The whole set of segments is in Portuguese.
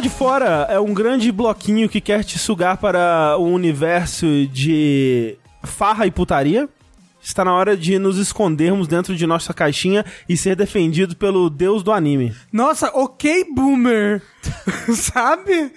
lado de fora é um grande bloquinho que quer te sugar para o universo de farra e putaria. Está na hora de nos escondermos dentro de nossa caixinha e ser defendido pelo deus do anime. Nossa, ok, boomer. Sabe?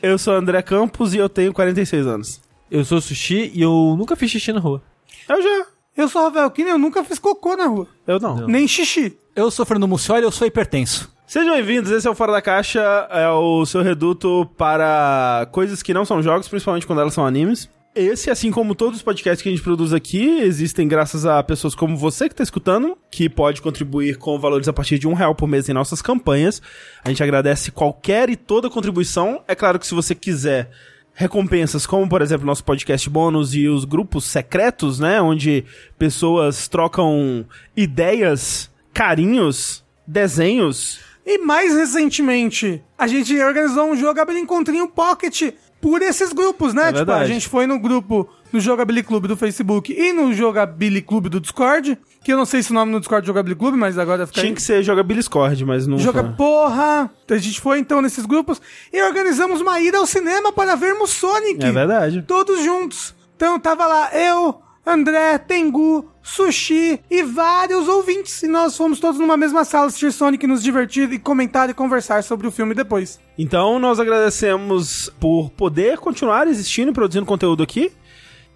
Eu sou André Campos e eu tenho 46 anos. Eu sou Sushi e eu nunca fiz xixi na rua. Eu já. Eu sou Rafael Kine, eu nunca fiz cocô na rua. Eu não. Nem xixi. Eu sou Fernando Mucioli e eu sou hipertenso. Sejam bem-vindos, esse é o Fora da Caixa, é o seu reduto para coisas que não são jogos, principalmente quando elas são animes. Esse, assim como todos os podcasts que a gente produz aqui, existem graças a pessoas como você que está escutando, que pode contribuir com valores a partir de um real por mês em nossas campanhas. A gente agradece qualquer e toda contribuição. É claro que se você quiser recompensas, como por exemplo nosso podcast bônus e os grupos secretos, né, onde pessoas trocam ideias, carinhos, desenhos. E mais recentemente, a gente organizou um Jogabilidade Encontrinho Pocket por esses grupos, né? É tipo, verdade. a gente foi no grupo do Jogabilidade Clube do Facebook e no Jogabilidade Clube do Discord, que eu não sei se o nome no Discord é Jogabilidade Clube, mas agora fica Tinha aí. que ser jogabilidade Discord, mas não Joga porra! A gente foi então nesses grupos e organizamos uma ida ao cinema para vermos Sonic. É verdade. Todos juntos. Então tava lá eu, André, Tengu, Sushi e vários ouvintes. E nós fomos todos numa mesma sala assistir Sonic, nos divertir e comentar e conversar sobre o filme depois. Então nós agradecemos por poder continuar existindo e produzindo conteúdo aqui.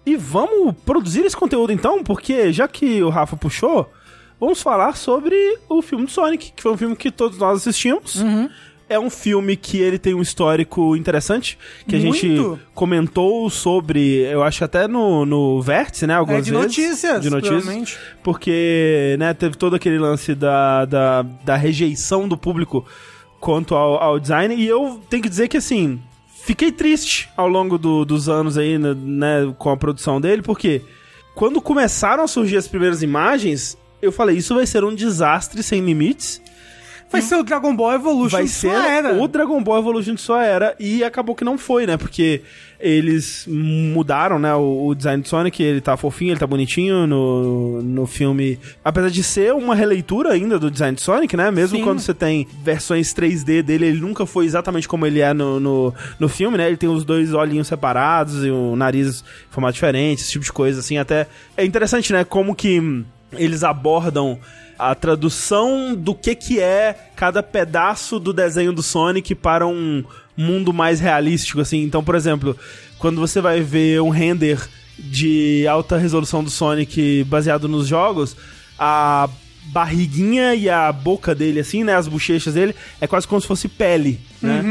E vamos produzir esse conteúdo então, porque já que o Rafa puxou, vamos falar sobre o filme do Sonic, que foi um filme que todos nós assistimos. É um filme que ele tem um histórico interessante, que a gente Muito. comentou sobre, eu acho até no, no Vértice, né, É algumas de vezes. notícias, De notícias. Porque, né, teve todo aquele lance da, da, da rejeição do público quanto ao, ao design. E eu tenho que dizer que, assim, fiquei triste ao longo do- dos anos aí, né, né, com a produção dele, porque quando começaram a surgir as primeiras imagens, eu falei, isso vai ser um desastre sem limites. Vai ser o Dragon Ball Evolution Vai de ser sua era. o Dragon Ball Evolution de sua era. E acabou que não foi, né? Porque eles mudaram, né? O, o design do Sonic, ele tá fofinho, ele tá bonitinho no, no filme. Apesar de ser uma releitura ainda do design de Sonic, né? Mesmo Sim. quando você tem versões 3D dele, ele nunca foi exatamente como ele é no, no, no filme, né? Ele tem os dois olhinhos separados e o nariz em formato diferente, esse tipo de coisa, assim. Até é interessante, né? Como que hum, eles abordam a tradução do que que é cada pedaço do desenho do Sonic para um mundo mais realístico, assim. Então, por exemplo, quando você vai ver um render de alta resolução do Sonic baseado nos jogos, a barriguinha e a boca dele, assim, né, as bochechas dele, é quase como se fosse pele, né?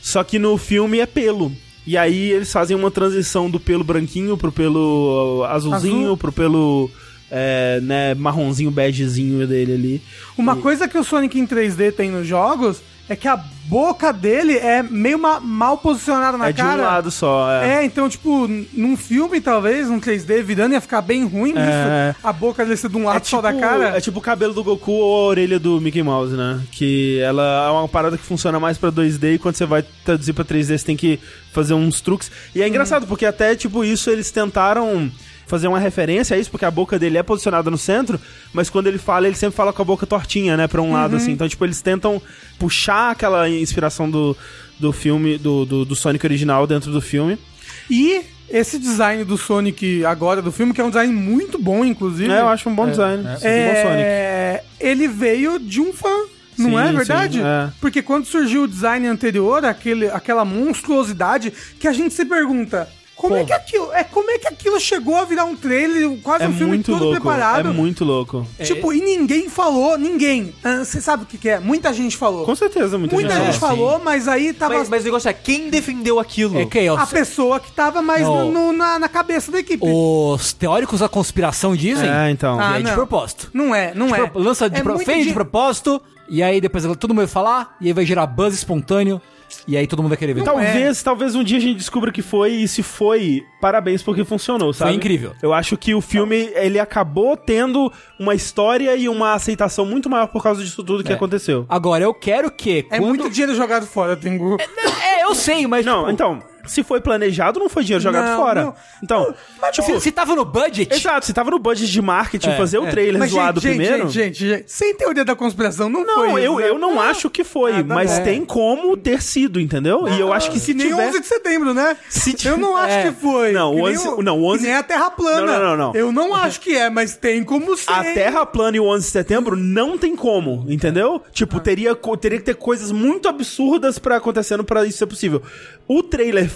Só que no filme é pelo. E aí eles fazem uma transição do pelo branquinho pro pelo azulzinho, Azul. pro pelo é, né, marronzinho, begezinho dele ali. Uma coisa que o Sonic em 3D tem nos jogos é que a boca dele é meio ma- mal posicionada na é de cara. um lado só. É. É, então, tipo, num filme, talvez, num 3D, virando ia ficar bem ruim É. isso. A boca dele ser de um lado É só da cara. é tipo o cabelo do Goku ou a orelha do Mickey Mouse, né? Que ela é uma parada que funciona mais pra 2D e quando você vai traduzir pra 3D você tem que fazer uns truques. E é engraçado, porque até tipo isso eles tentaram fazer uma referência a isso, porque a boca dele é posicionada no centro, mas quando ele fala, ele sempre fala com a boca tortinha, né? Pra um lado, assim. Então, tipo, eles tentam puxar aquela inspiração do, do filme, do, do, do Sonic original dentro do filme. E esse design do Sonic agora do filme, que é um design muito bom, inclusive. É, eu acho um bom design. Um bom Sonic. É, ele veio de um fã. Não Sim, é verdade? sim, é. Porque quando surgiu o design anterior, aquele, aquela monstruosidade, que a gente se pergunta. Como é, que aquilo, é, como é que aquilo chegou a virar um trailer, quase É um filme todo louco. preparado? É muito louco. Tipo, e ninguém falou, ninguém. Ah, Você sabe o que, que é? Muita gente falou. Com certeza, muita, Muita gente. gente sim. falou, mas aí tava Mas, mas o negócio é, quem defendeu aquilo? É que ó, a pessoa que tava mais no- no- na, na cabeça da equipe. os teóricos da conspiração dizem É, então. Ah, que é de propósito. Não é, não De é. pro- Lança de É pro- de propósito, e aí depois todo mundo vai falar, e aí vai gerar buzz espontâneo, e aí todo mundo vai querer ver. Talvez, talvez um dia a gente descubra que foi, e se foi, parabéns porque funcionou, sabe? Foi incrível. Eu acho que o filme, ele acabou tendo uma história e uma aceitação muito maior por causa disso tudo que É. aconteceu. Agora, eu quero que É quando... muito dinheiro jogado fora, Tengu. É, eu sei, mas Não, tipo, então, Se foi planejado, não foi dinheiro jogado Não, fora. não. Então, tipo, Se, se tava no budget, exato, se tava no budget de marketing É, fazer o é. trailer Mas, zoado gente, primeiro. gente, gente, gente, sem teoria da conspiração, não, Não, foi. eu, isso, né? eu não acho que foi, Ah, tá mas tem como ter sido, entendeu? E eu acho que se Que nem tiver... 11 de setembro, né? Se Eu não acho É. que foi. Não, Que o nem 11 não, o 11 que nem a Terra plana. Não, não, não, não. Eu não acho que é, mas tem como ser. A Terra plana e o 11 de setembro não tem como, entendeu? Tipo, Ah. teria, teria que ter coisas muito absurdas pra acontecendo pra isso ser possível. O trailer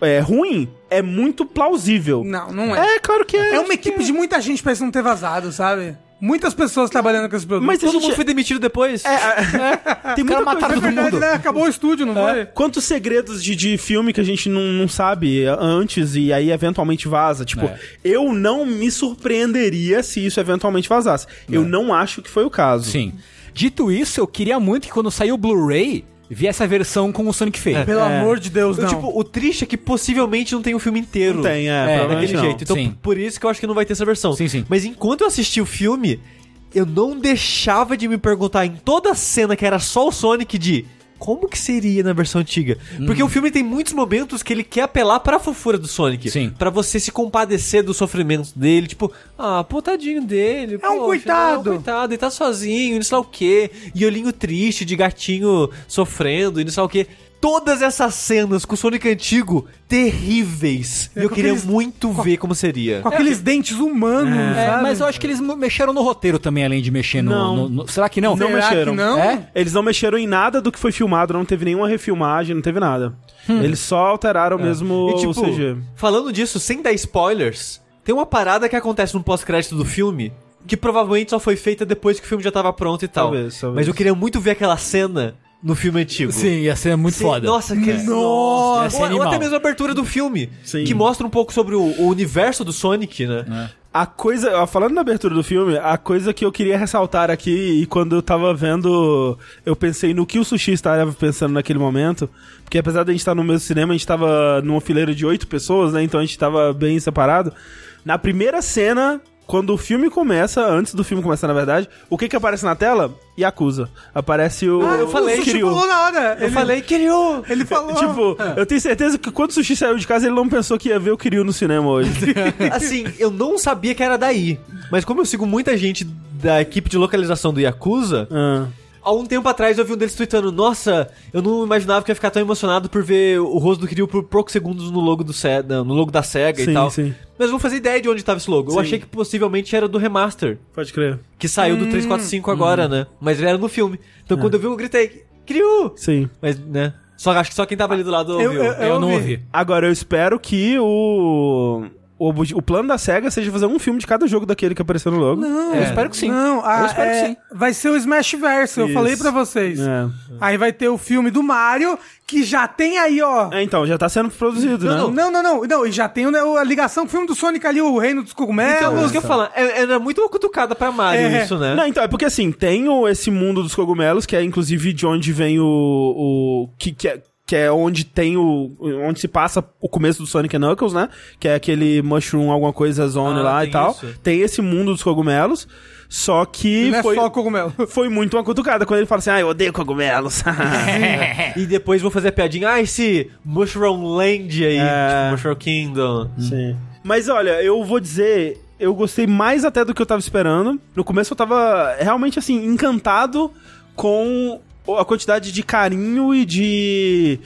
é, ruim é muito plausível. Não, não é. É, claro que é. É uma equipe de muita gente pra isso não ter vazado, sabe? Muitas pessoas trabalhando com esse produto. Mas Todo gente- mundo foi demitido depois. É, é, tem os caras muita É todo verdade, mundo. né? Acabou o estúdio, não foi? Quantos segredos de, de filme que a gente não, não sabe antes e aí eventualmente vaza? Tipo, É. eu não me surpreenderia se isso eventualmente vazasse. Eu não acho que foi o caso. Sim. Dito isso, eu queria muito que quando sair o Blu-ray, viesse a versão com o Sonic feio. Pelo amor de Deus, Eu, não. Tipo, o triste é que possivelmente não tem o filme inteiro. Não tem, é, É, Daquele não. jeito. Então, Sim. por isso que eu acho que não vai ter essa versão. Sim, sim. Mas enquanto eu assisti o filme, eu não deixava de me perguntar em toda a cena que era só o Sonic de como que seria na versão antiga? Porque o filme tem muitos momentos que ele quer apelar pra fofura do Sonic. Sim. Pra você se compadecer do sofrimento dele. Tipo, ah, pô, tadinho dele. É um poxa, coitado. É um coitado, ele tá sozinho, e não sei lá o quê. E olhinho triste de gatinho sofrendo, e não sei lá o quê. Todas essas cenas com o Sonic antigo, terríveis. É, E eu queria aqueles- muito ver como seria. Com aqueles dentes humanos, É, sabe? mas eu acho que eles mexeram no roteiro também, além de mexer no. Não. no- no- será que não? Não Será mexeram. que não? É? Eles não mexeram em nada do que foi filmado, não teve nenhuma refilmagem, não teve nada. Eles só alteraram mesmo E tipo, o CG. falando disso, sem dar spoilers, tem uma parada que acontece no pós-crédito do filme que provavelmente só foi feita depois que o filme já tava pronto e tal. Talvez, talvez. Mas eu queria muito ver aquela cena no filme antigo. Sim, ia ser muito Sim, foda. Nossa, que... Nossa, ia ser ou, ou até mesmo a abertura do filme, Sim. que mostra um pouco sobre o, o universo do Sonic, né? A coisa, falando na abertura do filme, a coisa que eu queria ressaltar aqui, e quando eu tava vendo, eu pensei no que o Sushi estava pensando naquele momento, porque apesar de a gente estar no mesmo cinema, a gente tava numa fileira de oito pessoas, né, então a gente tava bem separado. Na primeira cena, quando o filme começa, antes do filme começar, na verdade, o que que aparece na tela? Yakuza. Aparece o... Ah, eu falei, o Sushi Kiryu. falou na hora. Eu Ele- falei, Kiryu! Ele falou. Tipo, eu tenho certeza que quando o Sushi saiu de casa, ele não pensou que ia ver o Kiryu no cinema hoje. Assim, eu não sabia que era daí. Mas como eu sigo muita gente da equipe de localização do Yakuza, Ah. Há um tempo atrás eu vi um deles tweetando, nossa, eu não imaginava que ia ficar tão emocionado por ver o rosto do Kiryu por poucos segundos no logo do Se- no logo da SEGA Sim, e tal. sim. Mas eu não fazia ideia de onde estava esse logo. Sim. Eu achei que possivelmente era do remaster, Pode crer. que saiu do 345 agora, né? Mas ele era no filme. Então quando eu vi, eu gritei, Kiryu! Sim. Mas, né? Só acho que só quem tava ali do lado Eu- ouviu. eu- Eu não ouvi. ouvi. Agora, eu espero que o, o, o plano da SEGA seja fazer um filme de cada jogo daquele que apareceu no logo. Não, Eu espero que sim. Não, a- Eu espero que é, sim. vai ser o Smash Verso, eu Isso. falei pra vocês. É. Aí vai ter o filme do Mario, que já tem aí, ó. É, então, já tá sendo produzido, né? Não, não, não, não, não, e já tem o- a ligação com o filme do Sonic ali, o Reino dos Cogumelos. Então, isso que eu falo, é- era muito uma cutucada pra Mario É. isso, né? Não, então, é porque assim, tem o, esse mundo dos cogumelos, que é inclusive de onde vem o. o que, que, é, que é onde tem o. onde se passa o começo do Sonic and Knuckles, né? Que é aquele Mushroom, alguma coisa, zone Ah, lá e tal. isso. Tem esse mundo dos cogumelos. Só que Não é foi, só cogumelo. foi muito uma cutucada quando ele fala assim: ah, eu odeio cogumelos. E depois vou fazer a piadinha, ah, esse Mushroom Land aí, É. tipo, Mushroom Kingdom. Sim. Mas olha, eu vou dizer, eu gostei mais até do que eu tava esperando. No começo eu tava realmente assim, encantado com a quantidade de carinho e de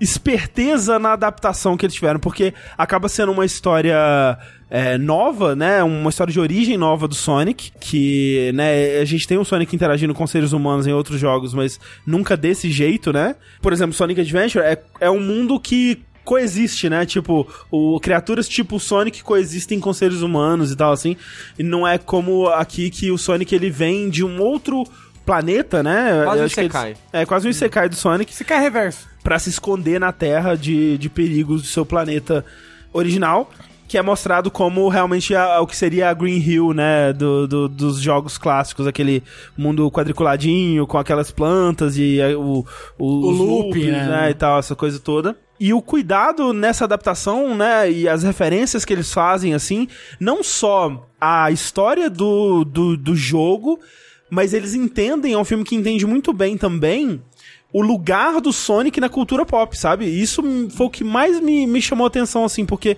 esperteza na adaptação que eles tiveram, porque acaba sendo uma história é, nova, né? Uma história de origem nova do Sonic, que, né, a gente tem o Sonic interagindo com seres humanos em outros jogos, mas nunca desse jeito, né? Por exemplo, Sonic Adventure é, é um mundo que coexiste, né? Tipo, o, criaturas tipo Sonic coexistem com seres humanos e tal, assim. E não é como aqui que o Sonic ele vem de um outro planeta, né? Quase um Isekai. É, quase um Isekai do Sonic Se cai reverso. pra se esconder na Terra de, de perigos do seu planeta original. Que é mostrado como realmente a- o que seria a Green Hill, né? do- do- dos jogos clássicos, aquele mundo quadriculadinho, com aquelas plantas e é, o, o, O os loop, loops, né? E tal, essa coisa toda. E o cuidado nessa adaptação, né? E as referências que eles fazem, assim, não só a história do, do, do jogo, mas eles entendem, é um filme que entende muito bem também o lugar do Sonic na cultura pop, sabe? Isso foi o que mais me, me chamou a atenção, assim, porque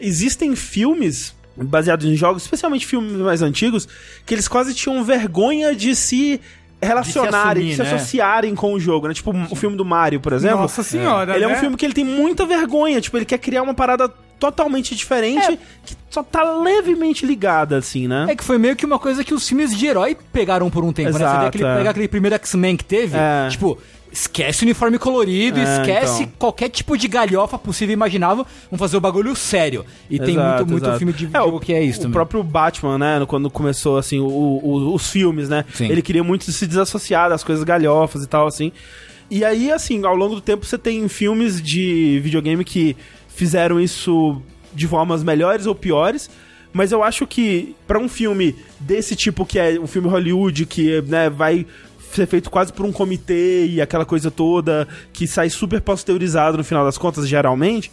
existem filmes baseados em jogos, especialmente filmes mais antigos, que eles quase tinham vergonha de se relacionarem, de se, assumir, né? associarem com o jogo, né? Tipo o filme do Mario, por exemplo. Nossa senhora, Ele é né? um filme que ele tem muita vergonha, tipo, ele quer criar uma parada totalmente diferente que só tá levemente ligada, assim, né? É que foi meio que uma coisa que os filmes de herói pegaram por um tempo, né? Você vê Exato, aquele, é. pegar aquele primeiro X-Men que teve, É. tipo, esquece o uniforme colorido, É, esquece então. qualquer tipo de galhofa possível e imaginável, vamos fazer o bagulho sério. E tem Exato, muito, muito exato. filme de É, jogo que é isso O também. próprio Batman, né, quando começou, assim, o- o- os filmes, né, Sim. ele queria muito se desassociar das coisas galhofas e tal, assim. E aí, assim, ao longo do tempo você tem filmes de videogame que fizeram isso de formas melhores ou piores, mas eu acho que pra um filme desse tipo, que é um filme Hollywood, que, né, vai ser feito quase por um comitê e aquela coisa toda, que sai super pasteurizado no final das contas, geralmente,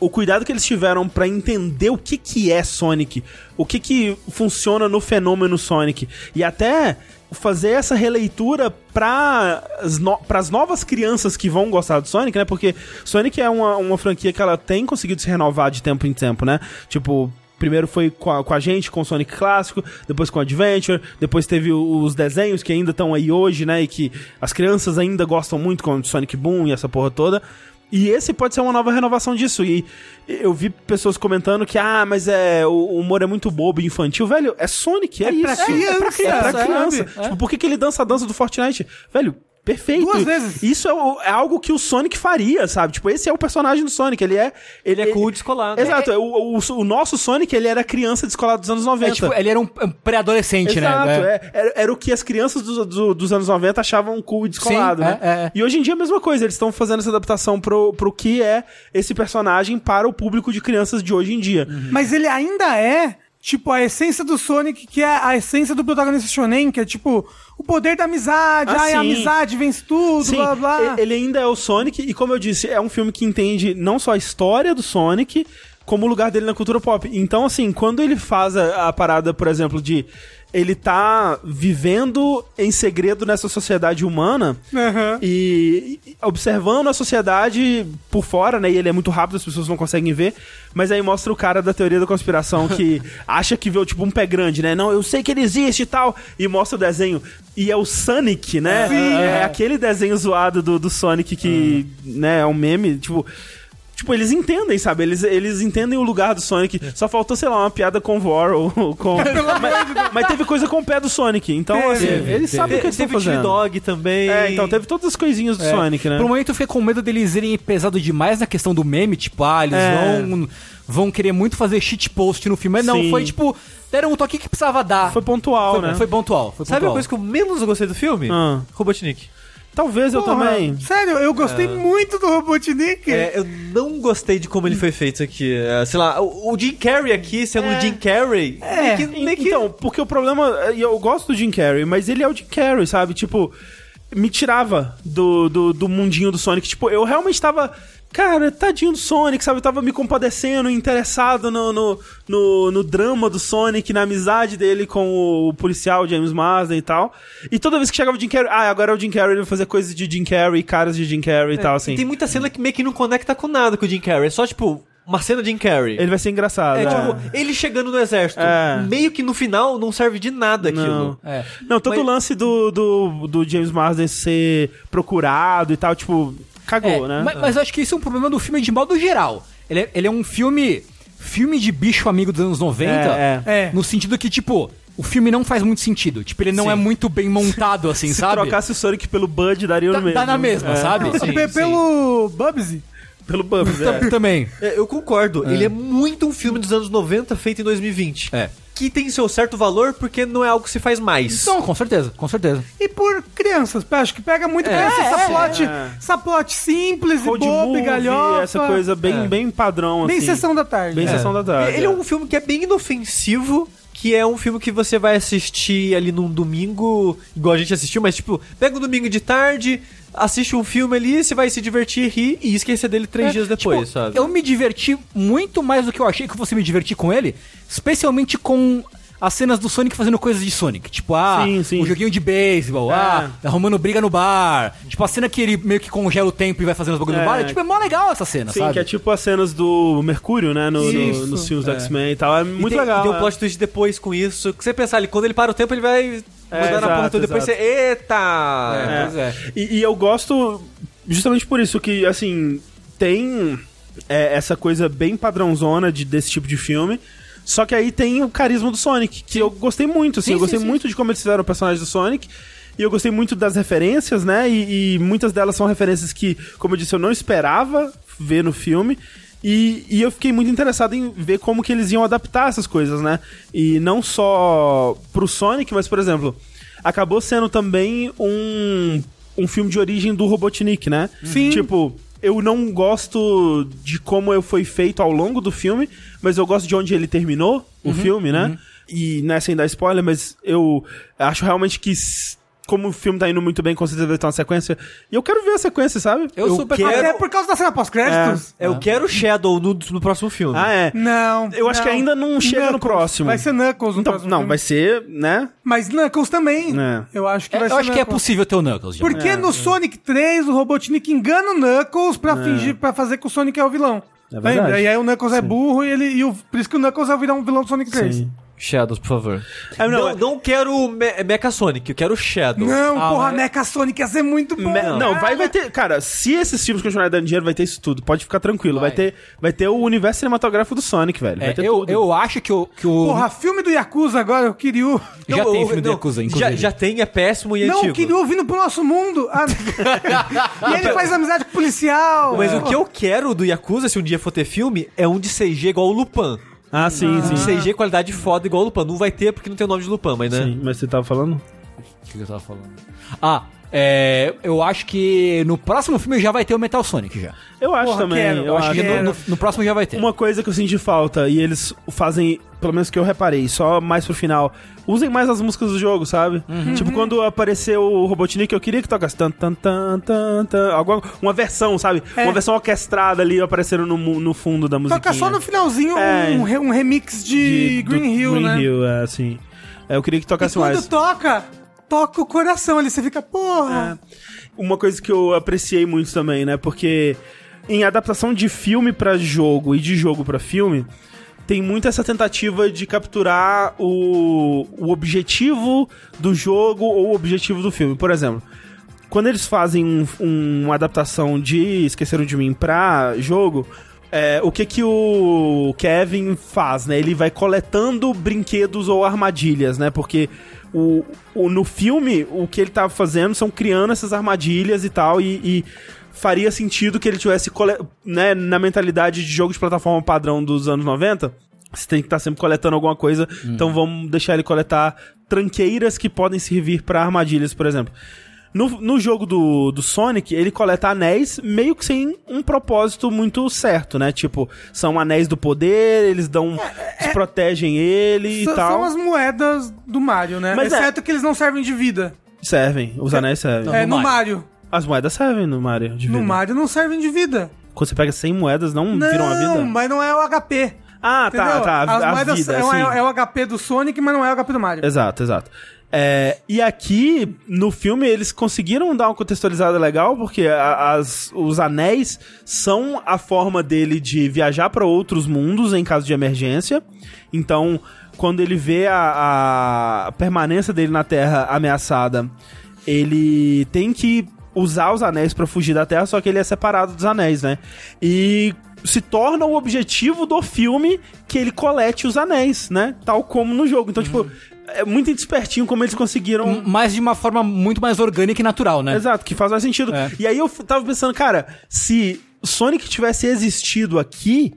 o cuidado que eles tiveram pra entender o que que é Sonic, o que que funciona no fenômeno Sonic e até fazer essa releitura para as no novas crianças que vão gostar do Sonic, né? Porque Sonic é uma, uma franquia que ela tem conseguido se renovar de tempo em tempo, né? Tipo, Primeiro foi com a, com a gente, com o Sonic clássico, depois com o Adventure, depois teve os desenhos que ainda estão aí hoje, né? E que as crianças ainda gostam muito, como Sonic Boom e essa porra toda. E esse pode ser uma nova renovação disso. E eu vi pessoas comentando que, ah, mas é, o, humor é muito bobo e infantil. Velho, é Sonic, é, É isso. pra criança, é pra criança. É pra criança. sabe? Tipo, por que, que ele dança a dança do Fortnite? Velho, perfeito. Duas vezes. Isso é, o- é algo que o Sonic faria, sabe? Tipo, esse é o personagem do Sonic. Ele é. Ele é cool descolado. Exato, o, o, o nosso Sonic, ele era criança descolada dos anos 90. É, tipo, ele era um, pré-adolescente, Exato, né? é. Era, era o que as crianças do- do- dos anos 90 achavam cool e descolado, Sim, né? é, é. E hoje em dia é a mesma coisa, eles estão fazendo essa adaptação pro, pro que é esse personagem para o público de crianças de hoje em dia. Mas ele ainda é, tipo, a essência do Sonic, que é a essência do protagonista shonen, que é, tipo, o poder da amizade, Ah, ai, a amizade vence tudo, Sim, blá, blá. ele ainda é o Sonic, e como eu disse, é um filme que entende não só a história do Sonic, como o lugar dele na cultura pop. Então, assim, quando ele faz a, a parada, por exemplo, de ele tá vivendo em segredo nessa sociedade humana Aham. e e observando a sociedade por fora, né? E ele é muito rápido, as pessoas não conseguem ver. Mas aí mostra o cara da teoria da conspiração que acha que vê tipo um pé grande, né? Não, eu sei que ele existe e tal. E mostra o desenho. E é o Sonic, né? Sim. é, aquele desenho zoado do, do Sonic que, né, é um meme, tipo. Tipo, eles entendem, sabe? Eles, eles entendem o lugar do Sonic. Só faltou, sei lá, uma piada com o Vor ou com. mas, mas teve coisa com o pé do Sonic. Então, Teve, assim, teve, eles teve. sabem o que eles estão Teve Chili fazendo. Dog também. É, então teve todas as coisinhas do É. Sonic, né? Por um momento eu fiquei com medo deles irem pesado demais na questão do meme, tipo, ah, eles É. vão, vão querer muito fazer shitpost no filme. Mas não, Sim. foi tipo, deram um toque que precisava dar. Foi pontual, foi, né? foi pontual. Foi Sabe a coisa que eu menos gostei do filme? Ah. Robotnik. Talvez eu Porra, também. Sério, eu gostei muito do Robotnik. É, eu não gostei de como ele foi feito aqui. É, sei lá, o, o Jim Carrey aqui, sendo o Jim Carrey. É. que- que- Então, porque o problema. e Eu gosto do Jim Carrey, mas ele é o Jim Carrey, sabe? Tipo, me tirava do, do, do mundinho do Sonic. Tipo, eu realmente tava. Cara, tadinho do Sonic, sabe? Eu tava me compadecendo, interessado no, no, no, no drama do Sonic, na amizade dele com o policial James Marsden e tal. E toda vez que chegava o Jim Carrey, ah, agora é o Jim Carrey, ele vai fazer coisas de Jim Carrey, caras de Jim Carrey e tal, assim. E tem muita cena que meio que não conecta com nada com o Jim Carrey. É só, tipo, uma cena de Jim Carrey. Ele vai ser engraçado. É, é. tipo, ele chegando no exército. É. Meio que no final não serve de nada aquilo. Não. É. Não, todo Mas- o lance do, do, do James Marsden ser procurado e tal, tipo, cagou, É, né? Mas, mas eu acho que isso é um problema do filme de modo geral. Ele é, ele é um filme. Filme de bicho amigo dos anos 90. É, é. No sentido que, tipo, o filme não faz muito sentido. Tipo, ele não Sim. é muito bem montado, assim, Se sabe? trocasse o Sonic pelo Bud, daria Dá- no mesmo. dá na mesma, É, sabe? Pe- Sim, pelo Bubsy. Pelo Bubs, Tam- é. Também. É, eu concordo. Ele é muito um filme dos anos 90 feito em 2020. É. Que tem seu certo valor porque não é algo que se faz mais. Então, com certeza, com certeza. E por crianças, acho que pega muito É, criança essa, é, plot, é. essa plot simples e Road boba e galhofa. essa coisa bem, É. bem padrão, Bem assim. sessão da tarde. Bem É. sessão da tarde. Ele é um filme que é bem inofensivo, que é um filme que você vai assistir ali num domingo, igual a gente assistiu, mas tipo, pega um domingo de tarde, assiste um filme ali, você vai se divertir, rir e esquecer dele três É, dias depois, tipo, sabe? Eu me diverti muito mais do que eu achei que eu fosse me divertir com ele, especialmente com as cenas do Sonic fazendo coisas de Sonic. Tipo, ah, Sim, sim. o joguinho de beisebol, É. ah, arrumando briga no bar. Tipo, a cena que ele meio que congela o tempo e vai fazendo os bagulho É. no bar. É, tipo, é mó legal essa cena, Sim, sabe? que é tipo as cenas do Mercúrio, né? no- no- nos filmes do X-Men e tal. É E muito tem, legal. Tem um é. plot twist depois com isso. Que você pensar ali, quando ele para o tempo, ele vai É, mudar na porra exato, toda. Depois você. Eita! É, pois é. E, e eu gosto justamente por isso que, assim, tem é, essa coisa bem padrãozona de, desse tipo de filme. Só que aí tem o carisma do Sonic, que eu gostei muito, assim. Sim, eu gostei sim, sim. muito de como eles fizeram o personagem do Sonic. E eu gostei muito das referências, né? E, e muitas delas são referências que, como eu disse, eu não esperava ver no filme. E, e eu fiquei muito interessado em ver como que eles iam adaptar essas coisas, né? E não só pro Sonic, mas, por exemplo, acabou sendo também um, um filme de origem do Robotnik, né? Sim. Tipo, eu não gosto de como foi feito ao longo do filme, mas eu gosto de onde ele terminou, o filme, né? E, né, sem dar spoiler, mas eu acho realmente que, como o filme tá indo muito bem, com certeza vai ter uma sequência. E eu quero ver a sequência, sabe? Eu, super quero- Até por causa da cena pós-créditos. Eu quero Shadow no, no próximo filme. Ah, é. Não. Eu acho que ainda não chega no próximo. Vai ser Knuckles no Então, próximo não, filme. vai ser, né? Mas Knuckles também. É. Eu acho que É, vai eu ser acho que é Knuckles. possível ter o Knuckles já. Porque no Sonic 3, o Robotnik engana o Knuckles pra fingir, pra fazer que o Sonic é o vilão. É verdade. Lembra? E aí o Knuckles é burro e, ele, e o, por isso que o Knuckles vai virar um vilão do Sonic 3. Sim. Shadows, por favor. É, não, não, é- não quero Me Mecha Sonic, eu quero Shadow. Não, Ah, porra, mas- Mecha Sonic ia ser muito bom. Me- não, cara. vai, vai ter. Cara, se esses filmes continuarem dando dinheiro, vai ter isso tudo. Pode ficar tranquilo. Vai, ter, vai ter o universo cinematográfico do Sonic, velho. Vai É, ter eu, tudo. eu acho que o. Que o Porra, filme do Yakuza agora, o Kiryu. já Não, tem eu- filme do não, Yakuza, já, inclusive. já tem, é péssimo e Não, o antigo. Kiryu vindo pro nosso mundo. Ah, e ele faz amizade com o policial. Mas o que eu quero do Yakuza, se um dia for ter filme, é um de CG igual o Lupin. Ah, sim, sim. De CG qualidade foda igual o Lupin. Não vai ter porque não tem o nome de Lupin, mas né? Sim, mas você tava falando? O que que eu tava falando? Ah, é, eu acho que no próximo filme já vai ter o Metal Sonic já. Eu acho Porra, também. quero, eu Eu acho que no, no- no próximo já vai ter. Uma coisa que eu senti falta, e eles fazem, pelo menos que eu reparei, só mais pro final, usem mais as músicas do jogo, sabe? Tipo, quando apareceu o Robotnik, eu queria que tocasse tan tan tan tan tan, alguma, uma versão, sabe? É. Uma versão orquestrada ali aparecendo no, no fundo da música. Toca só no finalzinho É. um, um remix de, Green Hill, Green né? Hill, é, assim. É, eu queria que E tocasse quando mais. toca, toca o coração ali. Você fica, porra. Uma coisa que eu apreciei muito também, né? Porque em adaptação de filme pra jogo e de jogo pra filme, tem muito essa tentativa de capturar o, o objetivo do jogo ou o objetivo do filme. Por exemplo, quando eles fazem um- um- uma adaptação de Esqueceram de Mim pra jogo, é, o que que o Kevin faz, né? Ele vai coletando brinquedos ou armadilhas, né? Porque o, o- no filme, o que ele tava fazendo são criando essas armadilhas e tal, e, e faria sentido que ele tivesse, cole- né, na mentalidade de jogo de plataforma padrão dos anos 90, você tem que estar sempre coletando alguma coisa, então vamos deixar ele coletar tranqueiras que podem servir pra armadilhas, por exemplo. No, no jogo do, do Sonic, ele coleta anéis meio que sem um propósito muito certo, né? Tipo, são anéis do poder, eles dão. eles protegem ele e São- tal. São as moedas do Mario, né? Mas é- Exceto que eles não servem de vida. Servem, os anéis servem. é, no no Mario. Mario. As moedas servem no Mario de vida. No Mario não servem de vida. Quando você pega 100 moedas, não, viram a vida? Não, mas não é o HP. Ah, tá, Entendeu? tá. As A, a moedas vida, é, o- assim. é o HP do Sonic, mas não é o HP do Mario. Exato, exato. É, e aqui, no filme, eles conseguiram dar uma contextualizada legal, porque a- as, os anéis são a forma dele de viajar para outros mundos em caso de emergência. Então, quando ele vê a, a permanência dele na Terra ameaçada, ele tem que usar os anéis para fugir da Terra, só que ele é separado dos anéis, né? E se torna o objetivo do filme que ele colete os anéis, né? Tal como no jogo. Então, tipo, é muito despertinho como eles conseguiram. Mas de uma forma muito mais orgânica e natural, né? Exato, que faz mais sentido. É. E aí eu tava pensando, cara, se Sonic tivesse existido aqui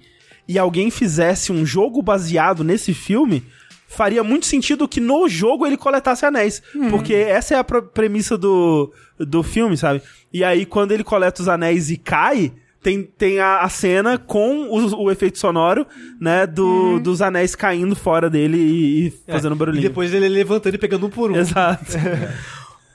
e alguém fizesse um jogo baseado nesse filme, faria muito sentido que no jogo ele coletasse anéis. Porque essa é a premissa do, do filme, sabe? E aí quando ele coleta os anéis e cai. Tem, tem a, a cena com o, o efeito sonoro, né? Do, Dos anéis caindo fora dele e, e fazendo E barulhinho. depois ele levantando e pegando um por um. Exato.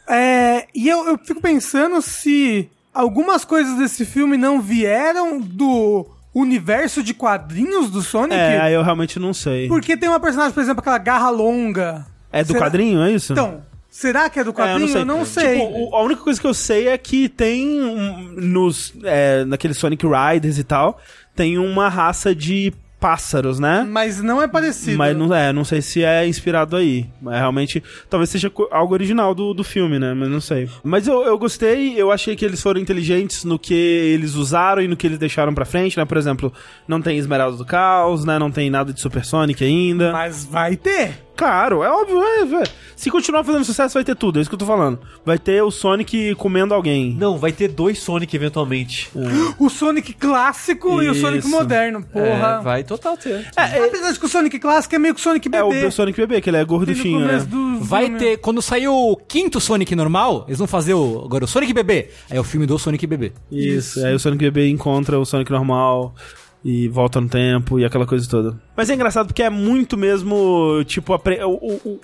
É, e eu, eu fico pensando se algumas coisas desse filme não vieram do universo de quadrinhos do Sonic? É, aí eu realmente não sei. Porque tem uma personagem, por exemplo, aquela garra longa. É do Será- quadrinho, é isso? Então, será que é do É, quadrinho? eu não sei. Tipo, o- a única coisa que eu sei é que tem um, nos é, naqueles Sonic Riders e tal, tem uma raça de pássaros, né? Mas não é parecido. Mas não é, não sei se é inspirado aí. Mas realmente, talvez seja algo original do, do filme, né? Mas não sei. Mas eu, eu gostei, eu achei que eles foram inteligentes no que eles usaram e no que eles deixaram pra frente, né? Por exemplo, não tem Esmeralda do Caos, né? Não tem nada de Super Sonic ainda. Mas vai ter. Claro, é óbvio, é, é. Se continuar fazendo sucesso, vai ter tudo, é isso que eu tô falando. Vai ter o Sonic comendo alguém. Não, vai ter dois Sonic eventualmente. O Sonic clássico e o Sonic Isso. moderno, porra. É, vai total ter. Apesar de que o Sonic clássico é meio que o Sonic É bebê. o Sonic bebê, que ele é gorduchinho, né? do Vai filme. ter, quando sair o quinto Sonic normal, eles vão fazer o, agora o Sonic Bebê. Aí é o filme do Sonic Bebê. Isso, aí o Sonic bebê encontra o Sonic normal e volta no tempo e aquela coisa toda. Mas é engraçado porque é muito mesmo, tipo, pre- o- o-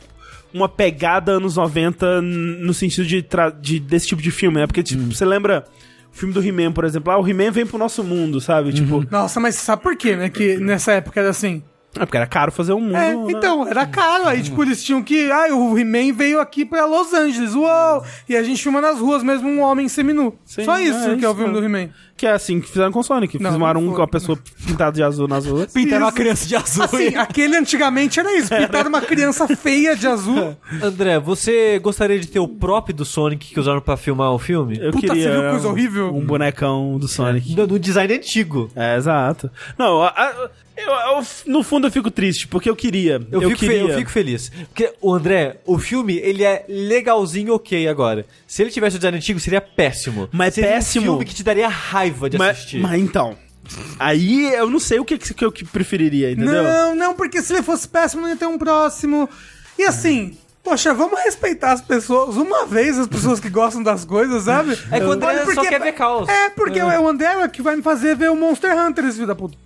uma pegada anos 90 no sentido de, tra- de- desse tipo de filme, né? Porque, tipo, você lembra o filme do He-Man, por exemplo? Ah, o He-Man vem pro nosso mundo, sabe? Tipo, Nossa, mas sabe por quê, né? Que nessa época era assim. é porque era caro fazer um mundo. É, né? então, era caro. Aí, tipo, eles tinham que. Ah, o He-Man veio aqui pra Los Angeles. Uou! E a gente filma nas ruas mesmo um homem seminu. Sim, Só isso é que é o filme do. He-Man. Que é assim que fizeram com o Sonic. Não, Fizeram não um foi. com a pessoa pintada de azul nas ruas. Pintaram uma criança de azul. Assim, aquele antigamente era isso. Pintaram uma criança feia de azul. André, você gostaria de ter o prop do Sonic que usaram pra filmar o filme? Eu Puta, queria você viu coisa um- horrível? um bonecão do Sonic. No, no design antigo. É, exato. Não, a- a- eu, eu- no fundo eu fico triste, porque eu queria. Eu, Eu, fico, fe- queria. eu fico feliz. Porque, o André, o filme, ele é legalzinho ok agora. Se ele tivesse o design antigo, seria péssimo. Mas seria péssimo. um filme que te daria raiva de mas, assistir. mas então. Aí eu não sei o que, que eu preferiria, entendeu? Não, não, porque se ele fosse péssimo, não ia ter um próximo. E assim. Poxa, vamos respeitar as pessoas, uma vez as pessoas que gostam das coisas, sabe? É que o André Olha, só quer ver caos. É, porque é o André que vai me fazer ver o Monster Hunter, esse filho da puta.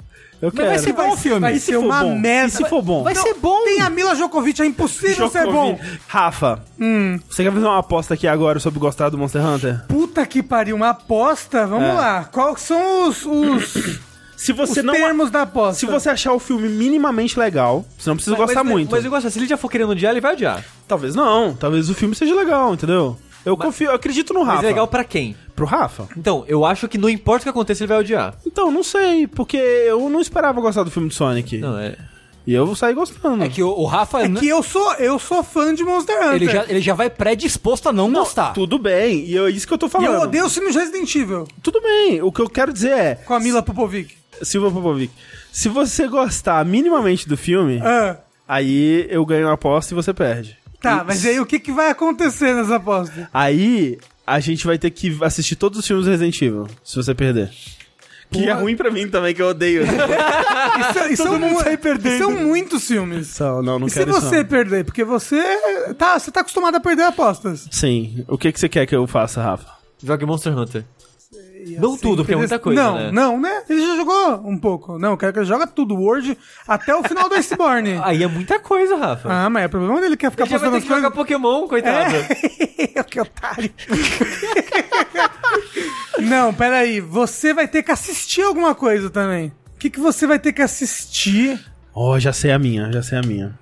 Eu Mas vai ser bom o filme. Vai se ser for uma bom? merda. E se for bom? Vai Não, ser bom. Tem a Mila Djokovic, é impossível ser bom. Rafa, Hum. você quer fazer uma aposta aqui agora sobre gostar do Monster Hunter? Puta que pariu, uma aposta? Vamos É. lá. Quais são os, os, Se você os não. termos da aposta? Se você achar o filme minimamente legal, você não precisa gostar mas, muito. Mas eu gosto, se ele já for querendo odiar, ele vai odiar. Talvez não, talvez o filme seja legal, entendeu? Eu confio, eu acredito no Rafa. Mas é legal pra quem? Pro Rafa? Então, eu acho que não importa o que aconteça, ele vai odiar. Então, não sei, porque eu não esperava gostar do filme do Sonic. Não, é... E eu vou sair gostando. É que o, o Rafa, É que eu sou, eu sou fã de Monster Hunter. ele, já, ele já vai predisposto a não, Não, gostar. Tudo bem, e é isso que eu tô E falando. eu odeio os filmes Resident Evil, Tudo bem, o que eu quero dizer é, com a Mila Popovic. Silva Popovic, se você gostar minimamente do filme, Ah, aí eu ganho a aposta e você perde. tá, mas aí o que, que vai acontecer nessa aposta? Aí a gente vai ter que assistir todos os filmes do Resident Evil, se você perder. Que é ruim pra mim também, que eu odeio. Isso, isso Todo são, mundo mu- sai perdendo. são muitos filmes. Só, não, não e se quero isso, você não. perder? Porque você tá, você tá acostumado a perder apostas. Sim, o que, que você quer que eu faça, Rafa? Jogue Monster Hunter. Não tudo, porque é muita coisa, Não, né? não, né? Ele já jogou um pouco. Não, eu quero que ele jogue tudo, Word, até o final do Iceborne. Aí é muita coisa, Rafa. ah, mas é problema dele, quer ficar ele postando ter as que jogar coisas. Pokémon, coitado. É, que otário. Não, peraí. Você vai ter que assistir alguma coisa também. O que, que você vai ter que assistir? Oh, já sei a minha, já sei a minha.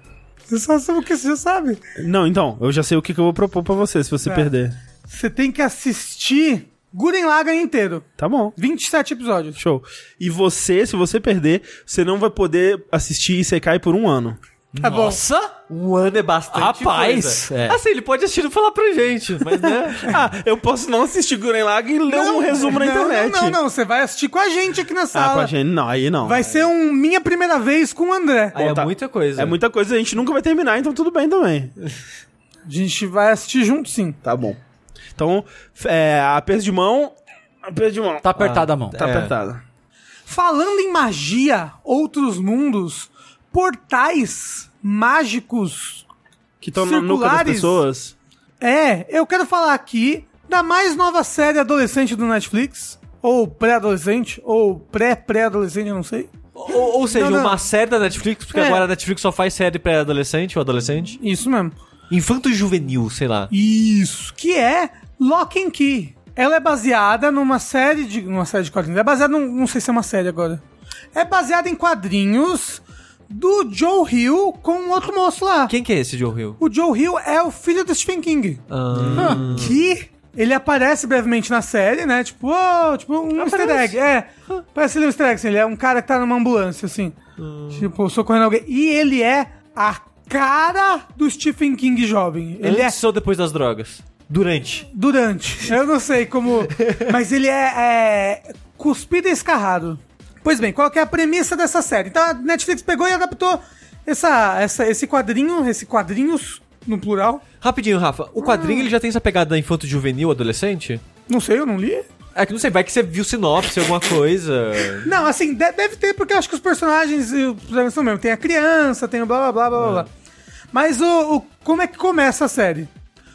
Você só sabe o que você já sabe. Não, então, eu já sei o que, que eu vou propor pra você se você Tá. perder. Você tem que assistir Gurren Lagann inteiro. Tá bom. 27 episódios. Show. E você, se você perder, você não vai poder assistir Isekai por um ano. Tá bom. Nossa! Um ano é bastante Rapaz, coisa. é. Assim, ele pode assistir e falar pra gente, mas né... ah, eu posso não assistir Guren Lagann e ler um resumo na não, internet. Não, não, não. Você vai assistir com a gente aqui na Ah, sala. com a gente. Não, aí não. Vai ser um minha primeira vez com o André. Aí é tá. muita coisa. É muita coisa, a gente nunca vai terminar, então tudo bem também. A gente vai assistir junto sim. Tá bom. Então, é, aperto de mão. Aperto de mão. Tá apertada a mão. Tá É. apertada. Falando em magia, outros mundos, portais mágicos. Que estão no núcleo das pessoas. É, eu quero falar aqui da mais nova série adolescente do Netflix. Ou pré-adolescente, ou pré-pré-adolescente, eu não sei. Ou, ou seja, Não, não. uma série da Netflix, porque É. agora a Netflix só faz série pra adolescente ou adolescente. Isso mesmo. Infanto e juvenil, sei lá. Isso. Que é Lock and Key. Ela é baseada numa série de. numa série de quadrinhos. É baseada num. Não sei se é uma série agora. É baseado em quadrinhos do Joe Hill com um outro moço lá. Quem que é esse Joe Hill? O Joe Hill é o filho do Stephen King. Ah, Que ele aparece brevemente na série, né? Tipo, oh, tipo um easter egg. É, parece ele um easter egg, assim, ele é um cara que tá numa ambulância, assim. Tipo, socorrendo alguém. E ele é a cara do Stephen King jovem. Ele é Antes ou depois das drogas? Durante. durante. Eu não sei como. Mas ele é, é cuspido e escarrado. Pois bem, qual que é a premissa dessa série? Então a Netflix pegou e adaptou essa, essa, esse quadrinho, esse quadrinhos, no plural. Rapidinho, Rafa. O quadrinho ele já tem essa pegada infanto juvenil, adolescente? Não sei, eu não li. É que não sei, vai que você viu sinopse, alguma coisa. Não, assim, de- deve ter, porque eu acho que os personagens são mesmo. Tem a criança, tem o blá blá blá blá blá. Mas o, o- como é que começa a série?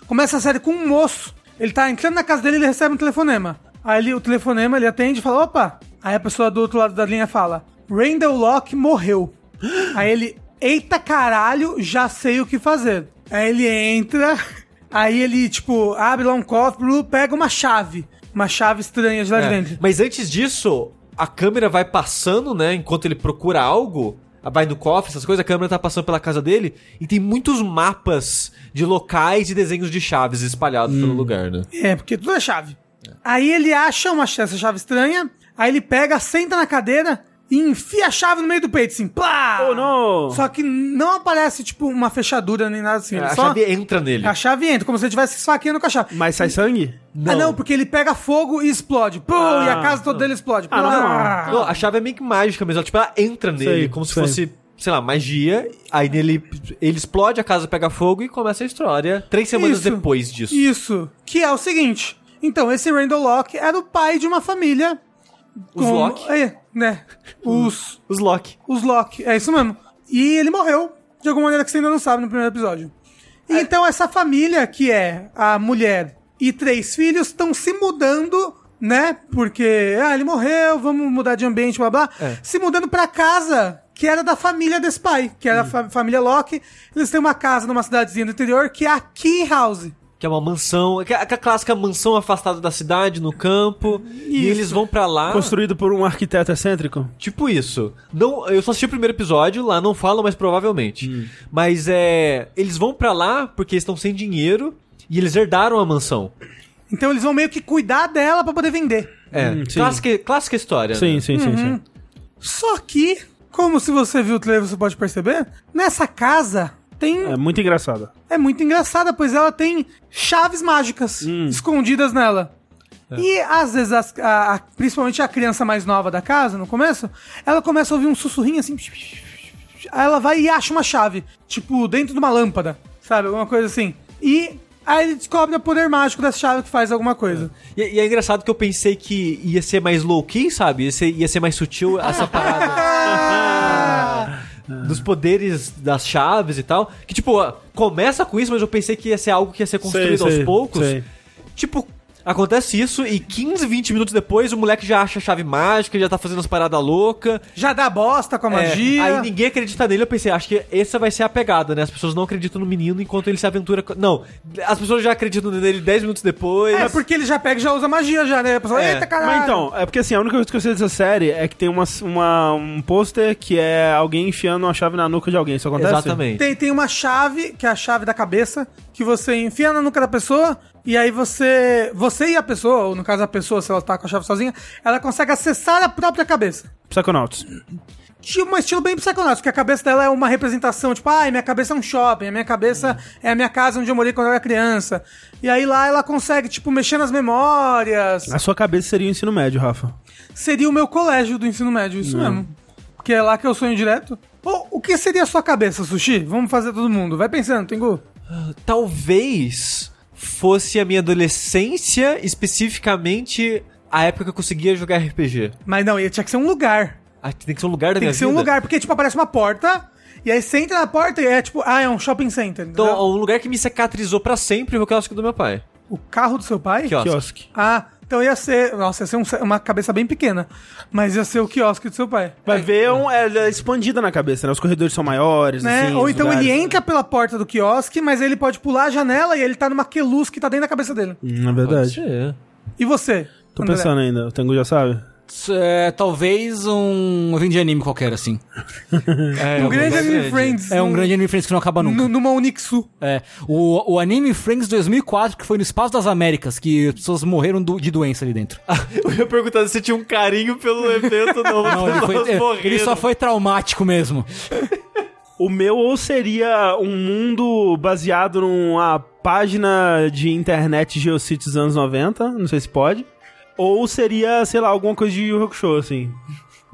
Começa a série com um moço. Ele tá entrando na casa dele e ele recebe um telefonema. Aí ele, o telefonema ele atende e fala: opa! Aí a pessoa do outro lado da linha fala: Randall Locke morreu. Aí ele, eita caralho, já sei o que fazer. Aí ele entra, aí ele, tipo, abre lá um cofre, pega uma chave. Uma chave estranha de lá de É, dentro. Mas antes disso, a câmera vai passando, né? Enquanto ele procura algo, vai no cofre, essas coisas, a câmera tá passando pela casa dele e tem muitos mapas de locais e desenhos de chaves espalhados pelo lugar, né? É, porque tudo é chave. Aí ele acha uma, essa chave estranha, aí ele pega, senta na cadeira e enfia a chave no meio do peito, assim, plá! Oh, não! Só que não aparece, tipo, uma fechadura nem nada assim. ele a só... chave entra nele. A chave entra, como se ele estivesse esfaqueando com a chave. Mas sai sangue? Ah, não, porque ele pega fogo e explode. Pum, Ah. e a casa toda dele explode. Ah, não, Plá! Não, a chave é meio que mágica mesmo. ela, Tipo, ela entra nele, Sei, como se sei. fosse, sei lá, magia. Aí nele, ele explode, a casa pega fogo e começa a história. Três semanas Isso. depois disso. Isso. Que é o seguinte. Então, esse Randall Locke era o pai de uma família. Os Locke? É, né? Os... Os Loki. Os Loki, é isso mesmo. E ele morreu, de alguma maneira que você ainda não sabe no primeiro episódio. E Então essa família, que é a mulher e três filhos, estão se mudando, né? Porque, ah, ele morreu, vamos mudar de ambiente, blá blá. É. Se mudando pra casa que era da família desse pai, que era a fa- família Locke. Eles têm uma casa numa cidadezinha do interior que é a Key House. Que é uma mansão, que é aquela clássica mansão afastada da cidade, no campo. E Isso. eles vão pra lá. Construído por um arquiteto excêntrico? Tipo isso. Não, eu só assisti o primeiro episódio, lá não falam, mas provavelmente. Mas é. Eles vão pra lá porque estão sem dinheiro e eles herdaram a mansão. Então eles vão meio que cuidar dela pra poder vender. É. Hum, clássica, clássica história. Sim, né? sim, sim, sim. Só que, como se você viu o trailer, você pode perceber, nessa casa tem É muito engraçado. é muito engraçada, pois ela tem chaves mágicas escondidas nela. E às vezes, as- a- a- principalmente a criança mais nova da casa, no começo, ela começa a ouvir um sussurrinho assim. Aí ela vai e acha uma chave, tipo, dentro de uma lâmpada, sabe? Alguma coisa assim. E aí ele descobre o poder mágico dessa chave que faz alguma coisa. E, e é engraçado que eu pensei que ia ser mais low-key, sabe? Ia ser, ia ser mais sutil essa parada. Dos poderes das chaves e tal. Que, tipo, começa com isso, mas eu pensei que ia ser algo que ia ser construído Sei, aos sei, poucos. sei. Tipo, acontece isso e 15, 20 minutos depois o moleque já acha a chave mágica, já tá fazendo as paradas loucas. Já dá bosta com a magia. aí ninguém acredita nele, eu pensei, acho que essa vai ser a pegada, né? As pessoas não acreditam no menino enquanto ele se aventura. com- Não, as pessoas já acreditam nele 10 minutos depois. É, porque ele já pega e já usa magia já, né? A pessoa, É. eita caralho. Mas então, é porque assim, a única coisa que eu sei dessa série é que tem uma, uma- um pôster que é alguém enfiando uma chave na nuca de alguém. Isso acontece? Exatamente. Tem, tem uma chave, que é a chave da cabeça, que você enfia na nuca da pessoa, e aí você. Você e a pessoa, ou no caso a pessoa, se ela tá com a chave sozinha, ela consegue acessar a própria cabeça. Psychonauts. Tipo, um estilo bem psiconauta, porque a cabeça dela é uma representação, tipo, ai, minha cabeça é um shopping, a minha cabeça é a minha casa onde eu morei quando eu era criança. E aí lá ela consegue, tipo, mexer nas memórias. A sua cabeça seria o ensino médio, Rafa. Seria o meu colégio do ensino médio, isso mesmo. Porque é lá que eu sonho direto. Ou o que seria a sua cabeça, Sushi? Vamos fazer todo mundo. Vai pensando, Tengu. Talvez fosse a minha adolescência, especificamente a época que eu conseguia jogar RPG. Mas não, tinha que ser um lugar. Ah, tem que ser um lugar da Tem minha que ser um vida? lugar, porque, tipo, aparece uma porta, e aí você entra na porta e é tipo, ah, é um shopping center. Então, entendeu? um lugar que me cicatrizou pra sempre foi o quiosque do meu pai. o carro do seu pai? Quiosque. Quiosque. Ah, então ia ser. Nossa, ia ser um- uma cabeça bem pequena. Mas ia ser o quiosque do seu pai. Vai ver, um, ela é expandida na cabeça, né? Os corredores são maiores, Né? assim, Ou então lugares- ele entra pela porta do quiosque, mas ele pode pular a janela e ele tá numa queluz que tá dentro da cabeça dele. Hum, É Pode verdade. ser. E você? Tô André? pensando ainda, o Tengu já sabe? É, talvez um evento de anime qualquer, assim. É, Um eu grande anime. Friends. É um grande anime Friends que não acaba nunca. nu- Numa Unixu. É. O, o Anime Friends 2004, que foi no Espaço das Américas, que as pessoas morreram do- de doença ali dentro. Eu ia perguntar se tinha um carinho pelo evento novo. Não, ele, foi- é, ele só foi traumático mesmo. O meu ou seria um mundo baseado numa página de internet Geocities anos 90, não sei se pode. Ou seria, sei lá, alguma coisa de Yu Hakusho, assim.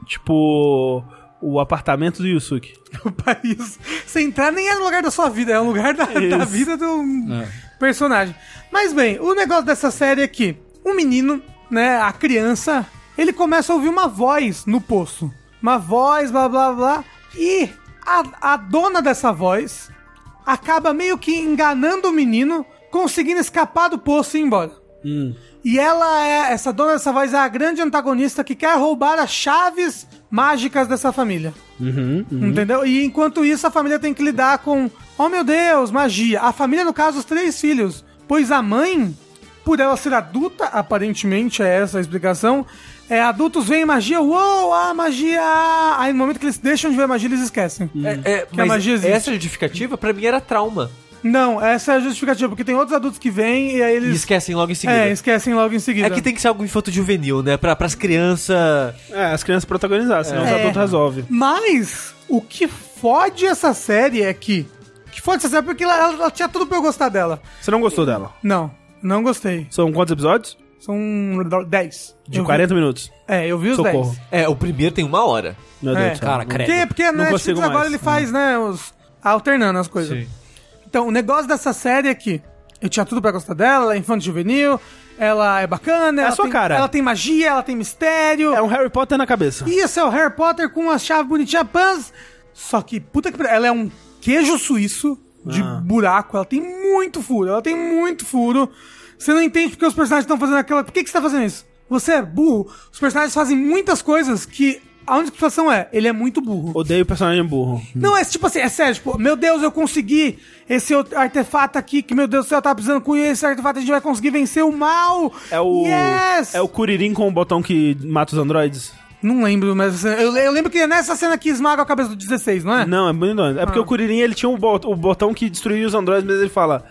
Tipo, o apartamento do Yusuke. O país. Sem entrar nem é no lugar da sua vida, é um lugar da, da vida do É. personagem. Mas bem, o negócio dessa série é que o menino, né, a criança, ele começa a ouvir uma voz no poço. Uma voz, blá blá blá. E a, a dona dessa voz acaba meio que enganando o menino, conseguindo escapar do poço e ir embora. E ela é, essa dona dessa voz é a grande antagonista que quer roubar as chaves mágicas dessa família. Entendeu? E enquanto isso, a família tem que lidar com, oh meu Deus, magia. A família, no caso, os três filhos. Pois a mãe, por ela ser adulta, aparentemente é essa a explicação, é, adultos veem magia, uou, ah, magia! Aí no momento que eles deixam de ver magia, eles esquecem. É, é, Que a mas magia existe. essa justificativa, pra mim, era trauma. Não, essa é a justificativa, porque tem outros adultos que vêm e aí E eles esquecem logo em seguida. é, esquecem logo em seguida. É que tem que ser algo infanto-juvenil, né? Pra, pras crianças... É, as crianças protagonizar, senão os É. adultos resolvem. Mas o que fode essa série é que. Que fode essa série porque ela, ela- ela tinha tudo pra eu gostar dela. Você não gostou dela? Não, não gostei. São quantos episódios? São 10. De Eu vi- 40 minutos. É, eu vi os Socorro. 10. É, o primeiro tem uma hora. Meu Deus É. Cara, credo. Porque, porque a Não Netflix consigo agora mais. ele faz, né, os. alternando as coisas. Então, o negócio dessa série é que eu tinha tudo pra gostar dela, ela é infanto juvenil, ela é bacana, É a sua tem, cara. ela tem magia, ela tem mistério. É um Harry Potter na cabeça. Isso é o Harry Potter com uma chave bonitinha, pans. Só que, puta que ela é um queijo suíço de Ah. buraco. Ela tem muito furo, ela tem muito furo. Você não entende porque os personagens estão fazendo aquela. Por que, que você tá fazendo isso? Você é burro. Os personagens fazem muitas coisas que a única explicação é: ele é muito burro. Odeio personagem burro. Não, é tipo assim, é sério, tipo, meu Deus, eu consegui esse artefato aqui, que meu Deus do céu, eu tava precisando com esse artefato, a gente vai conseguir vencer o mal. É o. Yes! É o Kuririn com o botão que mata os androides? Não lembro, mas eu, eu lembro que é nessa cena que esmaga a cabeça do 16, não é? Não, é bonito. É porque o Kuririn ele tinha o, bot- o botão que destruía os androides, mas ele fala.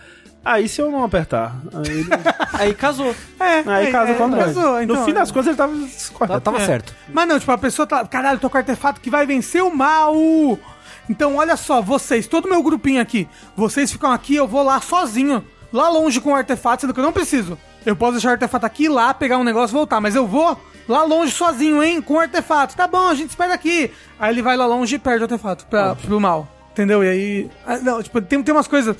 Ah, e se eu não apertar? Aí, ele- Aí casou. É, aí é, casa é, com o android. casou, então, no fim das contas ele tava Tá- correto. Tava É. certo. Mas não, tipo, a pessoa tá. Caralho, tô com artefato que vai vencer o mal. Então, olha só, vocês, todo meu grupinho aqui, vocês ficam aqui, eu vou lá sozinho, lá longe com o artefato, sendo que eu não preciso. Eu posso deixar o artefato aqui, ir lá, pegar um negócio e voltar, mas eu vou lá longe sozinho, hein, com o artefato. Tá bom, a gente espera aqui. Aí ele vai lá longe e perde o artefato pra, pro mal. Entendeu? E aí. ah, Não, tipo, tem, tem umas coisas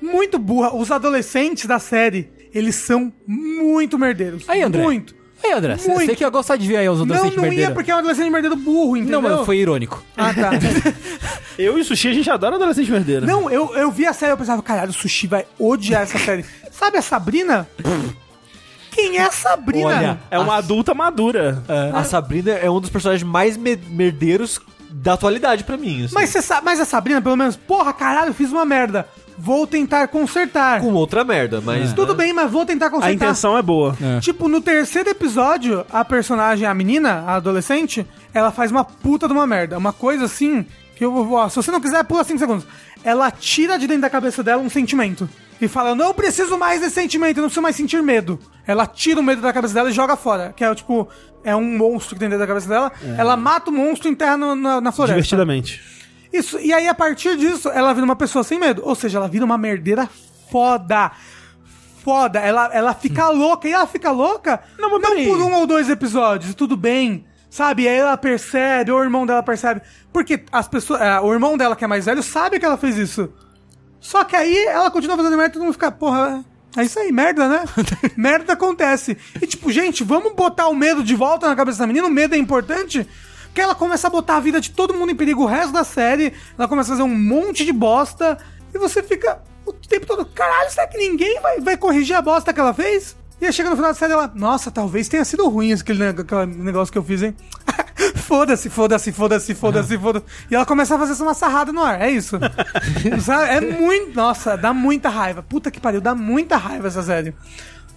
muito burras. Os adolescentes da série, eles são muito merdeiros. Aí, André. Muito. Aí, André, você que ia gostar de ver aí os Não, adolescentes não ia merdeiro. porque é um adolescente merdeiro burro, entendeu? Não, mas foi irônico. Ah, tá. Eu e o Sushi a gente adora adolescente merdeiro. não, eu, eu vi a série e eu pensava, caralho, o Sushi vai odiar essa série. Sabe a Sabrina? Quem é a Sabrina? Olha, É uma adulta madura. A Sabrina é um dos personagens mais me- merdeiros da atualidade pra mim. assim. Mas, você sabe, mas a Sabrina, pelo menos, porra, caralho, fiz uma merda. Vou tentar consertar. Com outra merda, mas... Tudo bem, mas vou tentar A consertar. intenção é boa. Tipo, no terceiro episódio, a personagem, a menina, a adolescente, ela faz uma puta de uma merda. Uma coisa assim, que eu vou. ó, Se você não quiser, pula 5 segundos. Ela tira de dentro da cabeça dela um sentimento. E fala, eu não preciso mais desse sentimento, eu não preciso mais sentir medo. Ela tira o medo da cabeça dela e joga fora. Que é tipo, é um monstro que tem dentro da cabeça dela. Ela mata o monstro e enterra no- na, na floresta. Divertidamente. Isso, e aí a partir disso, ela vira uma pessoa sem medo. Ou seja, ela vira uma merdeira foda. Foda. Ela, ela fica louca. E ela fica louca Não, não, por um ou dois episódios, tudo bem. Sabe? E aí ela percebe, ou o irmão dela percebe. Porque as pessoas. é, o irmão dela, que é mais velho, sabe que ela fez isso. Só que aí ela continua fazendo merda e todo mundo fica, porra, é isso aí, merda, né? merda acontece. E tipo, gente, vamos botar o medo de volta na cabeça da menina, o medo é importante. Porque ela começa a botar a vida de todo mundo em perigo o resto da série, ela começa a fazer um monte de bosta, e você fica o tempo todo, caralho, será que ninguém vai, vai corrigir a bosta que ela fez? E aí chega no final da série ela, nossa, talvez tenha sido ruim aquele, aquele negócio que eu fiz, hein? foda-se, foda-se, foda-se, foda-se, foda-se. E ela começa a fazer uma sarrada no ar, é isso. É muito. Nossa, dá muita raiva. Puta que pariu, dá muita raiva essa série.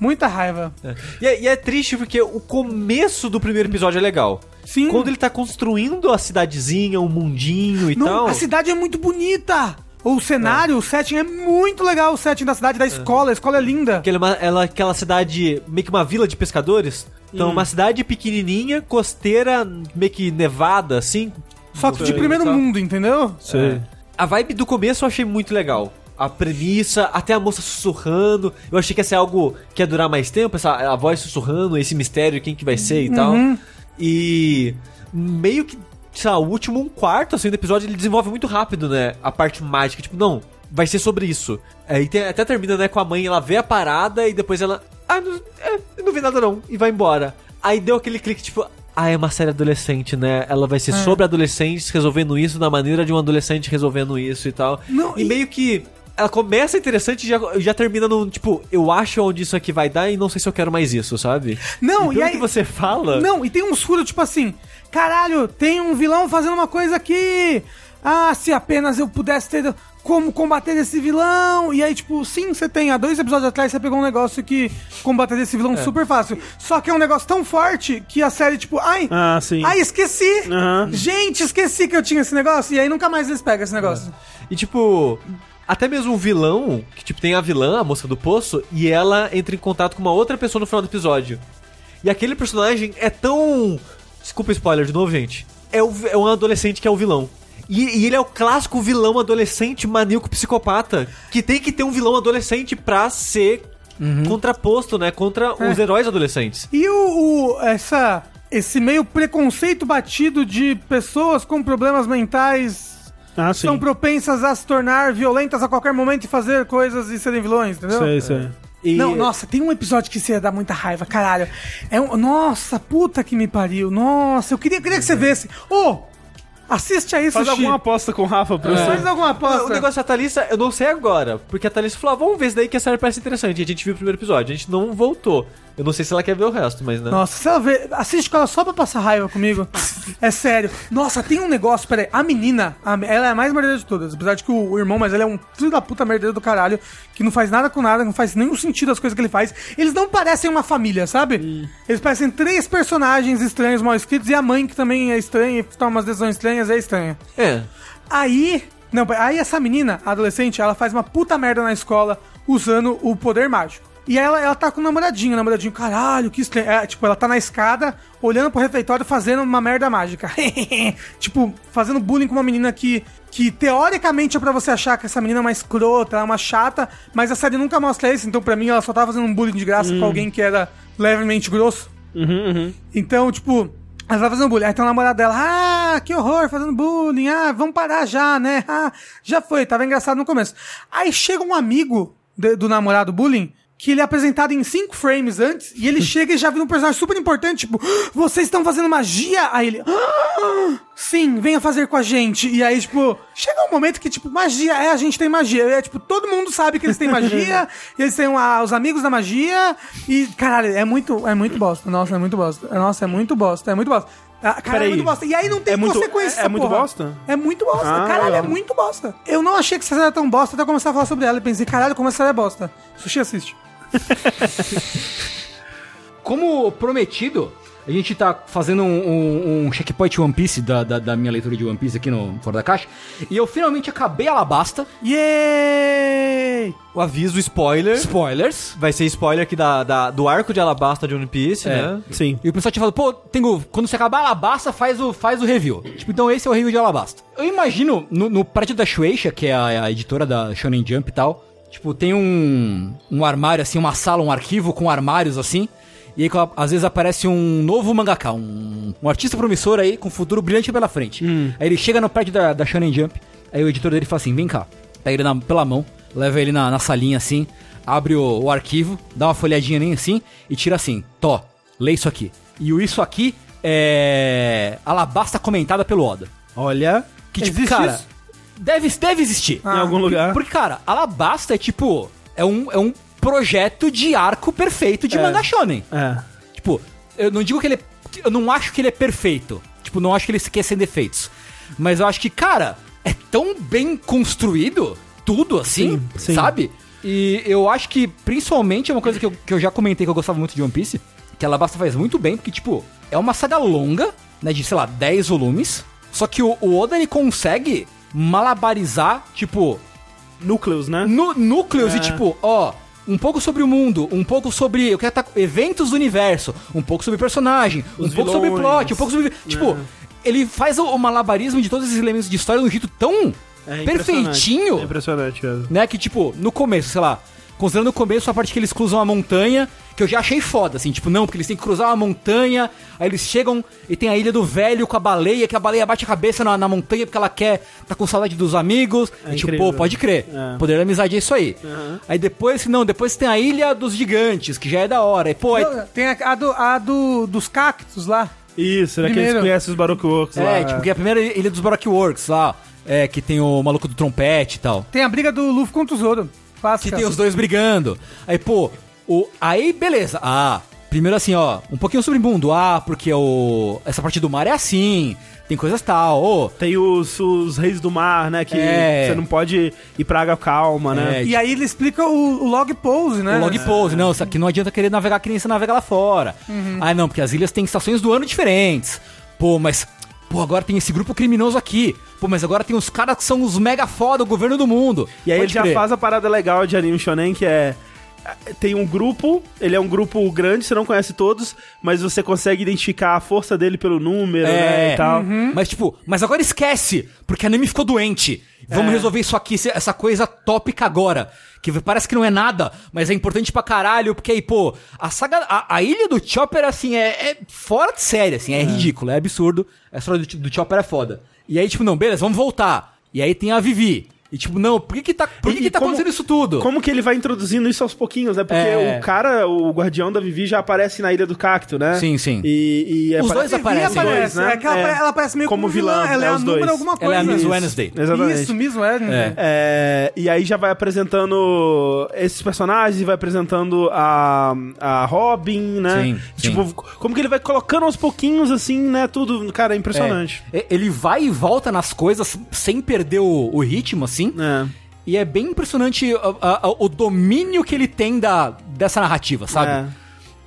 Muita raiva. É. E, é, e é triste porque o começo do primeiro episódio é legal. Sim. Quando ele tá construindo a cidadezinha, o mundinho e Não, tal. a cidade é muito bonita. O cenário, o setting é muito legal. O setting da cidade, da escola. A escola é linda. Aquela, uma- ela, aquela cidade, meio que uma vila de pescadores. Então, Hum. uma cidade pequenininha, costeira, meio que nevada, assim. Só que de primeiro mundo, entendeu? Sei. A vibe do começo eu achei muito legal. A premissa, até a moça sussurrando. Eu achei que ia ser algo que ia durar mais tempo, essa, a voz sussurrando, esse mistério quem que vai ser e tal. Uhum. E meio que, sei lá, o último um quarto assim, do episódio ele desenvolve muito rápido, né? A parte mágica. Tipo, não, vai ser sobre isso. Aí tem- até termina, né, com a mãe, ela vê a parada e depois ela. Ah, não, é, não vi nada não. E vai embora. Aí deu aquele clique, tipo. Ah, é uma série adolescente, né? Ela vai ser sobre adolescentes resolvendo isso da maneira de um adolescente resolvendo isso e tal. Não, e, e- meio que ela começa interessante e já, já termina num, tipo, eu acho onde isso aqui vai dar e não sei se eu quero mais isso, sabe? Não, e e aí- que você fala... Não, e tem uns furos tipo assim: caralho, tem um vilão fazendo uma coisa aqui. Ah, se apenas eu pudesse ter como combater esse vilão. E aí, tipo, sim, você tem. Há dois episódios atrás você pegou um negócio que combater esse vilão super fácil. Só que é um negócio tão forte que a série, tipo, ai. Ah, sim. Ai, esqueci! Aham. Gente, esqueci que eu tinha esse negócio. E aí nunca mais eles pegam esse negócio. E tipo, até mesmo o vilão, que tipo, tem a vilã, a moça do poço, e ela entra em contato com uma outra pessoa no final do episódio. E aquele personagem é tão. Desculpa spoiler de novo, gente. É, o, é um adolescente que é o vilão. E, e ele é o clássico vilão adolescente maníaco psicopata. Que tem que ter um vilão adolescente pra ser contraposto, né? Contra os heróis adolescentes. E o, o- essa, esse meio preconceito batido de pessoas com problemas mentais Ah, sim. são propensas a se tornar violentas a qualquer momento e fazer coisas e serem vilões, entendeu? Sei, sei. E- Não, nossa, tem um episódio que você ia dar muita raiva, caralho. É um, nossa, puta que me pariu. Nossa, eu queria, queria que você visse. Ô, assiste aí, Faz Sushi. alguma aposta com o Rafa pra você. Faz alguma aposta. O negócio da Thalissa, eu não sei agora. Porque a Thalissa falou: ah, vamos ver isso daí que a série parece interessante. E a gente viu o primeiro episódio. A gente não voltou. Eu não sei se ela quer ver o resto, mas né. Nossa, se ela vê, assiste com ela só pra passar raiva comigo. É sério. Nossa, tem um negócio, peraí. A menina, a- ela é a mais merdeira de todas. Apesar de que o, o irmão, mas ele é um filho da puta merdeiro do caralho, que não faz nada com nada, não faz nenhum sentido as coisas que ele faz. Eles não parecem uma família, sabe? Eles parecem três personagens estranhos, mal escritos, e a mãe, que também é estranha e toma umas decisões estranhas, é estranha. É. Aí. Não, aí essa menina, a adolescente, ela faz uma puta merda na escola usando o poder mágico. E aí ela, ela tá com o namoradinho, o namoradinho, caralho, que estranho. É, tipo, ela tá na escada, olhando pro refeitório, fazendo uma merda mágica. tipo, fazendo bullying com uma menina que, que teoricamente é pra você achar que essa menina é uma escrota, ela é uma chata, mas a série nunca mostra isso, então pra mim ela só tá fazendo um bullying de graça com alguém que era levemente grosso. Então, tipo, ela tá fazendo bullying. Aí tem o namorado dela, ah, que horror, fazendo bullying, ah, vamos parar já, né? Ah, já foi, tava engraçado no começo. Aí chega um amigo de- do namorado bullying, que ele é apresentado em cinco frames antes, e ele chega e já vira um personagem super importante, tipo, "Ah, vocês estão fazendo magia? Aí ele, "Ah, sim, venha fazer com a gente. E aí, tipo, chega um momento que, tipo, magia, é, a gente tem magia. É, tipo, todo mundo sabe que eles têm magia, e eles têm ah, os amigos da magia, e, caralho, é muito, é muito bosta. Nossa, é muito bosta. Nossa, é muito bosta, é muito bosta. Ah, Cara, é muito bosta. E aí não tem É muito- consequência. é- é muito bosta? É muito bosta. Ah, caralho, é muito bosta. Eu não achei que essa série era tão bosta até eu começar a falar sobre ela. E pensei, caralho, como essa série é bosta. Sushi assiste. Como prometido, a gente tá fazendo um, um, um checkpoint One Piece da, da, da minha leitura de One Piece aqui no Fora da Caixa. E eu finalmente acabei Alabasta. Yay! O aviso, spoiler. Spoilers. Vai ser spoiler aqui da, da- do arco de Alabasta de One Piece, É. né? Sim. E o pessoal tinha falado, pô, tenho, quando você acabar Alabasta, faz o, faz o review. Tipo, então esse é o review de Alabasta. Eu imagino, no, no prédio da Shueisha, que é a, a editora da Shonen Jump e tal, tipo, tem um, um armário, assim, uma sala, um arquivo com armários, assim, e aí às vezes aparece um novo mangaka, um, um artista promissor aí, com futuro brilhante pela frente. Aí ele chega no prédio da, da Shonen Jump, aí o editor dele fala assim, vem cá, pega ele na- pela mão, leva ele na, na salinha, assim, abre o, o arquivo, dá uma folhadinha nem assim, e tira assim, Tó, lê isso aqui. E o isso aqui é Alabasta comentada pelo Oda. Olha. Que tipo, Existe cara, isso? Deve, deve existir. em algum lugar. Porque, cara, Alabasta é tipo. É um, é um projeto de arco perfeito de É. manga shonen. É. Tipo, eu não digo que ele é. Eu não acho que ele é perfeito. Tipo, não acho que ele quer sem defeitos. Mas eu acho que, cara, é tão bem construído tudo assim, Sim, sim. sabe? E eu acho que, principalmente, é uma coisa que eu, que eu já comentei que eu gostava muito de One Piece, que a Alabasta faz muito bem, porque, tipo, é uma saga longa, né, de, sei lá, 10 volumes, só que o, o Oda, ele consegue malabarizar, tipo, Núcleos, né? nu- núcleos É. e, tipo, ó... Um pouco sobre o mundo, um pouco sobre eu quero tá, eventos do universo, um pouco sobre personagem, Os um pouco sobre vilões. plot, um pouco sobre. Tipo, ele faz o, o malabarismo de todos esses elementos de história de um jeito tão É perfeitinho É impressionante, cara. né? Que, tipo, no começo, sei lá, considerando no começo a parte que eles cruzam a montanha, que eu já achei foda, assim, tipo, não, porque eles têm que cruzar uma montanha, aí eles chegam e tem a ilha do velho com a baleia, que a baleia bate a cabeça na, na montanha porque ela quer, tá com saudade dos amigos. É e, tipo, pô, pode crer. É. Poder da amizade é isso aí. Aí depois, não, depois tem a ilha dos gigantes, que já é da hora. E, pô, aí, Não, Tem a, a do, a do- dos cactos lá. Isso, né? Que eles conhecem os Baroque Works lá. é, tipo, que é a primeira ilha dos Baroque Works lá, é, que tem o maluco do trompete e tal. Tem a briga do Luffy contra o Zoro. Que Clássica. tem os dois brigando. Aí, pô, o, aí beleza. Ah, primeiro assim, ó, um pouquinho sobre o mundo. Ah, porque o, essa parte do mar é assim, tem coisas tal. Ô, Tem os, os reis do mar, né? Que É. você não pode ir pra água calma, né? É, E aí ele explica o, o log pose, né? o log pose, não, isso aqui não adianta querer navegar que nem você navega lá fora. Uhum. Ah, não, porque as ilhas têm estações do ano diferentes. Pô, mas. Pô, agora tem esse grupo criminoso aqui. Pô, mas agora tem os caras que são os mega foda, o governo do mundo. E aí Pode ele já crer. faz a parada legal de anime shonen, que é... Tem um grupo, ele é um grupo grande, você não conhece todos, mas você consegue identificar a força dele pelo número, né, e tal. Uhum. Mas, tipo, mas agora esquece, porque a Nami ficou doente. Vamos É. resolver isso aqui, essa coisa tópica agora. Que parece que não é nada, mas é importante pra caralho, porque aí, pô, a saga. A, a ilha do Chopper, assim, é, é fora de série, assim, é, ridículo, é absurdo. A história do, do Chopper é foda. E aí, tipo, não, beleza, vamos voltar. E aí tem a Vivi. E tipo, não, por que que tá, por que E que tá como- acontecendo isso tudo? Como que ele vai introduzindo isso aos pouquinhos, né? Porque É. o cara, o guardião da Vivi já aparece na Ilha do Cacto, né? Sim, sim. E, e Os aparece- dois aparecem. Aparece, Dois, né? é que ela, É. ela aparece meio Como como, vilã. vilã, Ela é, é, a os número dois. alguma coisa. Ela é a Miss. Wednesday. Exatamente. Isso, Miss Wednesday. É. É, e aí já vai apresentando esses personagens, vai apresentando a, a Robin, né? Sim, Tipo, como que ele vai colocando aos pouquinhos, assim, né? Tudo, cara, é impressionante. É, ele vai e volta nas coisas sem perder o, o ritmo, assim. É. E é bem impressionante a- a- a- o domínio que ele tem da, dessa narrativa, sabe? É.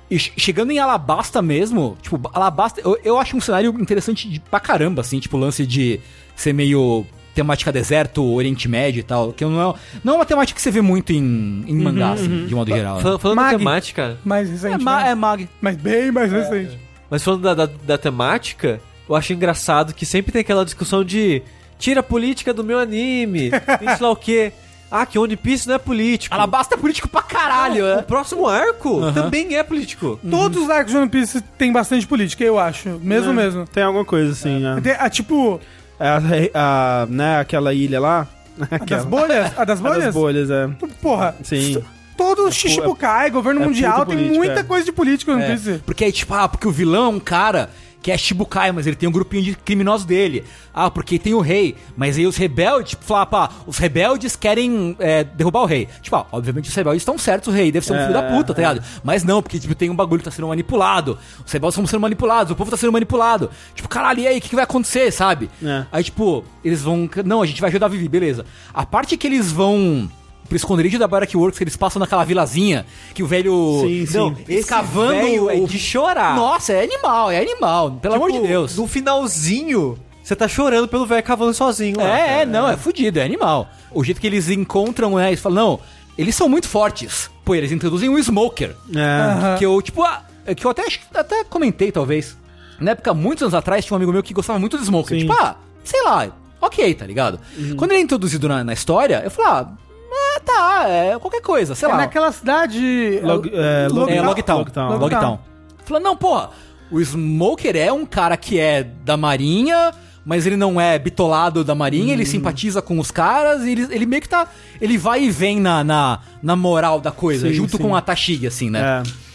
E che- chegando em Alabasta mesmo, tipo, Alabasta, eu, eu acho um cenário interessante de, pra caramba, assim, tipo, o lance de ser meio temática deserto, Oriente Médio e tal, que não é, não é uma temática que você vê muito em, em mangá, assim, de modo geral. né? Fal- Falando da Mag. temática, Mais É, recente. ma- né? é mag. Mas bem mais recente. mas falando da, da, da temática, eu acho engraçado que sempre tem aquela discussão de tira a política do meu anime, isso lá o quê? Ah, que One Piece não é político. Alabasta é político pra caralho, O né? próximo arco também é político. Todos os arcos de One Piece tem bastante política, eu acho. Mesmo, mesmo. Tem alguma coisa, assim, né? Tem, a, tipo, É A, a- né, aquela ilha lá. a das bolhas. A das A bolhas? das bolhas, é. Porra. Sim. Todo Shichibukai, governo é mundial, tem política, muita é. coisa de política no One É, Piece. porque aí, tipo, ah, porque o vilão é um cara que é Shibukai, mas ele tem um grupinho de criminosos dele. Ah, porque tem o rei, mas aí os rebeldes, tipo, falar, pá, os rebeldes querem é, derrubar o rei. Tipo, ah, obviamente os rebeldes estão certos, o rei deve ser um É, filho da puta, tá é. ligado? Mas não, porque, tipo, tem um bagulho que tá sendo manipulado, os rebeldes estão sendo manipulados, o povo tá sendo manipulado. Tipo, caralho, e aí, o que, que vai acontecer, sabe? É. Aí, tipo, eles vão, não, a gente vai ajudar a Vivi, beleza. A parte que eles vão... Pro esconderijo da Barak Works, que eles passam naquela vilazinha, que o velho. Sim, sim. Não, escavando velho é de chorar. nossa, é animal, é animal. Pelo amor de Tipo, Deus. No finalzinho, você tá chorando pelo velho cavando sozinho. lá, É, é, não, é fudido, é animal. O jeito que eles encontram, né? Eles falam, não, eles são muito fortes. Pô, eles introduzem o Smoker. É. Que eu, tipo, ah, que eu até, acho- até comentei, talvez. Na época, muitos anos atrás, tinha um amigo meu que gostava muito do Smoker. Sim. Tipo, ah, sei lá, ok, tá ligado? Quando ele é introduzido na, na história, eu falei, ah, ah, tá, é qualquer coisa, sei É lá. naquela cidade. Log- é, Log- É, Logtown. Logtown. Falando, não, porra, o Smoker é um cara que é da marinha, mas ele não é bitolado da marinha, ele simpatiza com os caras, e ele, ele meio que tá... Ele vai e vem na, na, na moral da coisa, Sim, junto sim. com a Tashigi, assim, né? É.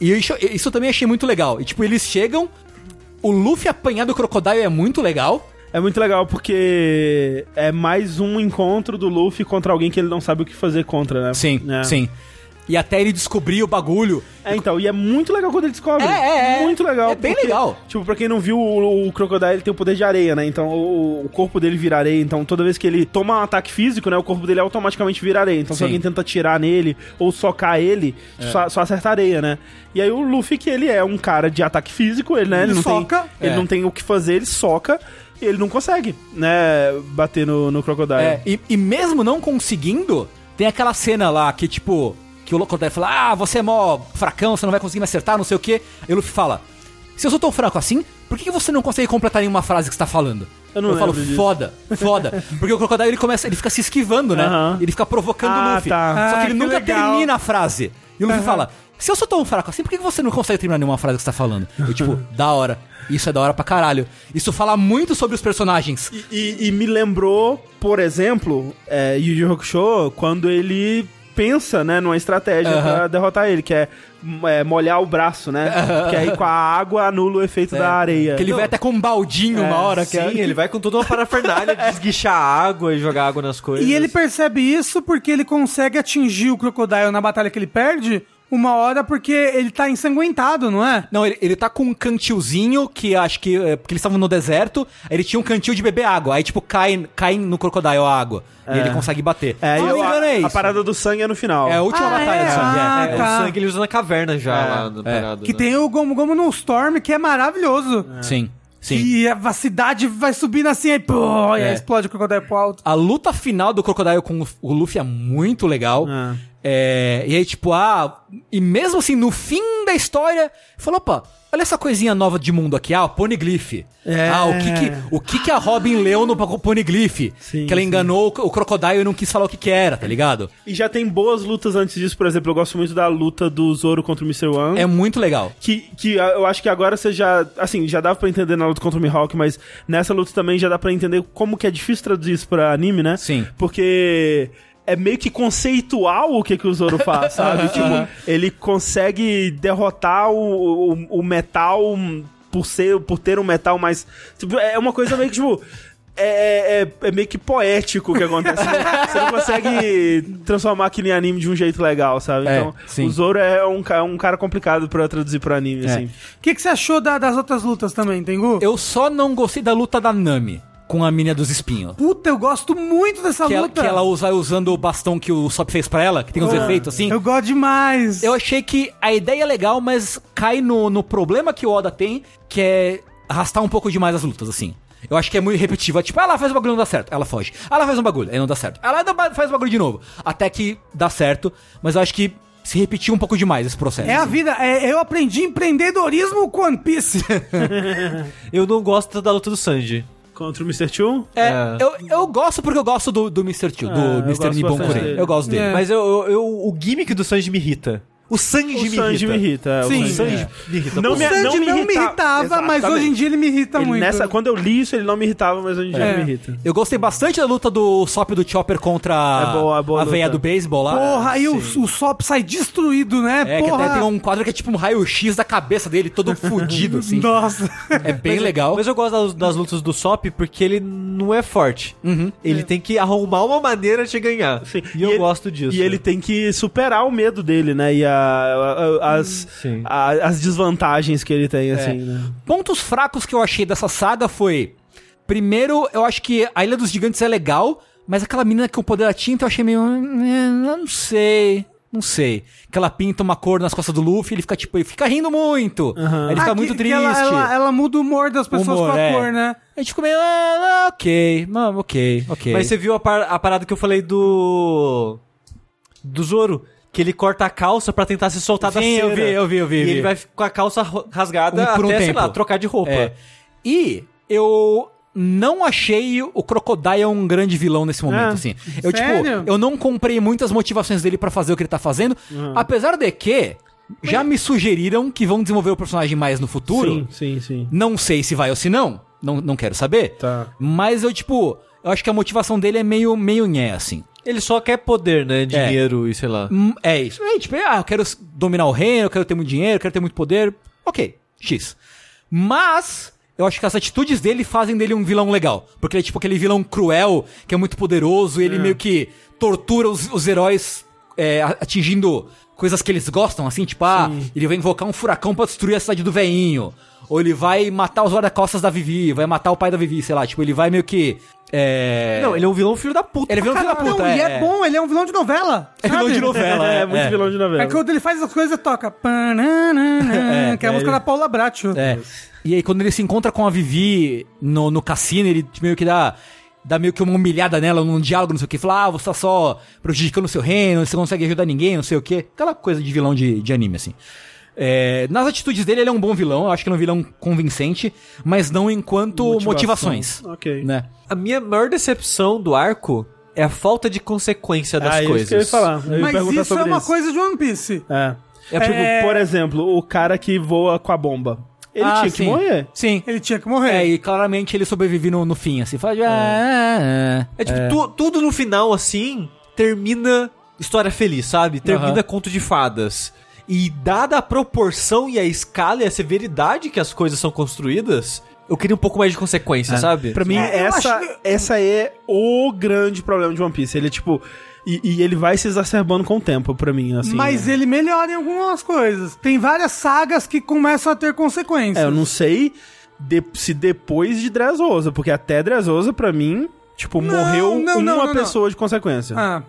E isso, isso eu também achei muito legal. E, tipo, eles chegam, o Luffy apanhar do Crocodile é muito legal. É muito legal porque é mais um encontro do Luffy contra alguém que ele não sabe o que fazer contra, né? Sim, É. sim. E até ele descobrir o bagulho. É, então, e é muito legal quando ele descobre. É, é, é. Muito legal. É bem legal. Tipo, pra quem não viu, o, o Crocodile ele tem o poder de areia, né? Então, o, o corpo dele vira areia. Então, toda vez que ele toma um ataque físico, né? O corpo dele automaticamente vira areia. Então, se Sim. alguém tenta atirar nele ou socar ele, só, só acerta areia, né? E aí, o Luffy, que ele é um cara de ataque físico, ele, né? Ele não soca. Tem, ele É. não tem o que fazer, ele soca. E ele não consegue, né? Bater no, no Crocodile. É, e, e mesmo não conseguindo, tem aquela cena lá que, tipo, que o Crocodile fala: Ah, você é mó fracão, você não vai conseguir me acertar, não sei o quê. E o Luffy fala: Se eu sou tão fraco assim, por que você não consegue completar nenhuma frase que você tá falando? Eu não falo, lembro disso. foda, foda. Porque o Crocodile ele começa, ele fica se esquivando, né? Aham. Ele fica provocando o Ah, Luffy. tá. Só que Ah, ele nunca termina a frase. E o Luffy fala: Se eu sou tão fraco assim, por que que você não consegue terminar nenhuma frase que você tá falando? Eu, tipo, da hora. Isso é da hora pra caralho. Isso fala muito sobre os personagens. E, e- e me lembrou, por exemplo, é, Yu Yu Hakusho, quando ele pensa, né, numa estratégia Aham. pra derrotar ele, que é, é, molhar o braço, né? Que aí com a água anula o efeito da areia. Que ele vai até com um baldinho uma hora. que Sim, é... ele vai com toda uma parafernália de esguichar água e jogar água nas coisas. E ele percebe isso porque ele consegue atingir o Crocodile na batalha que ele perde uma hora porque ele tá ensanguentado, não é? Não, ele, ele tá com um cantilzinho que acho que. É, porque eles estavam no deserto, aí ele tinha um cantil de beber água. Aí, tipo, cai, cai no crocodile a água. E ele consegue bater. É, e não me a, engano, é a isso. parada do sangue é no final. É a última Ah, batalha é? do sangue. Ah, é. É, tá. o sangue ele usa na caverna já lá na parada. Que né? tem o Gomu Gomu no Storm, que é maravilhoso. Sim, sim. E a cidade vai subindo assim, aí, pô, e aí É. explode o Crocodile pro alto. A luta final do Crocodile com o- o Luffy é muito legal. Ah. É, e aí, tipo, ah. E mesmo assim, no fim da história, falou, opa, olha essa coisinha nova de mundo aqui, ah, o Poneglyph. É. Ah, o que que, o que que a Robin leu no Poneglyph? Sim, que ela sim. enganou o, Crocodile e não quis falar o que que era, tá ligado? E já tem boas lutas antes disso, por exemplo, eu gosto muito da luta do Zoro contra o Mr. One. É muito legal. Que, que eu acho que agora você já. Assim, já dava pra entender na luta contra o Mihawk, mas nessa luta também já dá pra entender como que é difícil traduzir isso pra anime, né? Sim. Porque é meio que conceitual o que, que o Zoro faz, sabe? tipo, ele consegue derrotar o, o, o metal por, ser, por ter um metal mais. Tipo, é uma coisa meio que, tipo. É, é- é meio que poético o que acontece. Você não consegue transformar aquilo em anime de um jeito legal, sabe? É, então, sim. o Zoro é um, ca- um cara complicado pra traduzir pro anime, É. assim. O que, que você achou da- das outras lutas também, Tengu? Eu só não gostei da luta da Nami com a mina dos espinhos. Puta, eu gosto muito dessa Que ela, luta. que ela usa usando o bastão que o Sop fez pra ela, que tem uns efeitos assim. Eu gosto demais. Eu achei que a ideia é legal, mas cai no, no problema que o Oda tem, que é arrastar um pouco demais as lutas, assim. Eu acho que é muito repetitivo. É tipo, ah, ela faz o bagulho e não dá certo. Ela foge. Ah, ela faz um bagulho, aí não dá certo. Ela faz o bagulho de novo. Até que dá certo, mas eu acho que se repetiu um pouco demais esse processo. É a vida. é- eu aprendi empreendedorismo com One Piece. Eu não gosto da luta do Sanji. Contra o Mr. Chu? É, É. Eu, eu gosto porque eu gosto do, do Mr. Tio, Ah, do eu Mr. gosto Nippon bastante Kure. dele. Eu gosto dele. É. Mas eu, eu- eu- o gimmick do Sanji me irrita. O Sanji, O me, Sanji irrita. me irrita. é, Sim. O Sanji- Sanji me irrita. Não o me- Sanji não, me irrita- irritava, mas Exatamente. hoje em dia ele me irrita Ele muito. nessa, quando eu li isso, ele não me irritava, mas hoje em dia É. ele me irrita. Eu gostei bastante da luta do Sop e do Chopper contra É boa, é boa a luta. veia do beisebol lá. Porra, aí o, o Sop sai destruído, né? É, que Porra. até tem um quadro que é tipo um raio-x da cabeça dele, todo fudido, assim. Nossa. É bem legal. Mas eu gosto das, das lutas do Sop porque ele não é forte. Ele tem que arrumar uma maneira de ganhar. Sim. E, eu ele- gosto disso. E ele tem que superar o medo dele, né? E a- as, a- as desvantagens que ele tem, assim, né? Pontos fracos que eu achei dessa saga foi. Primeiro, eu acho que a Ilha dos Gigantes é legal, mas aquela menina com o poder da tinta eu achei meio. eh, Não sei. Não sei. Que ela pinta uma cor nas costas do Luffy, ele fica tipo, ele fica rindo muito. Aí ele fica Ah, muito que- que triste. Ela, ela- ela muda o humor das pessoas Humor, com a é. cor, né? A gente ficou meio. Ah, ok, mano, ok, ok. Mas você viu a, par- a parada que eu falei do. Do Zoro? Que ele corta a calça pra tentar se soltar da Sim, cera. eu vi, eu vi, eu vi, E vi. ele vai com a calça rasgada Um- por um até, sei lá, tempo. trocar de roupa. É. E eu não achei o Crocodile um grande vilão nesse momento, Ah, assim. Eu, sério? tipo, eu não comprei muitas motivações dele pra fazer o que ele tá fazendo, apesar de que já me sugeriram que vão desenvolver o personagem mais no futuro. Sim, sim, sim. Não sei se vai ou se não, não, não quero saber. Tá. Mas eu, tipo, eu acho que a motivação dele é meio, meio nhé, assim. Ele só quer poder, né? Dinheiro e sei lá. Hum, É isso. É, tipo, ah, eu quero dominar o reino, eu quero ter muito dinheiro, eu quero ter muito poder. Ok, X. Mas, eu acho que as atitudes dele fazem dele um vilão legal. Porque ele é tipo aquele vilão cruel, que é muito poderoso, e ele meio que tortura os, os heróis é, atingindo coisas que eles gostam, assim, tipo, ah, ele vai invocar um furacão pra destruir a cidade do veinho. Ou ele vai matar os guarda-costas da Vivi, vai matar o pai da Vivi, sei lá, tipo, ele vai meio que. É... Não, ele é um vilão filho da puta. Ele é vilão filho da Não, puta, e é bom, ele é um vilão de novela. É vilão sabe? de novela, É, é, muito é. vilão de novela. É que quando ele faz as coisas, toca. pananana, que é a é, música ele- da Paula Bracho. É. E aí, quando ele se encontra com a Vivi no, no cassino, ele meio que dá. Dá meio que uma humilhada nela num diálogo, não sei o que. Fala, ah, você tá só prejudicando o seu reino, você não consegue ajudar ninguém, não sei o que. Aquela coisa de vilão de, de anime, assim. É, nas atitudes dele, ele é um bom vilão, eu acho que ele é um vilão convincente, mas não enquanto Motivação. motivações. Ok. Né? A minha maior decepção do arco é a falta de consequência das ah, coisas. isso que eu ia falar. Eu ia Mas isso é uma isso. coisa de One Piece. É. É, Tipo, É. por exemplo, o cara que voa com a bomba. Ele Ah, tinha que sim. morrer. Sim. Ele tinha que morrer. É, e claramente ele sobrevive no, no fim, assim. Fala, ah, É tipo, tu- tudo no final, assim, termina história feliz, sabe? Termina conto de fadas. E dada a proporção e a escala e a severidade que as coisas são construídas, eu queria um pouco mais de consequência, sabe? Pra mim, É, essa, que- essa é o grande problema de One Piece. Ele é tipo. E, e ele vai se exacerbando com o tempo, pra mim, assim. Mas ele melhora em algumas coisas. Tem várias sagas que começam a ter consequências. É, eu não sei de- se depois de Dressrosa, porque até Dressrosa, pra mim, tipo, Não, morreu não, uma não, não, pessoa de consequência. Ah,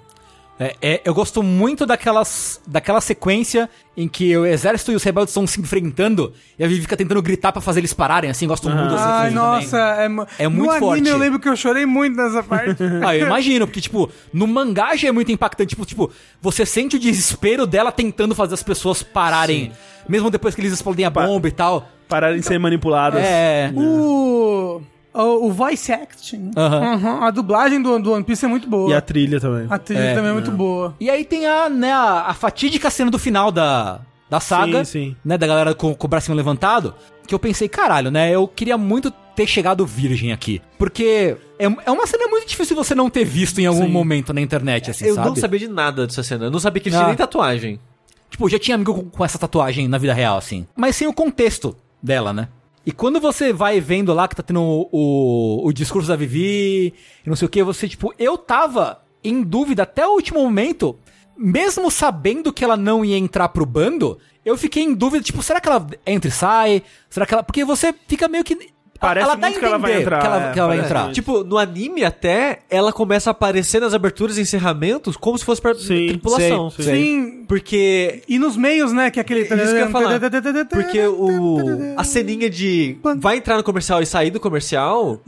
É, é, eu gosto muito daquelas, daquela sequência em que o exército e os rebeldes estão se enfrentando e a Vivi fica tentando gritar pra fazer eles pararem, assim, gosto muito dessa Ai, sequência nossa, também. é, É muito no anime forte. eu lembro que eu chorei muito nessa parte. Ah, eu imagino, porque, tipo, no mangá já é muito impactante. Tipo, tipo, você sente o desespero dela tentando fazer as pessoas pararem. Mesmo depois que eles explodem a bomba e tal. Pararem de ser manipuladas. É. o, o, o voice acting. Uhum, a dublagem do, do One Piece é muito boa. E a trilha também. A trilha É, também é muito boa. E aí tem a, né, a, a fatídica cena do final da, da saga, Sim, sim. né, da galera com, com o bracinho levantado, que eu pensei, caralho, né, eu queria muito ter chegado virgem aqui. Porque é, é uma cena muito difícil você não ter visto em algum Sim. momento na internet, assim, eu sabe? não sabia de nada dessa cena. Eu não sabia que ele Ah. tinha nem tatuagem. Tipo, eu já tinha amigo com, com essa tatuagem na vida real, assim. Mas sem o contexto dela, né? E quando você vai vendo lá que tá tendo o, o, o discurso da Vivi e não sei o que, você, tipo, eu tava em dúvida até o último momento, mesmo sabendo que ela não ia entrar pro bando, eu fiquei em dúvida, tipo, será que ela entra e sai? Será que ela. Porque você fica meio que. Parece ela muito que ela vai entender entrar, Que ela, é, que ela vai entrar. muito. Tipo, no anime até, ela começa a aparecer nas aberturas e encerramentos como se fosse pra Sim, tripulação. sei, Sim. Porque E nos meios, né, que é aquele... Isso que eu ia falar. Porque o, a ceninha de vai entrar no comercial e sair do comercial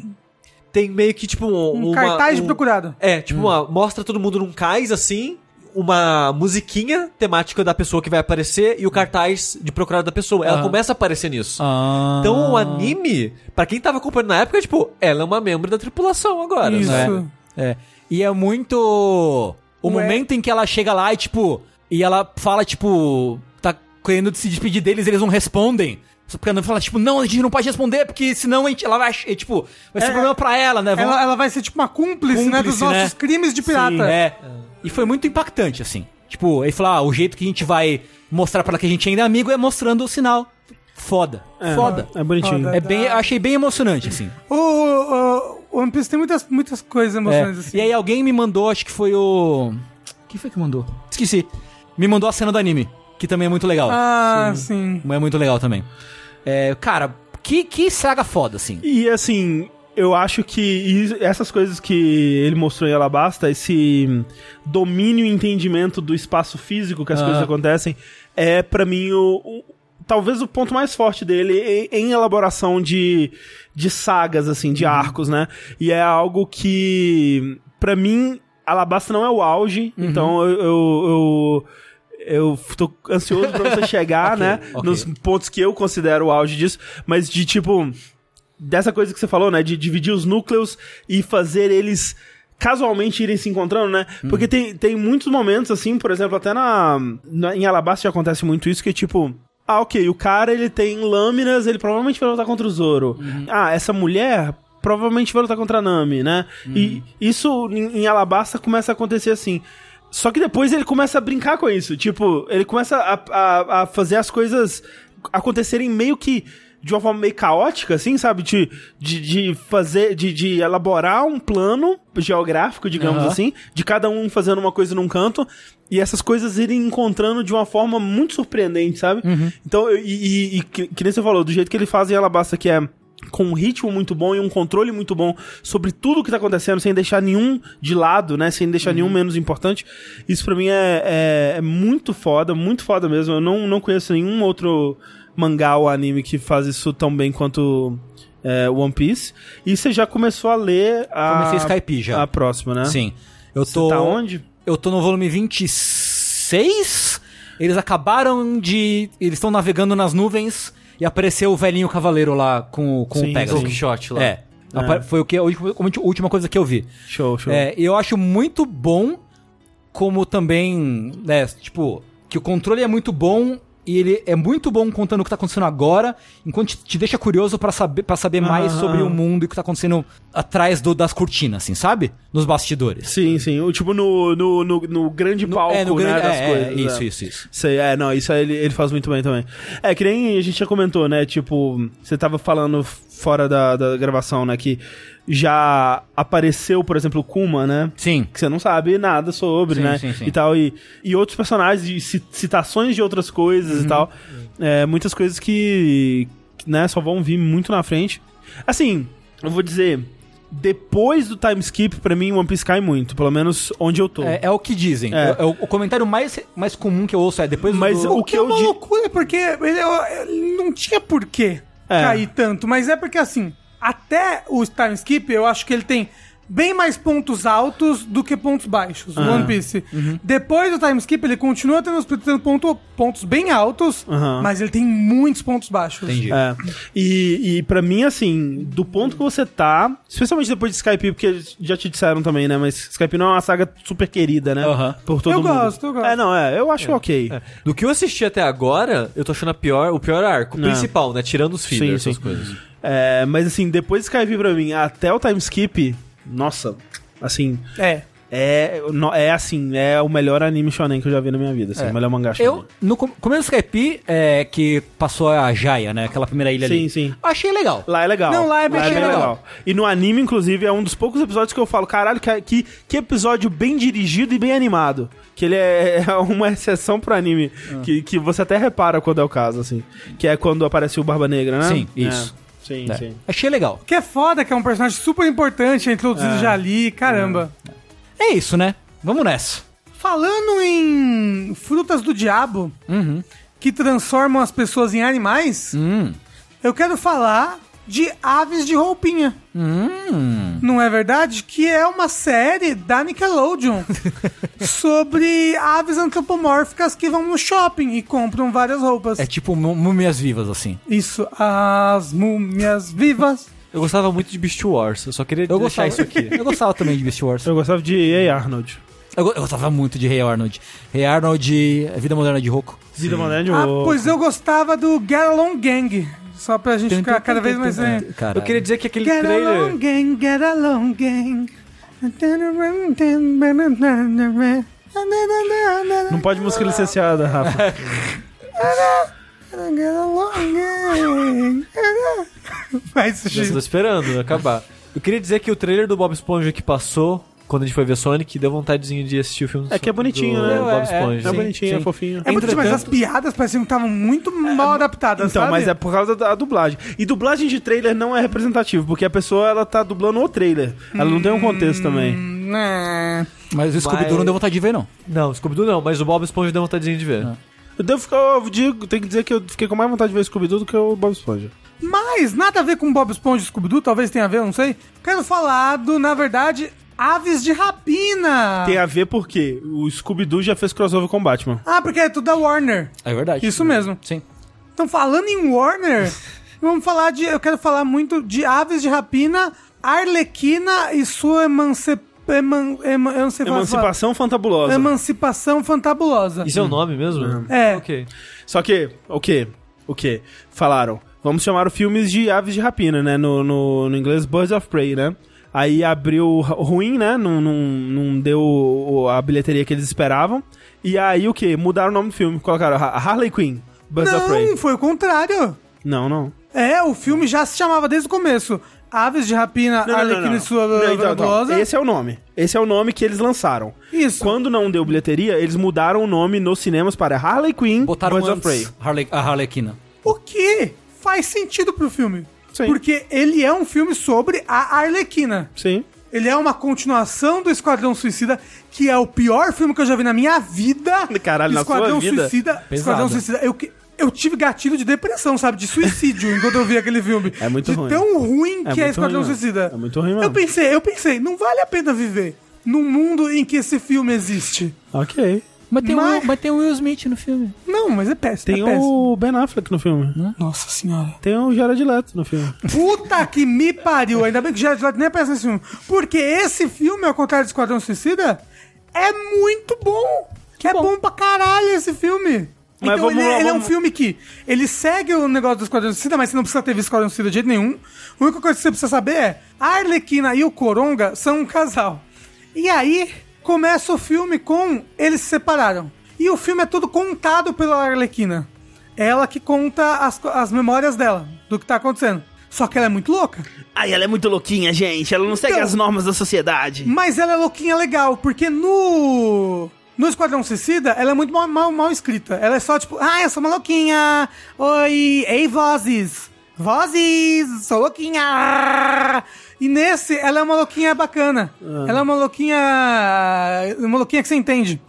tem meio que tipo um, Um uma- cartaz de um- procurado. É, tipo, uma, mostra todo mundo num cais assim, uma musiquinha temática da pessoa que vai aparecer e o cartaz de procurado da pessoa. Ela Ah. começa a aparecer nisso. Ah. Então o anime, pra quem tava acompanhando na época, é tipo, ela é uma membro da tripulação agora. Isso. né? É. E é muito. O Ué. momento em que ela chega lá e, tipo. E ela fala, tipo. Tá querendo se despedir deles eles não respondem. Só porque ela fala, tipo, não, a gente não pode responder, porque senão a gente, ela vai. é, tipo, vai ser É. problema pra ela, né? Vamos- Ela, ela vai ser tipo uma cúmplice, né, dos Cúmplice, né? nossos crimes de pirata. Sim, é. E foi muito impactante, assim. Tipo, ele falou, ah, o jeito que a gente vai mostrar pra ela que a gente ainda é amigo é mostrando o sinal. Foda. É, Foda. É bonitinho. Foda. É bem, eu achei bem emocionante, assim. O, o, o One Piece tem muitas, muitas coisas É. emocionantes assim. E aí alguém me mandou, acho que foi o. Quem foi que mandou? Esqueci. Me mandou a cena do anime, que também é muito legal. Ah, sim. É muito legal também. É, cara, que, que saga foda, assim. E assim, eu acho que essas coisas que ele mostrou em Alabasta, esse domínio e entendimento do espaço físico que as Ah. coisas acontecem, é pra mim o, o- talvez o ponto mais forte dele em, em elaboração de, de sagas, assim, de arcos, né? E é algo que, pra mim, Alabasta não é o auge, então eu- eu- eu eu tô ansioso pra você chegar, né? ok. Nos pontos que eu considero o auge disso, mas de tipo. Dessa coisa que você falou, né? De dividir os núcleos e fazer eles casualmente irem se encontrando, né? Porque tem, tem muitos momentos, assim, por exemplo, até na, na- em Alabasta já acontece muito isso, que é tipo. Ah, ok, o cara ele tem lâminas, ele provavelmente vai lutar contra o Zoro. Ah, essa mulher provavelmente vai lutar contra a Nami, né? E isso em, em Alabasta começa a acontecer assim. Só que depois ele começa a brincar com isso. Tipo, ele começa a, a, a fazer as coisas acontecerem meio que de uma forma meio caótica, assim, sabe? De, de, de fazer, de, de elaborar um plano geográfico, digamos Aham. assim, de cada um fazendo uma coisa num canto, e essas coisas irem encontrando de uma forma muito surpreendente, sabe? Então, eu- e, e, e que, que nem você falou, do jeito que ele faz em Alabasta, que é com um ritmo muito bom e um controle muito bom sobre tudo que tá acontecendo, sem deixar nenhum de lado, né? Sem deixar nenhum menos importante. Isso pra mim é, é, é muito foda, muito foda mesmo. Eu não, não conheço nenhum outro mangá ou anime que faz isso tão bem quanto é, One Piece. E você já começou a ler a, Comecei Skype já. a próxima, né? Sim. Eu Você tô. tá onde? Eu tô no volume 26. Eles acabaram de. Eles estão navegando nas nuvens e apareceu o velhinho cavaleiro lá com, o- com Sim, o Pegasus. sim. Quixote lá. É. Apa- Foi o que, a última, a última coisa que eu vi. Show, show. É, eu acho muito bom, como também, né, tipo, que o controle é muito bom e ele é muito bom contando o que tá acontecendo agora, enquanto te, deixa curioso pra saber, pra saber mais Aham. sobre o mundo e o que tá acontecendo atrás do- das cortinas, assim, sabe? Nos bastidores. Sim, sim. O, tipo no, no, no, no grande No- palco, é, no grande- né, das é, é, coisas. isso, é. isso, isso. Sei, é, não, isso ele, ele faz muito bem também. É, que nem a gente já comentou, né? Tipo, você tava falando fora da, da gravação, né? Que já apareceu, por exemplo, o Kuma, né? Sim. Que você não sabe nada sobre, Sim, né? sim, sim. E tal. E, e outros personagens, e ci- citações de outras coisas Uhum. e tal. É, muitas coisas que, né, só vão vir muito na frente. Assim, eu vou dizer. Depois do time skip, pra mim, One Piece cai muito. Pelo menos onde eu tô. É, é o que dizem. É. É, o, o comentário mais, mais comum que eu ouço é depois Mas do... o O que que é eu uma di- loucura, porque ele, ele não tinha porquê É. cair tanto. Mas é porque, assim, até o time skip, eu acho que ele tem bem mais pontos altos do que pontos baixos, o Aham. One Piece. Uhum. Depois do time skip, ele continua tendo, tendo ponto- pontos bem altos, Aham. mas ele tem muitos pontos baixos. Entendi. É. E, e para mim, assim, do ponto que você tá, especialmente depois de Skype, porque já te disseram também, né? Mas Skype não é uma saga super querida, né? Aham. Por todo Eu mundo. gosto, eu gosto. É, não, é. Eu acho ok. É. Do que eu assisti até agora, eu tô achando a pior, o pior arco. O Não. principal, né? Tirando os Sim, essas sim. coisas. É, mas assim, depois de Skype pra mim até o time skip, nossa, assim, É. é, é assim, é o melhor anime shonen que eu já vi na minha vida, assim, É. o melhor mangá shonen. Eu, no com- começo do Skype, é, que passou a Jaya, né? Aquela primeira ilha Sim, ali. sim. Achei legal. Lá é legal. Não, lá é bem legal. E no anime, inclusive, é um dos poucos episódios que eu falo, caralho, que, que, que episódio bem dirigido e bem animado. Que ele é, é uma exceção pro anime, Ah. que, que você até repara quando é o caso, assim. Que é quando aparece o Barba Negra, né? Sim, É. isso. Sim, É. sim. Achei legal. Que é foda, que é um personagem super importante, é introduzido É. já ali, caramba. É isso, né? Vamos nessa. Falando em frutas do diabo, Uhum. que transformam as pessoas em animais, Hum. eu quero falar de Aves de Roupinha. Hum. Não é verdade? Que é uma série da Nickelodeon sobre aves antropomórficas que vão no shopping e compram várias roupas. É tipo mú- múmias vivas, assim. Isso, as múmias vivas. Eu gostava muito de Beast Wars, eu só queria Eu deixar gostava, isso aqui. eu gostava também de Beast Wars. Eu gostava de Ei Arnold. Eu, eu gostava muito de Rei Arnold. Rei Arnold, A Vida Moderna de Roku. Vida Moderna de Ah, Ouro. pois eu gostava do Get Along Gang. Só pra gente ficar cada vez mais... é. Eu queria dizer que aquele Get trailer... along gang, get along gang. Não pode música licenciada, Rafa. Tô isso. esperando acabar. Eu queria dizer que o trailer do Bob Esponja que passou, quando a gente foi ver Sonic, deu vontadezinho de assistir o filme do É que é bonitinho, do né? Bob É, é, Esponja. É Sim, bonitinho, é sim. fofinho. É muito mas as piadas pareciam que estavam muito mal adaptadas, Então, sabe? mas é por causa da dublagem. E dublagem de trailer não é representativo, porque a pessoa ela tá dublando o trailer. Ela não tem um contexto também. Né. Mas o Scooby-Doo Mas- não deu vontade de ver, não. Não, Scooby-Doo não, mas o Bob Esponja deu vontadezinho de ver. Ah. Eu devo ficar, eu digo, tenho que dizer que eu fiquei com mais vontade de ver Scooby-Doo do que o Bob Esponja. Mas nada a ver com Bob Esponja e Scooby-Doo, talvez tenha a ver, eu não sei. Quero falar do, na verdade, Aves de Rapina. Tem a ver porque o Scooby-Doo já fez crossover com o Batman. Ah, porque é tudo da Warner. É verdade. Isso mesmo. Sim. Então, falando em Warner, vamos falar de. Eu quero falar muito de Aves de Rapina, Arlequina e sua emancip, eman, eman, eu não sei falar- Emancipação Fantabulosa. Emancipação Fantabulosa. Isso é o nome mesmo? É. Ok. Só que, o quê? O quê? Falaram, vamos chamar o filmes de aves de rapina, né? No, no, no inglês, Birds of Prey, né? Aí abriu ru- ruim, né? Não, não, não deu a bilheteria que eles esperavam. E aí o quê? Mudaram o nome do filme. Colocaram Ha- Harley Quinn, Birds of Prey. Não, foi o contrário. Não, não. É, o filme já se chamava desde o começo. Aves de Rapina, Não, não, Arlequina não, não. e sua Não, então, então. Esse é o nome. Esse é o nome que eles lançaram. Isso. Quando não deu bilheteria, eles mudaram o nome nos cinemas para Harley Quinn Botaram Birds of Prey. Harley, a Harlequina. O que faz sentido pro filme. Sim. Porque ele é um filme sobre a Arlequina. Sim. Ele é uma continuação do Esquadrão Suicida, que é o pior filme que eu já vi na minha vida. Caralho, na Esquadrão sua vida? Suicida. Pesado. Esquadrão Suicida. Eu, que- eu tive gatilho de depressão, sabe? De suicídio enquanto eu vi aquele filme. É muito de ruim. tão ruim É que é muito Esquadrão ruim mesmo. Suicida. É muito ruim mesmo. Eu pensei, eu pensei, não vale a pena viver num mundo em que esse filme existe. Ok. Mas tem, Mas- o, mas tem o Will Smith no filme. Não, mas é péssimo. Tem é péssimo. o Ben Affleck no filme. Nossa senhora. Tem o Jared Leto no filme. Puta que me pariu. Ainda bem que Jared Leto nem aparece nesse filme. Porque esse filme, ao contrário do Esquadrão Suicida, é muito bom. é bom. pra caralho esse filme. Mas então vamos ele, lá, ele é um filme que ele segue o negócio do Esquadrão Suicida, mas você não precisa ter visto Esquadrão Suicida de jeito nenhum. A única coisa que você precisa saber é a Arlequina e o Coronga são um casal. E aí começa o filme com eles se separaram. E o filme é todo contado pela Arlequina. Ela que conta as, as memórias dela, do que tá acontecendo. Só que ela é muito louca. Ai, ela é muito louquinha, gente. Ela não segue Então- as normas da sociedade. Mas ela é louquinha legal, porque no. No Esquadrão Suicida, ela é muito mal, mal, mal escrita. Ela é só tipo, ah, eu sou uma louquinha. Oi, ei, vozes. Vozes, sou louquinha. E nesse, ela é uma louquinha bacana. Ela é uma louquinha. Uma louquinha que você entende.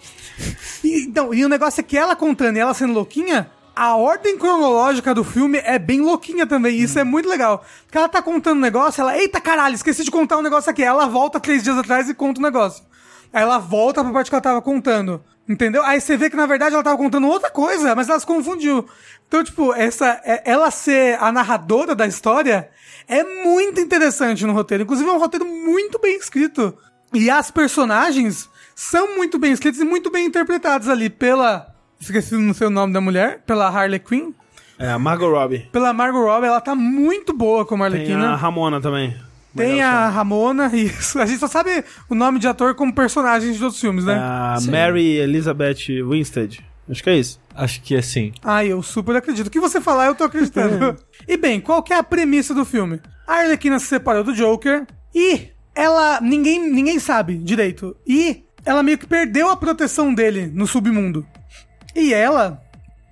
E, então, e o negócio é que ela contando e ela sendo louquinha, a ordem cronológica do filme é bem louquinha também. Isso é muito legal. Porque ela tá contando um negócio, ela, eita caralho, esqueci de contar um negócio aqui. Ela volta três dias atrás e conta o negócio. Aí ela volta pra parte que ela tava contando. Entendeu? Aí você vê que na verdade ela tava contando outra coisa, mas ela se confundiu. Então, tipo, essa, é- ela ser a narradora da história é muito interessante no roteiro. Inclusive, é um roteiro muito bem escrito. E as personagens são muito bem escritas e muito bem interpretadas ali pela. Esqueci não sei o nome da mulher, pela Harley Quinn. É, a Margot Robbie. Pela Margot Robbie, ela tá muito boa como Tem Arlequina. a Ramona também. Tem a Ramona, isso. A gente só sabe o nome de ator como personagens de outros filmes, É né? a Mary Elizabeth Winstead. Acho que é isso. Acho que assim. Ah, eu super acredito. O que você falar, eu tô acreditando. e bem, qual que é a premissa do filme? A Arlequina se separou do Joker e ela. Ninguém, ninguém sabe direito. E ela meio que perdeu a proteção dele no submundo. E ela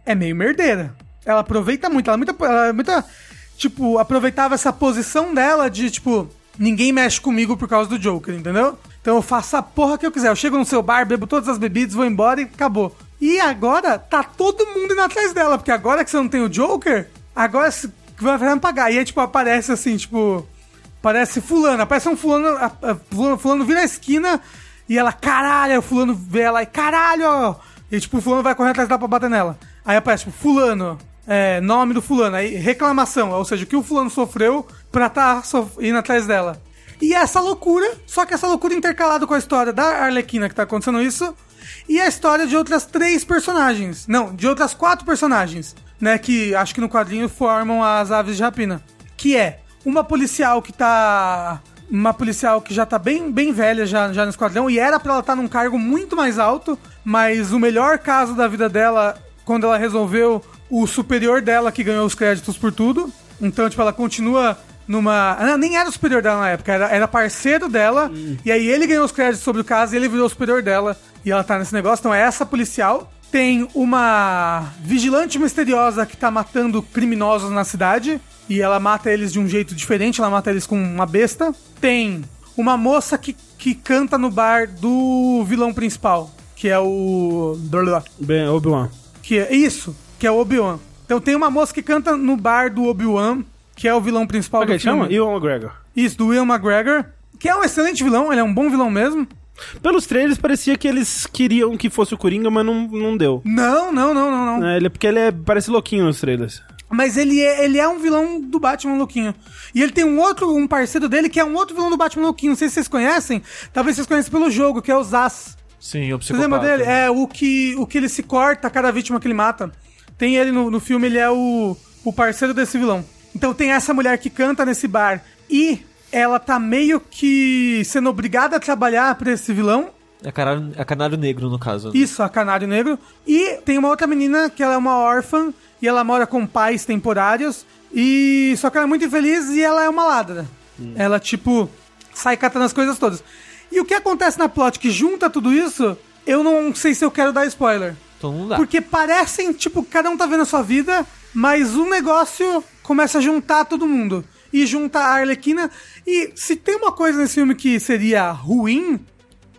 é meio merdeira. Ela aproveita muito, ela é muita. Ela é muita tipo, aproveitava essa posição dela de, tipo, ninguém mexe comigo por causa do Joker, entendeu? Então eu faço a porra que eu quiser. Eu chego no seu bar, bebo todas as bebidas, vou embora e acabou. E agora tá todo mundo indo atrás dela, porque agora que você não tem o Joker, agora vai me pagar. E aí, tipo, aparece assim, tipo. Parece fulano, aparece um fulano, fulano, fulano vira a esquina e ela, caralho, o fulano vê ela e caralho. E tipo, o fulano vai correr atrás dela pra bater nela. Aí aparece, tipo, fulano, é, nome do fulano, aí reclamação, ou seja, o que o fulano sofreu pra tá sof- indo atrás dela. E essa loucura, só que essa loucura intercalada com a história da Arlequina que tá acontecendo isso, e a história de outras três personagens. Não, de outras quatro personagens, né? Que acho que no quadrinho formam as aves de rapina. Que é uma policial que tá. Uma policial que já tá bem, bem velha já, já no esquadrão, e era pra ela estar num cargo muito mais alto, mas o melhor caso da vida dela, quando ela resolveu, o superior dela que ganhou os créditos por tudo. Então, tipo, ela continua numa. Ah, Não, nem era o superior dela na época, era, era parceiro dela. E aí ele ganhou os créditos sobre o caso e ele virou o superior dela. E ela tá nesse negócio. Então é essa policial. Tem uma vigilante misteriosa que tá matando criminosos na cidade. E ela mata eles de um jeito diferente, ela mata eles com uma besta. Tem uma moça que, que canta no bar do vilão principal, que é o. Bem, Obi-Wan. Que é isso, que é o Obi-Wan. Então tem uma moça que canta no bar do Obi-Wan, que é o vilão principal Como é do que ele chama? filme. Ewan McGregor. Isso, do Will McGregor, que é um excelente vilão, ele é um bom vilão mesmo. Pelos trailers parecia que eles queriam que fosse o Coringa, mas não, não deu. Não, não, não, não, não. É, ele, porque ele é, parece louquinho nos trailers. Mas ele é, ele é um vilão do Batman Louquinho. E ele tem um outro, um parceiro dele que é um outro vilão do Batman Louquinho. Não sei se vocês conhecem. Talvez vocês conheçam pelo jogo, que é o Zaz. Sim, o Você lembra dele? É o que, o que ele se corta a cada vítima que ele mata. Tem ele no, no filme, ele é o, o parceiro desse vilão. Então tem essa mulher que canta nesse bar e ela tá meio que sendo obrigada a trabalhar pra esse vilão. É canário, é canário negro, no caso. Isso, a Canário Negro. E tem uma outra menina que ela é uma órfã e ela mora com pais temporários. E só que ela é muito infeliz e ela é uma ladra. Ela, tipo, sai catando as coisas todas. E o que acontece na plot que junta tudo isso, eu não sei se eu quero dar spoiler. Dá. Porque parecem, tipo, cada um tá vendo a sua vida, mas um negócio começa a juntar todo mundo. E junta a Arlequina. E se tem uma coisa nesse filme que seria ruim,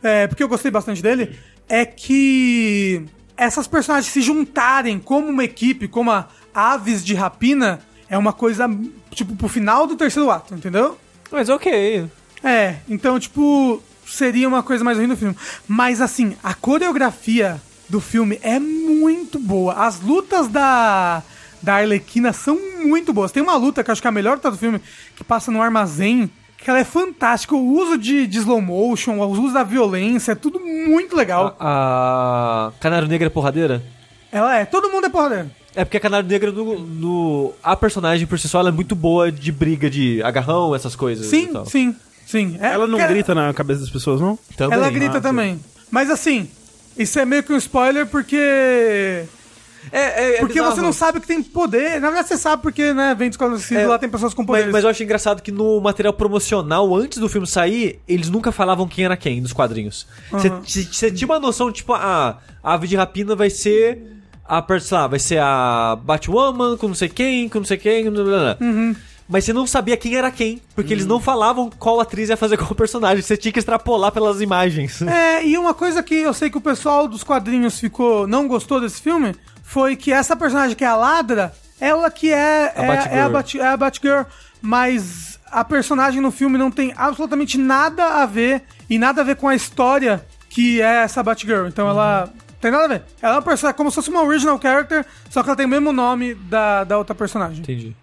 é, porque eu gostei bastante dele, é que essas personagens se juntarem como uma equipe, como a aves de rapina, é uma coisa, tipo, pro final do terceiro ato, entendeu? Mas ok. É, então, tipo, seria uma coisa mais ruim do filme. Mas, assim, a coreografia do filme é muito boa. As lutas da, da Arlequina são muito boas. Tem uma luta que eu acho que é a melhor luta do filme, que passa no armazém, que ela é fantástica. O uso de, de slow motion, o uso da violência, é tudo muito legal. A Canário Negro é porradeira? Ela é, todo mundo é porradeiro. É porque a Canário Negro, no, no- a personagem por si só, ela é muito boa de briga, de agarrão, essas coisas. Sim, e tal. sim, sim. É, Ela não grita na cabeça das pessoas, não? Também. Ela grita Ah, também. Mas assim, isso é meio que um spoiler porque. É, é, é porque você não sabe que tem poder. Na verdade, você sabe porque, né, vem desconhecido, É, lá tem pessoas com Mas, poderes. mas eu acho engraçado que no material promocional, antes do filme sair, eles nunca falavam quem era quem nos quadrinhos. Você tinha uma noção, tipo, a, a ave de rapina vai ser a, sei lá, vai ser a Batwoman com não sei quem, com não sei quem, blá, blá, blá. Uhum. Mas você não sabia quem era quem, porque eles não falavam qual atriz ia fazer qual personagem. Você tinha que extrapolar pelas imagens. É, e uma coisa que eu sei que o pessoal dos quadrinhos ficou. não gostou desse filme foi que essa personagem que é a ladra, ela que é, é, Batgirl. é a, Bat, é a Batgirl, mas a personagem no filme não tem absolutamente nada a ver e nada a ver com a história que é essa Batgirl. Então ela. Tem nada a ver. Ela é uma personagem como se fosse uma original character, só que ela tem o mesmo nome da, da outra personagem. Entendi.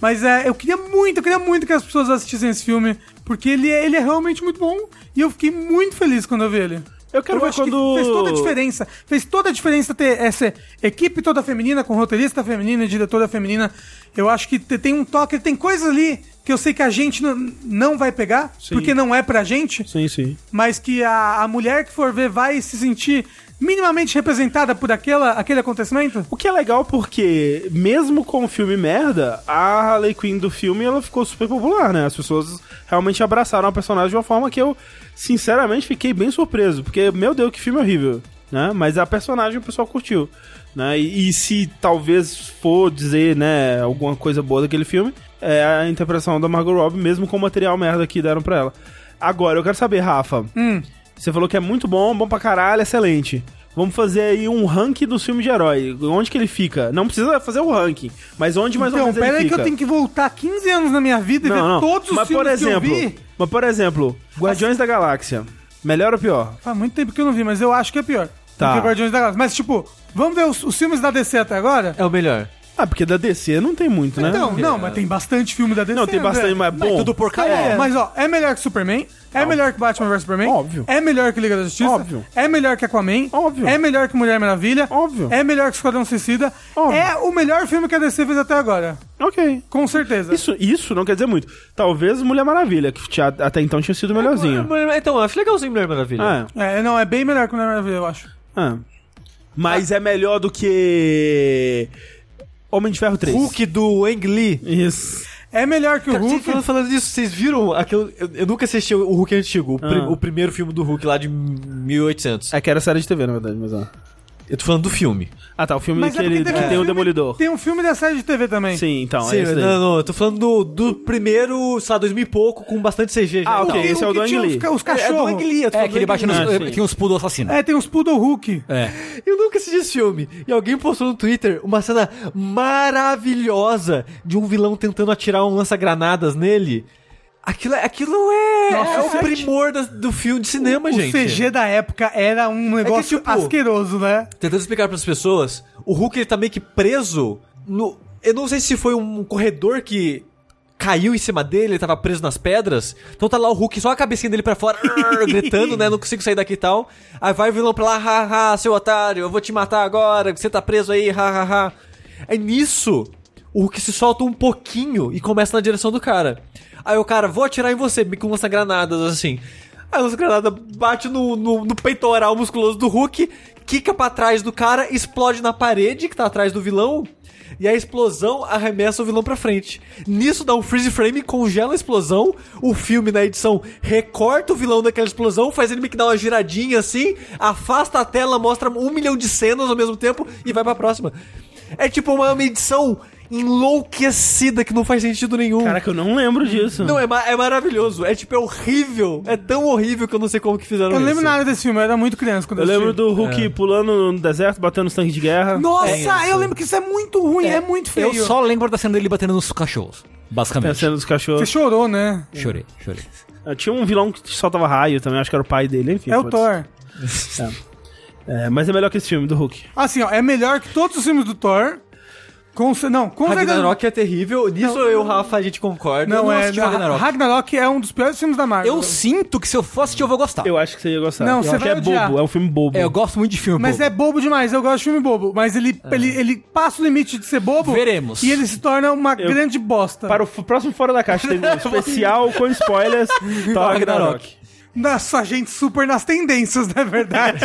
Mas é, eu queria muito, eu queria muito que as pessoas assistissem esse filme, porque ele é, ele é realmente muito bom e eu fiquei muito feliz quando eu vi ele. Eu quero ver acho que quando- fez toda a diferença. Fez toda a diferença ter essa equipe toda feminina, com roteirista feminina e diretora feminina. Eu acho que te- tem um toque, tem coisas ali que eu sei que a gente não, não vai pegar, Sim. porque não é pra gente, Sim, sim. mas que a, a mulher que for ver vai se sentir minimamente representada por aquela, aquele acontecimento. O que é legal porque, mesmo com o filme merda, a Harley Quinn do filme ela ficou super popular, né? As pessoas realmente abraçaram a personagem de uma forma que eu, sinceramente, fiquei bem surpreso. Porque, meu Deus, que filme horrível, né? Mas a personagem o pessoal curtiu. Né? E, e se talvez for dizer, né, alguma coisa boa daquele filme, é a interpretação da Margot Robbie, mesmo com o material merda que deram pra ela. Agora, eu quero saber, Rafa, Hum. Você falou que é muito bom, bom pra caralho, excelente. Vamos fazer aí um ranking dos filmes de herói. Onde que ele fica? Não precisa fazer o ranking, mas onde mais ou Então, menos ele pera aí que eu tenho que voltar 15 anos na minha vida e ver todos os mas filmes por exemplo, que eu vi. Mas por exemplo, Guardiões da Galáxia. Melhor ou pior? Faz muito tempo que eu não vi, mas eu acho que é pior. Tá. Do que Guardiões da Galáxia. Mas, tipo, vamos ver os, os filmes da DC até agora? É o melhor. Ah, porque da DC não tem muito, né? Então, não, mas tem bastante filme da DC. Não, tem bastante, mas bom. tudo porcaria. Ó, Mas, ó, é melhor que Superman, é melhor que Batman vs Superman, Óbvio. é melhor que Liga da Justiça, Óbvio. é melhor que Aquaman, Óbvio. é melhor que Mulher Maravilha, Óbvio. é melhor que Esquadrão Suicida, Óbvio. é o melhor filme que a DC fez até agora, Ok. com certeza. Isso, isso não quer dizer muito. Talvez Mulher Maravilha, que tinha- até então tinha sido o melhorzinho. Então, eu acho legalzinho Mulher Maravilha. É. É, não, é bem melhor que Mulher Maravilha, eu acho. Ah. Mas é melhor do que. Homem de Ferro 3. Hulk do Ang Lee. Isso. É melhor que o Cara, Hulk. vocês falando, falando disso, vocês viram aquele. Eu, eu nunca assisti o Hulk antigo, o, Ah. o primeiro filme do Hulk lá de 1800. É que era série de TV, na verdade, mas ó. Eu tô falando do filme. Ah, tá. O filme Mas que, é ele, teve que um tem o Demolidor. Tem um filme da série de TV também. Sim, então. Sim, é esse daí. não, não, eu tô falando do, do primeiro, sei lá, 2000 e pouco, com bastante CG já. Ah, ok. Tem esse é o que do Ang os Lee. ca- Os É, é do cachorros. Ang Lee, É, que ele bate nos, Ah, sim. que uns poodle assassino. É, tem os Poodle Hulk. É. Eu nunca assisti esse filme. E alguém postou no Twitter uma cena maravilhosa de um vilão tentando atirar um lança-granadas nele. Aquilo, é- aquilo é, Nossa, é o gente. primor da- do filme de cinema, o gente. CG da época era um negócio tipo, asqueroso, né? Tentando explicar pras pessoas, o Hulk ele tá meio que preso no. Eu não sei se foi um corredor que caiu em cima dele, ele tava preso nas pedras. Então tá lá o Hulk, só a cabecinha dele pra fora, gritando, né? Não consigo sair daqui e tal. Aí vai o vilão pra lá, haha, seu otário, eu vou te matar agora, você tá preso aí, hahaha. Aí nisso, o Hulk se solta um pouquinho e começa na direção do cara. Aí o cara, vou atirar em você, meio com lança-granadas, assim. Aí lança-granada bate no, no, no peitoral musculoso do Hulk, quica pra trás do cara, explode na parede que tá atrás do vilão. E a explosão arremessa o vilão pra frente. Nisso dá um freeze frame, congela a explosão. O filme, na edição, recorta o vilão daquela explosão, faz ele meio que dar uma giradinha assim, afasta a tela, mostra um milhão de cenas ao mesmo tempo e vai pra próxima. É tipo uma edição enlouquecida que não faz sentido nenhum. Caraca, eu não lembro disso. Não, é, ma- é maravilhoso. É tipo, é horrível. É tão horrível que eu não sei como que fizeram Eu não isso. lembro nada desse filme, eu era muito criança quando Eu lembro assisti. do Hulk pulando no deserto, batendo os tanques de guerra. Nossa, eu lembro que isso é muito ruim, é, muito feio. Eu só lembro da cena dele batendo nos cachorros. Tem a Basicamente. cena dos cachorros. Você chorou, né? Chorei, chorei. Ah, Tinha um vilão que soltava raio também, acho que era o pai dele, enfim. É o. Thor. É, mas é melhor que esse filme do Hulk. Assim, ó, é melhor que todos os filmes do Thor. Com, não, com Ragnarok é terrível. Nisso eu e o Rafa, a gente concorda. Não, não é. Ragnarok. Ragnarok. é um dos piores filmes da Marvel. Eu sinto que se eu for assistir eu vou gostar. Eu acho que você ia gostar. Não, eu você vai é odiar. bobo, é um filme bobo. É, eu gosto muito de filme. Mas bobo. é bobo demais, eu gosto de filme bobo. Mas ele, ele, ele passa o limite de ser bobo. Veremos. E ele se torna uma grande bosta. Para o próximo Fora da Caixa tem um especial com spoilers Thor Ragnarok. Nossa, gente super nas tendências, na verdade.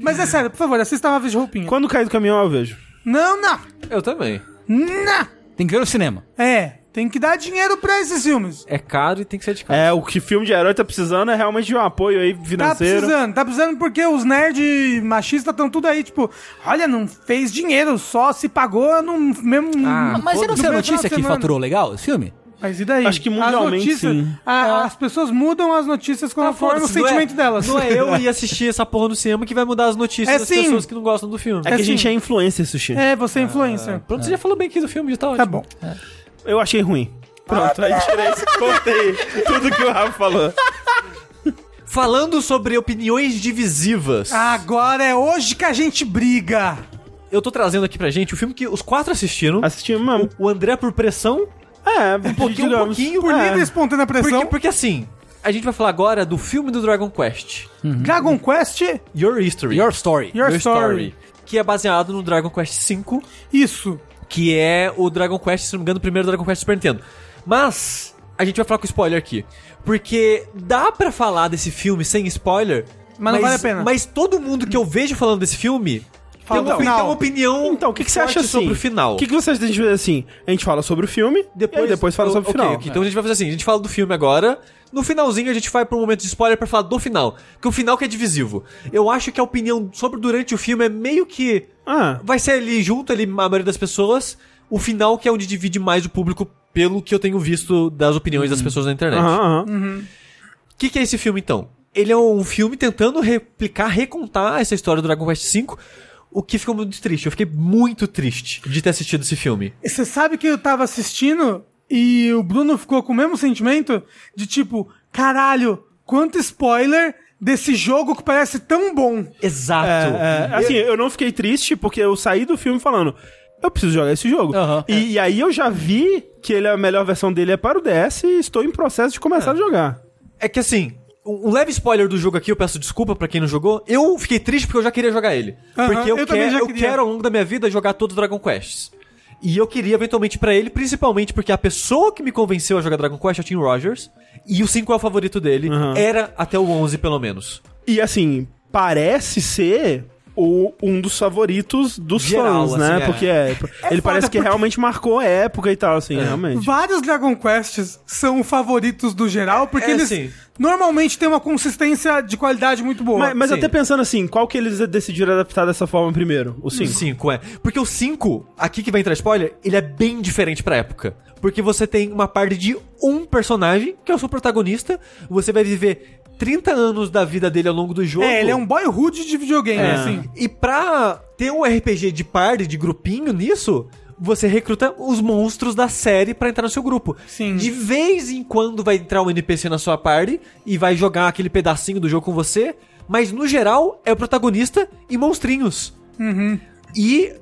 Mas é sério, por favor, assista uma vez de roupinha. Quando cai do caminhão eu vejo. Não, não. Eu também. Não. Tem que ver no cinema. É, tem que dar dinheiro pra esses filmes. É caro e tem que ser de casa. É, o que filme de herói tá precisando é realmente de um apoio aí Tá financeiro. precisando, tá precisando porque os nerds machistas estão tudo aí, tipo, olha, não fez dinheiro, só se pagou no mesmo. Ah, Mas você não sei a notícia que semana. faturou legal esse filme? Mas e daí? Acho que mundialmente, as notícias, sim. a- As pessoas mudam as notícias conforme o Foda-se, não é- sentimento delas. Não é eu ir assistir essa porra no cinema que vai mudar as notícias É das sim. pessoas que não gostam do filme. É que a assim- gente é influencer, Sushi. É, você é influencer. Pronto, você já falou bem aqui do filme, já tá ótimo. Tá bom. Eu achei ruim. Pronto, aí tirei esse contei tudo que o Rafa falou. Falando sobre opiniões divisivas, Agora é hoje que a gente briga. eu tô trazendo aqui pra gente o filme que os quatro assistiram. Assistimos mesmo. O André por pressão. É, um pouquinho, um pouquinho, Por é. livre e espontânea pressão. Porque, porque assim, a gente vai falar agora do filme do Dragon Quest. Dragon Quest, Your History. Your Story. Your, Story. Que é baseado no Dragon Quest V, Isso. que é o Dragon Quest, se não me engano, o primeiro Dragon Quest Super Nintendo. Mas, a gente vai falar com spoiler aqui. Porque dá pra falar desse filme sem spoiler, Mas não vale a pena. Mas todo mundo que eu vejo falando desse filme Fala tem, final. tem uma opinião Então, o que, que você acha assim? sobre o final. O que, que você acha gente fazer assim? A gente fala sobre o filme, depois, aí depois fala sobre o final. ok. Então a gente vai fazer assim, a gente fala do filme agora, no finalzinho a gente vai um momento de spoiler pra falar do final, que o final que é divisivo. Eu acho que a opinião sobre durante o filme é meio que Ah, vai ser ali junto ali a maioria das pessoas, o final que é onde divide mais o público pelo que eu tenho visto das opiniões das pessoas na internet. aham, aham. O que, que é esse filme, então? Ele é um filme tentando replicar, recontar essa história do Dragon Quest V, o que ficou muito triste. Eu fiquei muito triste de ter assistido esse filme. E Você sabe que eu tava assistindo e o Bruno ficou com o mesmo sentimento de tipo, caralho, quanto spoiler desse jogo que parece tão bom. Exato. É, é, assim, eu não fiquei triste porque eu saí do filme falando. Eu preciso jogar esse jogo. Aham. E, e aí eu já vi que ele, a melhor versão dele é para o DS e estou em processo de começar a jogar. É que assim, um leve spoiler do jogo aqui, eu peço desculpa pra quem não jogou. Eu fiquei triste porque eu já queria jogar ele. Aham, porque eu, eu já eu quero ao longo da minha vida jogar todos os Dragon Quests. E eu queria eventualmente pra ele, principalmente porque a pessoa que me convenceu a jogar Dragon Quest é o Tim Rogers. E o 5 é o favorito dele. Aham. Era até o 11, pelo menos. E assim, parece ser o, um dos favoritos dos Geral, fãs, né? assim, é. Porque é, ele foda, parece que porque- realmente marcou a época e tal, assim, realmente. Vários Dragon Quests são favoritos do geral, porque É, eles sim. normalmente têm uma consistência de qualidade muito boa. Mas, mas até pensando assim, qual que eles decidiram adaptar dessa forma primeiro? O 5? 5, é. Porque o 5, aqui que vai entrar spoiler, ele é bem diferente pra época. Porque você tem uma parte de um personagem, que é o seu protagonista, você vai viver 30 anos da vida dele ao longo do jogo. É, ele é um boyhood de videogame, É. assim. E pra ter um RPG de party, de grupinho nisso, você recruta os monstros da série pra entrar no seu grupo. Sim. De vez em quando vai entrar um NPC na sua party e vai jogar aquele pedacinho do jogo com você, mas no geral é o protagonista e monstrinhos. E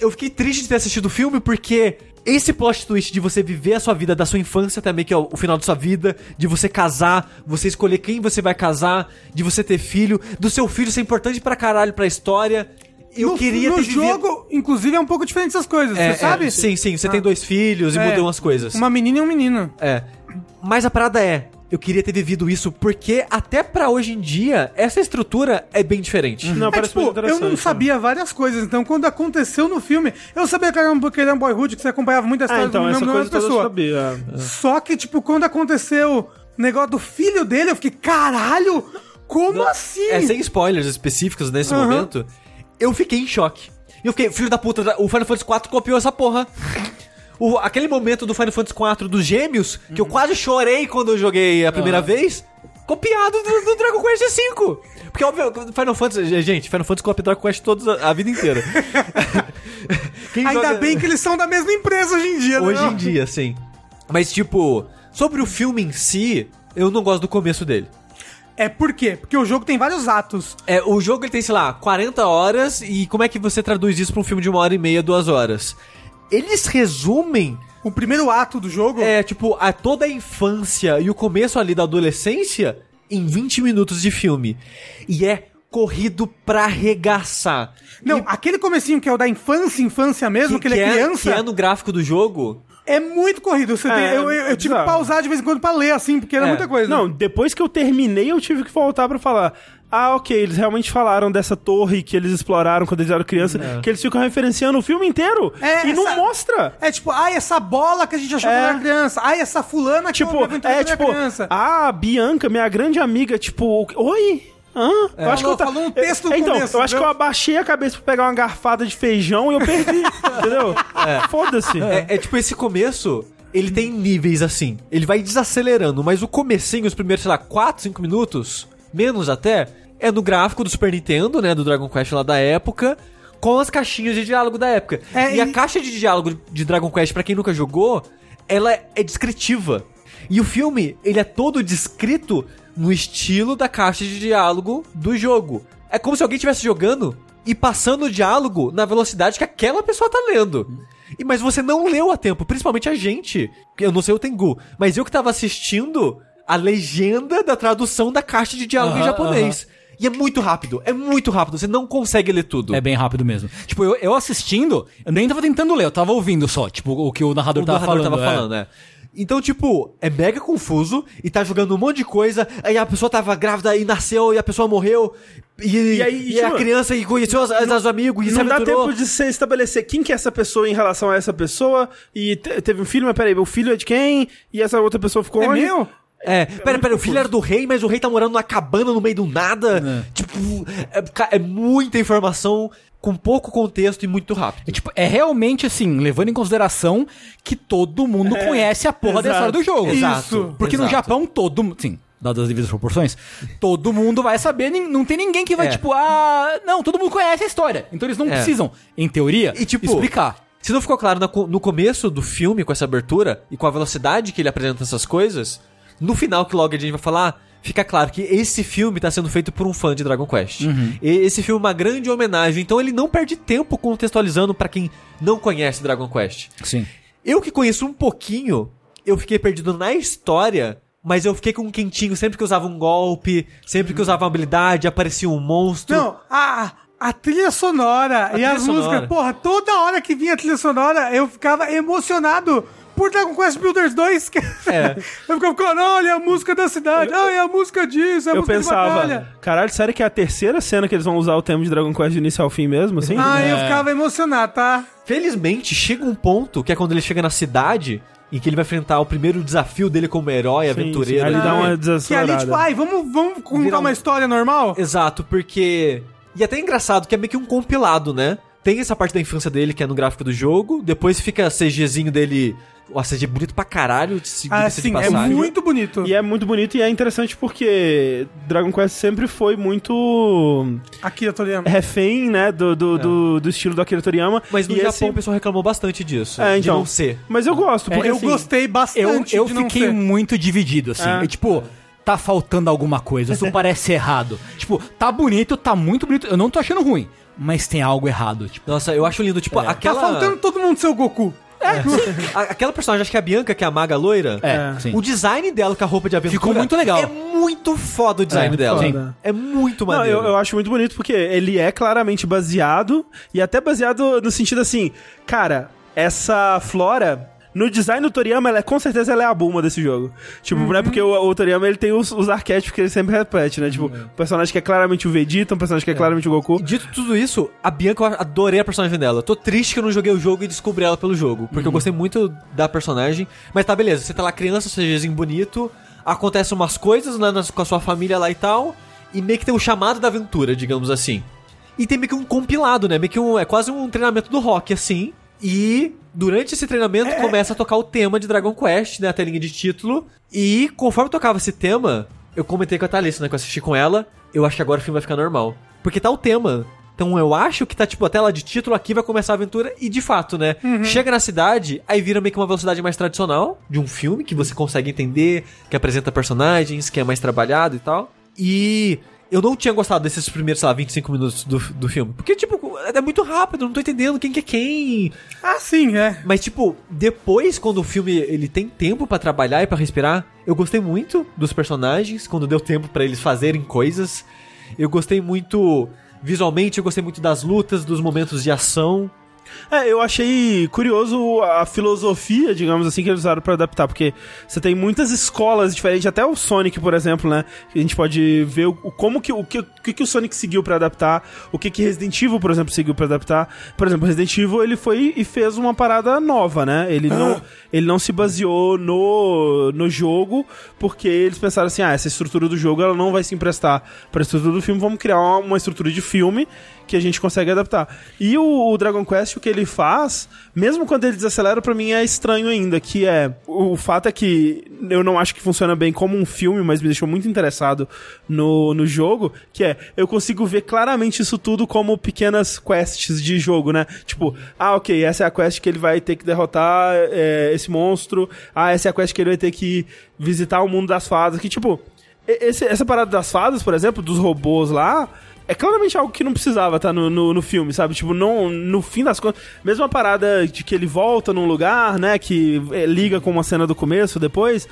eu fiquei triste de ter assistido o filme porque esse plot twist de você viver a sua vida da sua infância também, que é o final da sua vida, de você casar, você escolher quem você vai casar, de você ter filho, do seu filho ser importante pra caralho pra história. Eu no, queria no ter vivido- jogo, inclusive, é um pouco diferente essas coisas, É, você sabe? é, sim, sim, você tem dois filhos e É. mudam umas coisas. Uma menina e um menino. É. Mas a parada é, eu queria ter vivido isso, porque até pra hoje em dia, essa estrutura é bem diferente. Não, É, parece tipo, muito eu interessante. não sabia várias coisas, então quando aconteceu no filme, eu sabia que era um, que ele era um boyhood, que você acompanhava muita história Ah, então, do essa coisa toda eu pessoa. sabia. Só que, tipo, quando aconteceu o negócio do filho dele, eu fiquei, caralho, como assim? É, sem spoilers específicos nesse Aham. momento, eu fiquei em choque. E eu fiquei, filho da puta, o Final Fantasy IV copiou essa porra. O, aquele momento do Final Fantasy IV dos gêmeos, que eu quase chorei quando eu joguei a primeira vez, copiado do, do Dragon Quest V. Porque, óbvio, Final Fantasy. Gente, Final Fantasy copia Dragon Quest todos a, a vida inteira. Quem Ainda joga- bem que eles são da mesma empresa hoje em dia, Hoje né? em dia, sim. Mas, tipo, sobre o filme em si, eu não gosto do começo dele. É por quê? Porque o jogo tem vários atos. É, o jogo ele tem, sei lá, 40 horas e como é que você traduz isso pra um filme de uma hora e meia, duas horas? Eles resumem, O primeiro ato do jogo é, tipo, a toda a infância e o começo ali da adolescência em 20 minutos de filme. E é corrido pra arregaçar. Não, aquele comecinho que é o da infância, infância mesmo, que, ele é, que criança, que é no gráfico do jogo. é muito corrido. Você É, tem- eu, eu, eu é tive que pausar de vez em quando pra ler, assim, porque era É. muita coisa. Não, depois que eu terminei, eu tive que voltar pra falar. Ah, ok, eles realmente falaram dessa torre que eles exploraram quando eles eram criança, que eles ficam referenciando o filme inteiro. É, e não essa- mostra. É tipo, ai, essa bola que a gente achou É. quando era criança. Ai, essa fulana que Tipo, eu é tipo, criança. ah, Bianca, minha grande amiga, tipo, oi? Hã? Eu acho que eu Falou- falou um texto É, Então, começo, eu acho que eu abaixei a cabeça pra pegar uma garfada de feijão e eu perdi, entendeu? Foda-se. É, é tipo, esse começo, ele tem níveis assim. Ele vai desacelerando, mas o comecinho, os primeiros, sei lá, 4, 5 minutos, menos até, é no gráfico do Super Nintendo, né, do Dragon Quest lá da época, com as caixinhas de diálogo da época. É, e, a e- caixa de diálogo de Dragon Quest, pra quem nunca jogou, ela é descritiva. E o filme, ele é todo descrito no estilo da caixa de diálogo do jogo. É como se alguém estivesse jogando e passando o diálogo na velocidade que aquela pessoa tá lendo. E, mas você não leu a tempo, principalmente a gente. Eu não sei o Tengu, mas eu que tava assistindo a legenda da tradução da caixa de diálogo em Aham, japonês. E é muito rápido, é muito rápido, você não consegue ler tudo. É bem rápido mesmo. Tipo, eu, eu assistindo, eu nem tava tentando ler, eu tava ouvindo só, tipo, o que o narrador o tava narrador falando. tava é. falando, né? Então, tipo, é mega confuso e tá jogando um monte de coisa. Aí a pessoa tava grávida e nasceu e a pessoa morreu. E, E aí, e a tipo, criança e conheceu os, os amigos e se não dá tempo de você estabelecer quem que é essa pessoa em relação a essa pessoa. E te- teve um filho, mas peraí, o filho é de quem? E essa outra pessoa ficou É onde? meu? É, pera, pera, o filho era do rei, mas o rei tá morando numa cabana no meio do nada. Tipo, é, é muita informação com pouco contexto e muito rápido. É, tipo, é realmente assim, levando em consideração que todo mundo conhece a porra da exato, história do jogo. exato, Isso. Porque no exato. Japão, todo mundo. Sim, dadas as devidas proporções, todo mundo vai saber, não tem ninguém que vai, É. tipo, ah. Não, todo mundo conhece a história. Então eles não É. precisam, em teoria, E, tipo, explicar. Se não ficou claro no começo do filme, com essa abertura, e com a velocidade que ele apresenta essas coisas, no final que logo a gente vai falar, fica claro que esse filme tá sendo feito por um fã de Dragon Quest. E esse filme é uma grande homenagem, então ele não perde tempo contextualizando pra quem não conhece Dragon Quest. Sim. Eu que conheço um pouquinho, eu fiquei perdido na história, mas eu fiquei com um quentinho sempre que usava um golpe, sempre que usava uma habilidade, aparecia um monstro. Não, a, a trilha sonora e trilha as sonora. músicas. Porra, toda hora que vinha a trilha sonora, eu ficava emocionado por Dragon Quest Builders 2. que- É. eu ficava falando, olha a música da cidade, olha a música disso, é a Eu música de batalha. pensava, caralho, sério que é a terceira cena que eles vão usar o tema de Dragon Quest do início ao fim mesmo, assim? Ah, eu ficava emocionado, tá? Felizmente, chega um ponto, que é quando ele chega na cidade, em que ele vai enfrentar o primeiro desafio dele como herói, Sim, aventureiro. sim, ele dá uma Que ali, desacelerada. tipo, ai, vamos, vamos contar um- uma história normal? Exato, porque... E até é engraçado que é meio que um compilado, né? Tem essa parte da infância dele, que é no gráfico do jogo, depois fica CGzinho dele... O CG bonito pra caralho, de Ah, diga-se de sim, é passagem. muito bonito. E é muito bonito e é interessante porque Dragon Quest sempre foi muito Aqui, Toriyama. refém, né, do, do, do, do estilo do Akira Toriyama. Mas no e Japão esse- o pessoal reclamou bastante disso, É, de então. não ser. Mas eu gosto, porque eu assim, gostei Eu, bastante eu de não fiquei ser. muito dividido, assim. É. E, tipo, tá faltando alguma coisa, isso parece errado. Tipo, tá bonito, tá muito bonito. Eu não tô achando ruim, mas tem algo errado. Tipo, Nossa, eu acho lindo, tipo, Tá aquela... faltando todo mundo ser o Goku. a- aquela personagem, acho que é a Bianca, que é a maga loira. é, É. sim. O design dela com a roupa de aventura Ficou muito legal. É muito foda o design É, dela. foda. É muito Não, maneiro. eu, eu acho muito bonito porque ele é claramente baseado, e até baseado no sentido assim, cara, essa flora no design do Toriyama, ela é, com certeza ela é a Bulma desse jogo. Tipo, não é porque o, o Toriyama ele tem os, os arquétipos que ele sempre repete, né? Tipo, um personagem que é claramente o Vegeta, um personagem que é, claramente o Goku. Dito tudo isso, a Bianca, eu adorei a personagem dela. Tô triste que eu não joguei o jogo e descobri ela pelo jogo. Porque eu gostei muito da personagem. Mas tá, beleza. Você tá lá criança, seja bonito. Acontecem umas coisas né, com a sua família lá e tal. E meio que tem um chamado da aventura, digamos assim. E tem meio que um compilado, né? Meio que um. É quase um treinamento do rock, assim. E durante esse treinamento começa a tocar o tema de Dragon Quest, né? A telinha de título. E conforme tocava esse tema, eu comentei com a Thalissa, né? Que eu assisti com ela. Eu acho que agora o filme vai ficar normal. Porque tá o tema. Então eu acho que tá, tipo, a tela de título aqui vai começar a aventura. E de fato, né? Chega na cidade, aí vira meio que uma velocidade mais tradicional de um filme que você consegue entender, que apresenta personagens, que é mais trabalhado e tal. E eu não tinha gostado desses primeiros, sei lá, 25 minutos do, do filme. Porque, tipo, é muito rápido, não tô entendendo quem que é quem. Ah, sim, é. Mas, tipo, depois, quando o filme ele tem tempo pra trabalhar e pra respirar, eu gostei muito dos personagens, quando deu tempo pra eles fazerem coisas. Eu gostei muito. Visualmente, eu gostei muito das lutas, dos momentos de ação. É, eu achei curioso a filosofia, digamos assim, que eles usaram pra adaptar, porque você tem muitas escolas diferentes, até o Sonic, por exemplo, né? A gente pode ver o, como que o que, o que que o Sonic seguiu pra adaptar, o que que Resident Evil, por exemplo, seguiu pra adaptar. Por exemplo, Resident Evil, ele foi e fez uma parada nova, né? Ele não ele não se baseou no no jogo, porque eles pensaram assim, ah, essa estrutura do jogo ela não vai se emprestar pra estrutura do filme, vamos criar uma, uma estrutura de filme que a gente consegue adaptar. E o, o Dragon Quest, que ele faz, mesmo quando ele desacelera, pra mim é estranho ainda, que é... O, fato é que eu não acho que funciona bem como um filme, mas me deixou muito interessado no, no jogo, que é, eu consigo ver claramente isso tudo como pequenas quests de jogo, né? Tipo, ah, ok, essa é a quest que ele vai ter que derrotar é, esse monstro, ah, essa é a quest que ele vai ter que visitar o mundo das fadas, que tipo... esse- essa parada das fadas, por exemplo, dos robôs lá, é claramente algo que não precisava estar no, no, no filme, sabe? Tipo, não, no fim das contas. Mesmo a parada de que ele volta num lugar, né? Que é, liga com uma cena do começo depois.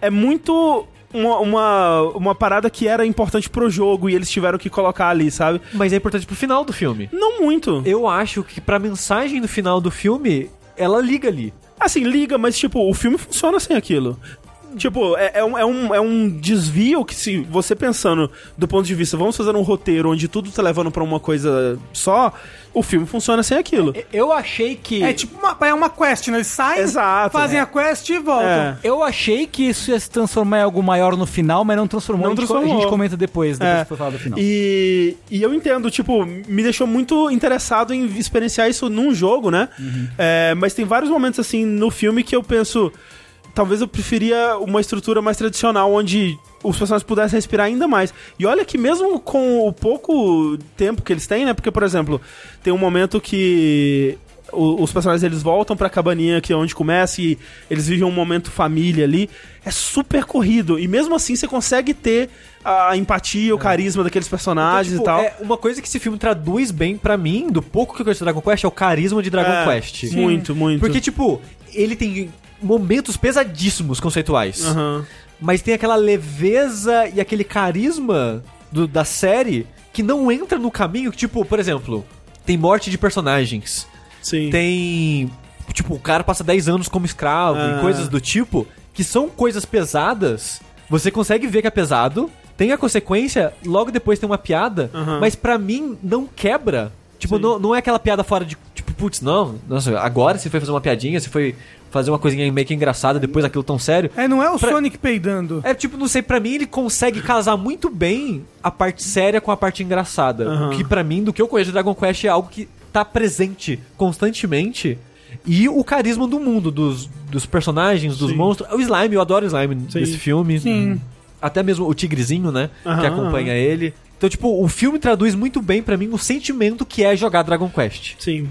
É muito. Uma, uma, uma parada que era importante pro jogo e eles tiveram que colocar ali, sabe? Mas é importante pro final do filme. Não muito. Eu acho que pra mensagem do final do filme, ela liga ali. Assim, liga, mas tipo, o filme funciona sem aquilo. Tipo, é, é um, é, um, é um desvio que se você pensando do ponto de vista, vamos fazer um roteiro onde tudo tá levando pra uma coisa só, o filme funciona sem aquilo. Eu achei que. É tipo uma, é uma quest, né? Eles saem, Exato. fazem É. a quest e voltam. É. Eu achei que isso ia se transformar em algo maior no final, mas não transformou. Não a, gente, transformou. a gente comenta depois, depois É. que for falar do final. E, e eu entendo, tipo, me deixou muito interessado em experienciar isso num jogo, né? É, mas tem vários momentos, assim, no filme que eu penso. Talvez eu preferia uma estrutura mais tradicional, onde os personagens pudessem respirar ainda mais. E olha que mesmo com o pouco tempo que eles têm, né? Porque, por exemplo, tem um momento que o- os personagens eles voltam pra cabaninha que é onde começa e eles vivem um momento família ali. É super corrido. E mesmo assim você consegue ter a empatia, o carisma daqueles personagens Então, e tal. É uma coisa que esse filme traduz bem pra mim, do pouco que eu conheço de Dragon Quest, é o carisma de Dragon É, Quest. Muito, muito. Porque, tipo, ele tem momentos pesadíssimos conceituais. Aham. Mas tem aquela leveza e aquele carisma do- da série que não entra no caminho que, tipo, por exemplo, tem morte de personagens. Sim. Tem. Tipo, o cara passa 10 anos como escravo Ah. e coisas do tipo, que são coisas pesadas. Você consegue ver que é pesado, tem a consequência, logo depois tem uma piada, Aham. mas pra mim não quebra. Tipo, Sim. não, não é aquela piada fora de. Tipo, putz, não, nossa, agora você foi fazer uma piadinha, você foi fazer uma coisinha meio que engraçada depois daquilo tão sério. É, não é o Pra- Sonic peidando. É tipo, não sei, pra mim ele consegue casar muito bem a parte séria com a parte engraçada. O que pra mim, do que eu conheço de Dragon Quest, é algo que tá presente constantemente. E o carisma do mundo, dos, dos personagens, dos Sim. monstros. O Slime, eu adoro o Slime Sim. desse filme. Sim. Até mesmo o tigrezinho, né? Aham, que acompanha ele. Então, tipo, o filme traduz muito bem pra mim o sentimento que é jogar Dragon Quest. Sim.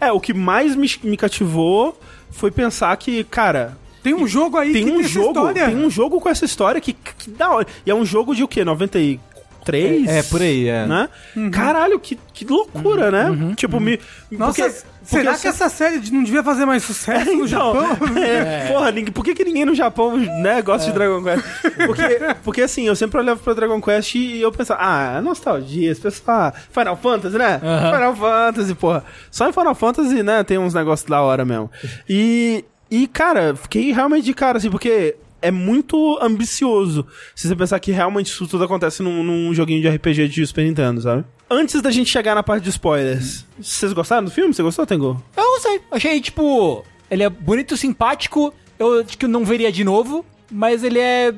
É, o que mais me, me cativou foi pensar que, cara, Tem um jogo aí tem que um essa jogo, história. tem um jogo com essa história que, que da hora. E é um jogo de o quê? 93? É, é, por aí, é. Né? Caralho, que, que loucura, né? Tipo, me. Nossa, porque- será que essa série não devia fazer mais sucesso no Então, Japão? é, Porra, ninguém, por que, que ninguém no Japão né, gosta de Dragon Quest? Porque, porque assim, eu sempre olhava pra Dragon Quest e eu pensava, ah, nostalgia, esse pessoal. ah, Final Fantasy, né? Final Fantasy, porra. Só em Final Fantasy, né, tem uns negócios da hora mesmo. E. E, cara, fiquei realmente de cara, assim, porque é muito ambicioso se você pensar que realmente isso tudo acontece num, num joguinho de RPG de Super Nintendo, sabe? Antes da gente chegar na parte de spoilers, vocês gostaram do filme? Você gostou, Tengu? Eu não sei. Achei, tipo, ele é bonito, simpático. Eu acho que eu não veria de novo, mas ele é.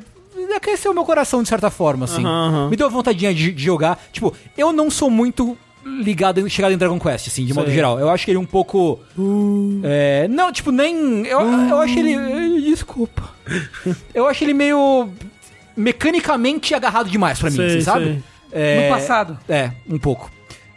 Aqueceu meu coração de certa forma, assim. Aham, aham. Me deu vontadinha de, de jogar. Tipo, eu não sou muito ligado, em- chegado em Dragon Quest, assim, de modo Sei. geral. Eu acho que ele é um pouco. É, não, tipo, nem. Eu, eu acho ele. Desculpa. eu acho ele meio. mecanicamente agarrado demais pra mim, Sei, assim, sabe? É, No passado. É, um pouco.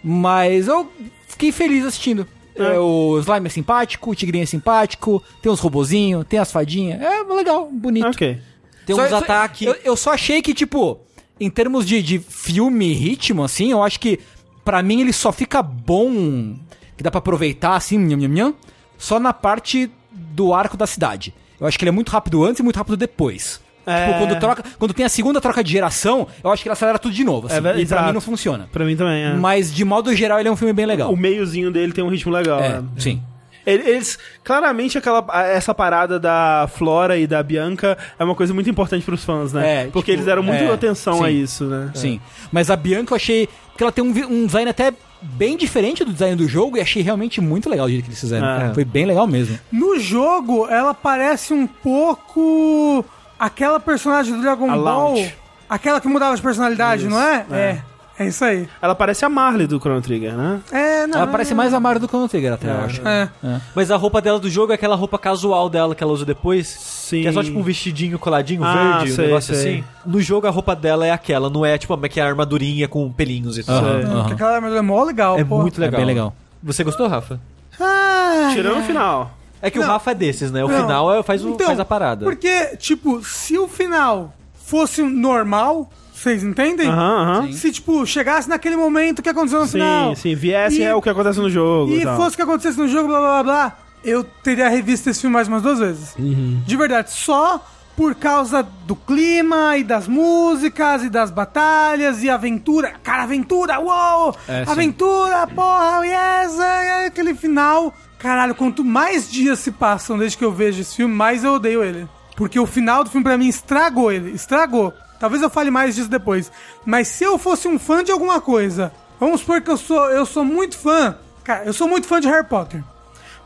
Mas eu fiquei feliz assistindo. É, o slime é simpático, o tigrinho é simpático, tem os robozinhos, tem as fadinhas. É legal, bonito. Ok. Tem Só- uns ataques. Eu, eu só achei que, tipo, em termos de, de filme e ritmo, assim, eu acho que pra mim ele só fica bom, que dá pra aproveitar, assim, nham, nham, nham, só na parte do arco da cidade. Eu acho que ele é muito rápido antes e muito rápido depois. É. Tipo, quando, troca, quando tem a segunda troca de geração, eu acho que ele acelera tudo de novo, assim, É e pra exato. mim não funciona. Pra mim também, é. Mas, de modo geral, ele é um filme bem legal. O meiozinho dele tem um ritmo legal. É, né? sim. Ele- Eles, claramente, aquela, essa parada da Flora e da Bianca é uma coisa muito importante pros fãs, né? É, Porque tipo, eles deram muita é, atenção a sim. isso, né? Sim. Mas a Bianca eu achei que ela tem um, um design até bem diferente do design do jogo e achei realmente muito legal o jeito que eles fizeram. É. Foi bem legal mesmo. No jogo, ela parece um pouco aquela personagem do Dragon A Ball. Launch. Aquela que mudava de personalidade, Isso, não é? é. É. É isso aí. Ela parece a Marley do Chrono Trigger, né? É, não. ela parece mais a Mario do Chrono Trigger até, eu acho. É. Mas a roupa dela do jogo é aquela roupa casual dela que ela usa depois. Sim. Que é só tipo um vestidinho coladinho Ah, verde, sei, um negócio sei. assim. No jogo a roupa dela é aquela, não é tipo uma que é a armadurinha com pelinhos e Sei. aham. Porque aquela armadura é mó legal, É pô. muito legal. É bem legal. Você gostou, Rafa? Ah, Tirando o final. É que Não. o Rafa é desses, né? O Não. final é, faz, o, Então, faz a parada. Porque, tipo, se o final fosse normal, vocês entendem? Aham, aham. Se, tipo, chegasse naquele momento que aconteceu no Sim, final. sim. Viesse E- é o que acontece no jogo. E tal. fosse o que acontecesse no jogo, blá blá blá blá, eu teria revisto esse filme mais umas duas vezes. Uhum. De verdade, só por causa do clima e das músicas e das batalhas e aventura. Cara, aventura, uou! É, sim. aventura, porra, yes! é, aquele final. Caralho, quanto mais dias se passam desde que eu vejo esse filme, mais eu odeio ele. Porque o final do filme pra mim estragou ele, estragou. Talvez eu fale mais disso depois. Mas se eu fosse um fã de alguma coisa, vamos supor que eu sou, eu sou muito fã. Cara, eu sou muito fã de Harry Potter.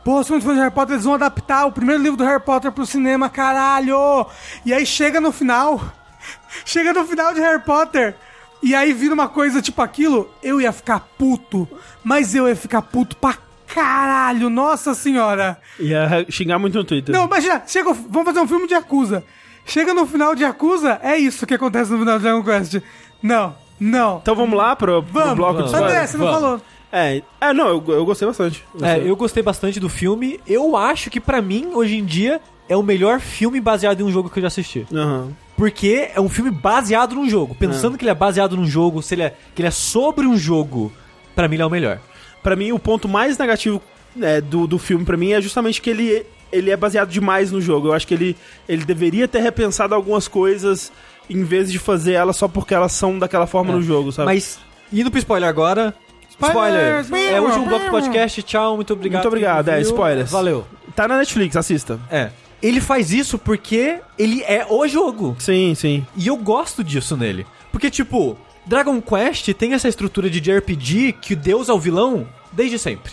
Pô, eu sou muito fã de Harry Potter, eles vão adaptar o primeiro livro do Harry Potter pro cinema, caralho! E aí chega no final, chega no final de Harry Potter, e aí vira uma coisa tipo aquilo, eu ia ficar puto, mas eu ia ficar puto pra caralho, nossa senhora! Ia xingar muito no Twitter. Não, imagina, chega, vamos fazer um filme de Yakuza. Chega no final de Yakuza, é isso que acontece no final de Dragon Quest. Não, não. Então vamos lá pro, pro Vamos, bloco de André, você não Vamos. falou. É, é, não, eu, eu gostei bastante. É, eu gostei bastante do filme. Eu acho que pra mim, hoje em dia, é o melhor filme baseado em um jogo que eu já assisti. Aham. Porque é um filme baseado num jogo. Pensando que ele é baseado num jogo, se ele é, que ele é sobre um jogo, pra mim ele é o melhor. Pra mim, o ponto mais negativo é, do, do filme, pra mim, é justamente que ele, ele é baseado demais no jogo. Eu acho que ele, ele deveria ter repensado algumas coisas em vez de fazer elas só porque elas são daquela forma no jogo, sabe? Mas, indo pro spoiler agora. Spoiler! Spoilers! É o último bloco do podcast. Tchau, muito obrigado. Muito obrigado, é, spoilers. Valeu. Tá na Netflix, assista. É. Ele faz isso porque ele é o jogo. Sim, sim. E eu gosto disso nele. Porque, tipo, Dragon Quest tem essa estrutura de JRPG que o Deus é o vilão desde sempre.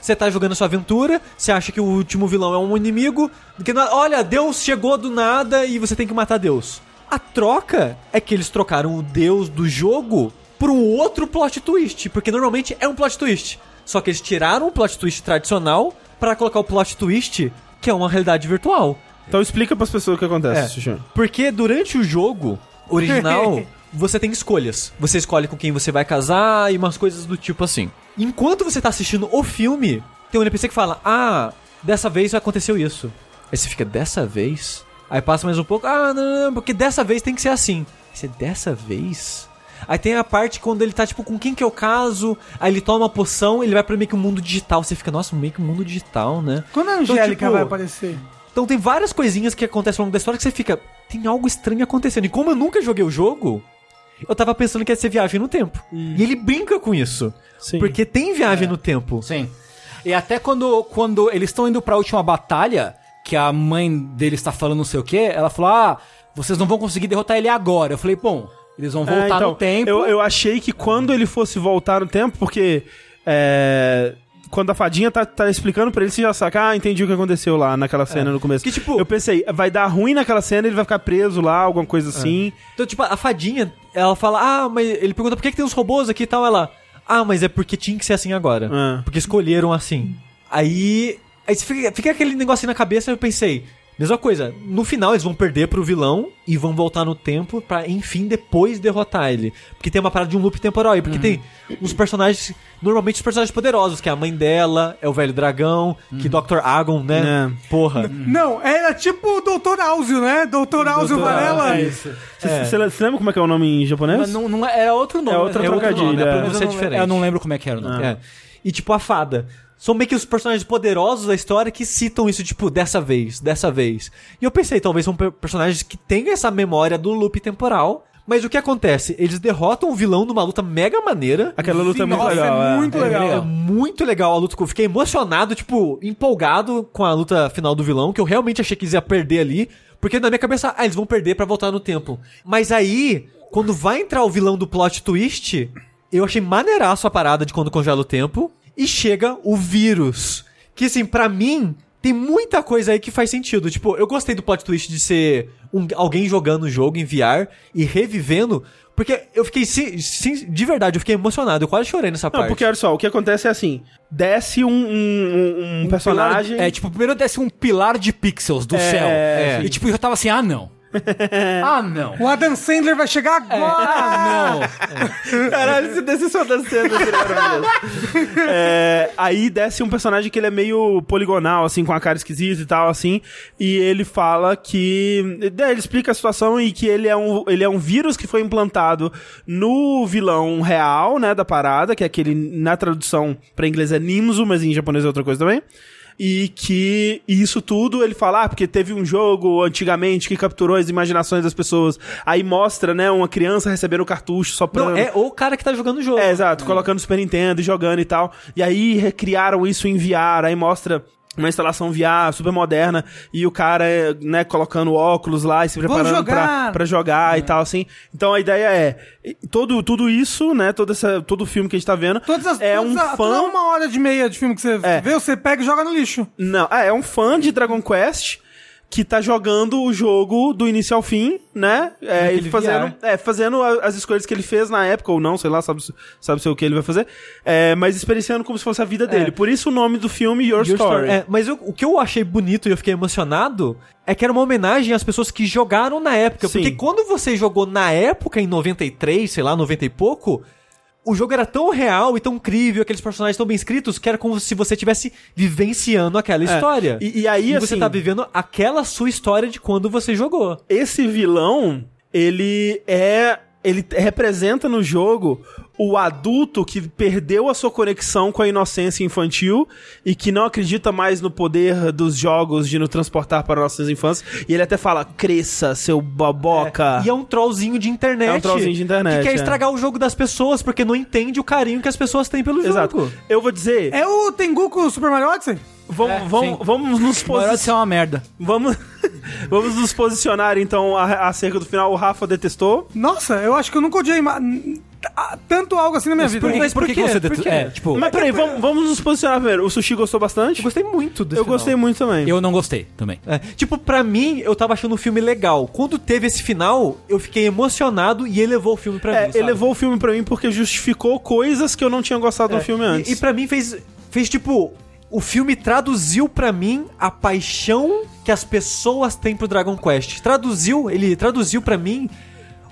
Você tá jogando sua aventura, você acha que o último vilão é um inimigo, que na- olha, Deus chegou do nada e você tem que matar Deus. A troca é que eles trocaram o Deus do jogo por um outro plot twist, porque normalmente é um plot twist. Só que eles tiraram o plot twist tradicional pra colocar o plot twist que é uma realidade virtual. Então explica pras pessoas o que acontece, É. Porque durante o jogo original, você tem escolhas. Você escolhe com quem você vai casar e umas coisas do tipo assim. Enquanto você tá assistindo o filme, tem um NPC que fala: Ah, dessa vez aconteceu isso. Aí você fica, dessa vez? Aí passa mais um pouco, ah, não, não, não, porque dessa vez tem que ser assim. Aí Você, dessa vez? Aí tem a parte quando ele tá, tipo, com quem que eu caso? Aí ele toma uma poção, ele vai pra meio que um mundo digital. Você fica, nossa, meio que um mundo digital, né? Quando a Então, Angélica tipo, vai aparecer? Então tem várias coisinhas que acontecem ao longo da história que você fica, tem algo estranho acontecendo. E como eu nunca joguei o jogo, eu tava pensando que ia ser viagem no tempo. E ele brinca com isso. Sim. Porque tem viagem no tempo. Sim. E até quando, quando eles estão indo pra última batalha, que a mãe dele está falando não sei o quê, ela falou: ah, vocês não vão conseguir derrotar ele agora. Eu falei, bom, eles vão voltar É, então, no tempo. Eu, eu achei que quando ele fosse voltar no tempo, porque. é, quando a fadinha tá, tá explicando pra ele, você já saca, ah, entendi o que aconteceu lá naquela cena no começo. Que, tipo- Eu pensei, vai dar ruim naquela cena, ele vai ficar preso lá, alguma coisa assim. Então, tipo, a fadinha, ela fala, ah, mas ele pergunta por que, que tem uns robôs aqui e tal. Ela, ah, mas é porque tinha que ser assim agora. Ah. Porque escolheram assim. Aí. Aí fica, fica aquele negocinho na cabeça e eu pensei. Mesma coisa, no final eles vão perder pro vilão e vão voltar no tempo pra, enfim, depois derrotar ele. Porque tem uma parada de um loop temporal aí, porque tem uns personagens, normalmente os personagens poderosos, que é a mãe dela, é o velho dragão, que Dr. Agon, né? Porra. Não, era tipo o Dr. Áuzio, né? Dr. Áuzio Varela. Você você lembra como é que é o nome em japonês? Mas não, não é, era outro nome. É outro né? trocadilho, nome, é. a pronúncia é diferente. Eu não lembro como é que era o nome. É. E tipo a fada. São meio que os personagens poderosos da história que citam isso, tipo, dessa vez, dessa vez. E eu pensei, talvez são per- personagens que tenham essa memória do loop temporal. Mas o que acontece? Eles derrotam o vilão numa luta mega maneira. Aquela luta é muito Nossa, legal. é é. muito É, legal. é muito legal a luta. Eu fiquei emocionado, tipo, empolgado com a luta final do vilão, que eu realmente achei que eles iam perder ali. Porque na minha cabeça, ah, eles vão perder pra voltar no tempo. Mas aí, quando vai entrar o vilão do plot twist, eu achei maneiraço a parada de quando congela o tempo. E chega o vírus. Que assim, pra mim, tem muita coisa aí que faz sentido. Tipo, eu gostei do plot twist de ser um- alguém jogando o jogo em VR e revivendo. Porque eu fiquei, sim, sim, de verdade, eu fiquei emocionado. Eu quase chorei nessa Não, parte. porque olha só, o que acontece é assim: desce um, um- um- personagem. É, tipo, primeiro desce um pilar de pixels do É, céu. é. E tipo, eu tava assim, ah, não. ah, não. O Adam Sandler vai chegar agora. Ah, não. Caralho, se desce só seria maravilhoso. É, aí desce um personagem que ele é meio poligonal, assim, com a cara esquisita e tal, assim. E ele fala que. é, Ele explica a situação e que ele é um, ele é um vírus que foi implantado no vilão real, né, da parada, que é aquele, na tradução pra inglês é Nimzo, mas em japonês é outra coisa também. E que isso tudo ele fala, ah, porque teve um jogo antigamente que capturou as imaginações das pessoas. Aí mostra, né, uma criança recebendo o cartucho só pra. Não, é o cara que tá jogando o jogo. É, exato, colocando Super Nintendo e jogando e tal. E aí recriaram isso em VR, aí mostra uma instalação VR super moderna e o cara, né, colocando óculos lá e se preparando pra, jogar. pra jogar e tal, assim. Então a ideia é, todo, tudo isso, né, todo, essa, todo o filme que a gente tá vendo Todas as, é um a- fã... uma hora de meia de filme que você É. vê, você pega e joga no lixo. Não, é, é um fã de Dragon Quest que tá jogando o jogo do início ao fim, né? É, ele fazendo, é, fazendo as escolhas que ele fez na época, ou não, sei lá, sabe, sabe se é o que ele vai fazer. É, mas experienciando como se fosse a vida dele. Por isso o nome do filme Your, Your Story. É, mas eu- o que eu achei bonito e eu fiquei emocionado é que era uma homenagem às pessoas que jogaram na época. Sim. Porque quando você jogou na época, em 93, sei lá, 90 e pouco, o jogo era tão real e tão incrível, aqueles personagens tão bem escritos, que era como se você estivesse vivenciando aquela história. E- e aí, você assim- tá vivendo aquela sua história de quando você jogou. esse vilão, ele é. Ele representa no jogo o adulto que perdeu a sua conexão com a inocência infantil e que não acredita mais no poder dos jogos de nos transportar para nossas infâncias. E ele até fala: cresça, seu baboca. E é um trollzinho de internet. É um trollzinho de internet, Que quer é. estragar o jogo das pessoas, porque não entende o carinho que as pessoas têm pelo Exato. jogo. Eu vou dizer, É o Tenguku Super Mario Odyssey? vamos, É, vamos, sim. vamos nos posicionar. ser uma merda. Vamos, vamos nos posicionar então a- acerca do final. O Rafa detestou. Nossa, eu acho que eu nunca odiei tanto algo assim na minha vida. Por, que- mas por que, que você Por det- quê? É, tipo, Mas peraí, vamos, vamos nos posicionar primeiro. O Sushi gostou bastante? Eu gostei muito desse Eu final. gostei muito também. eu não gostei também. É, tipo, pra mim, eu tava achando o filme legal. Quando teve esse final, eu fiquei emocionado e elevou o filme pra É, mim. sabe? elevou o filme pra mim porque justificou coisas que eu não tinha gostado É, do filme antes. E, e pra mim fez, fez tipo. O filme traduziu pra mim a paixão que as pessoas têm pro Dragon Quest. Traduziu, ele traduziu pra mim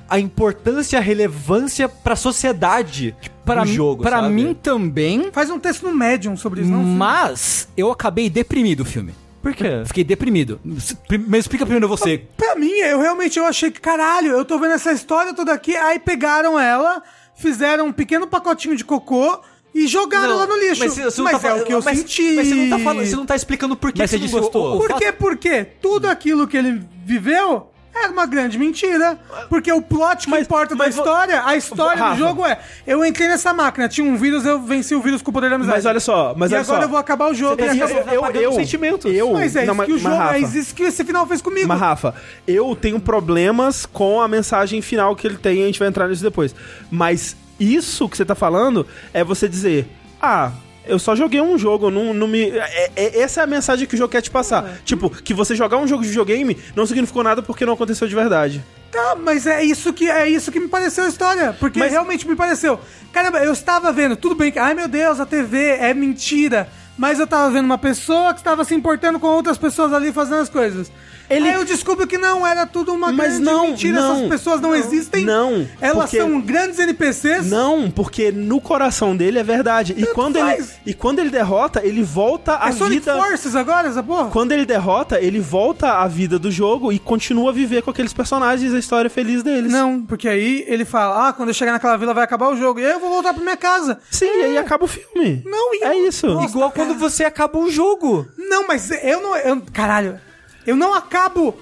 a importância, a relevância pra sociedade Para jogo. para mim também, Faz um texto no Medium sobre isso, não? mas eu acabei deprimido o filme. Por quê? Fiquei deprimido. Mas explica primeiro você. Pra mim, eu realmente eu achei que, caralho, eu tô vendo essa história toda aqui, aí pegaram ela, fizeram um pequeno pacotinho de cocô e jogaram lá no lixo. Mas, você não Mas tá é o que eu mas- senti. Mas você não tá falando, você não tá explicando por que Mas você você não disse gostou. Por quê? Porque tudo aquilo que ele viveu Era uma grande mentira. Porque o plot que Mas- importa da mas vo- história, a história Rafa. do jogo é: eu entrei nessa máquina, tinha um vírus, eu venci o vírus com o poder da amizade. Mas olha só, mas e olha agora só. eu vou acabar o jogo. Eu, e eu, acabou. eu, eu, sentimentos. eu- Mas é não, isso que o jogo, Rafa, é isso que esse final fez comigo. Mas, Rafa, eu tenho problemas com a mensagem final que ele tem, a gente vai entrar nisso depois. Mas isso que você tá falando é você dizer, ah. Eu só joguei um jogo, não, não me. é- é- essa é a mensagem que o jogo quer te passar. Tipo, que você jogar um jogo de videogame não significou nada porque não aconteceu de verdade. Tá, mas é isso que é isso que me pareceu a história. Porque Mas- realmente me pareceu. Caramba, eu estava vendo, tudo bem que. Ai meu Deus, a TV é mentira. Mas eu tava vendo uma pessoa que estava se importando com outras pessoas ali fazendo as coisas. Ele- Aí eu descubro que não, era tudo uma Mas grande não, mentira. não, Essas pessoas não, não, existem. não, Elas porque- são grandes NPCs. Não, porque no coração dele é verdade. E quando, ele, e quando ele derrota, ele volta à É Sonic vida. Forces agora, essa porra? Quando ele derrota, ele volta à vida do jogo e continua a viver com aqueles personagens a história feliz deles. Não, porque aí ele fala: Ah, quando eu chegar naquela vila vai acabar o jogo. E aí eu vou voltar pra minha casa. Sim, e aí acaba o filme. Não, e É isso. Nossa, Igual cara. quando você acaba um jogo. Não, mas eu não. Eu, caralho, eu não acabo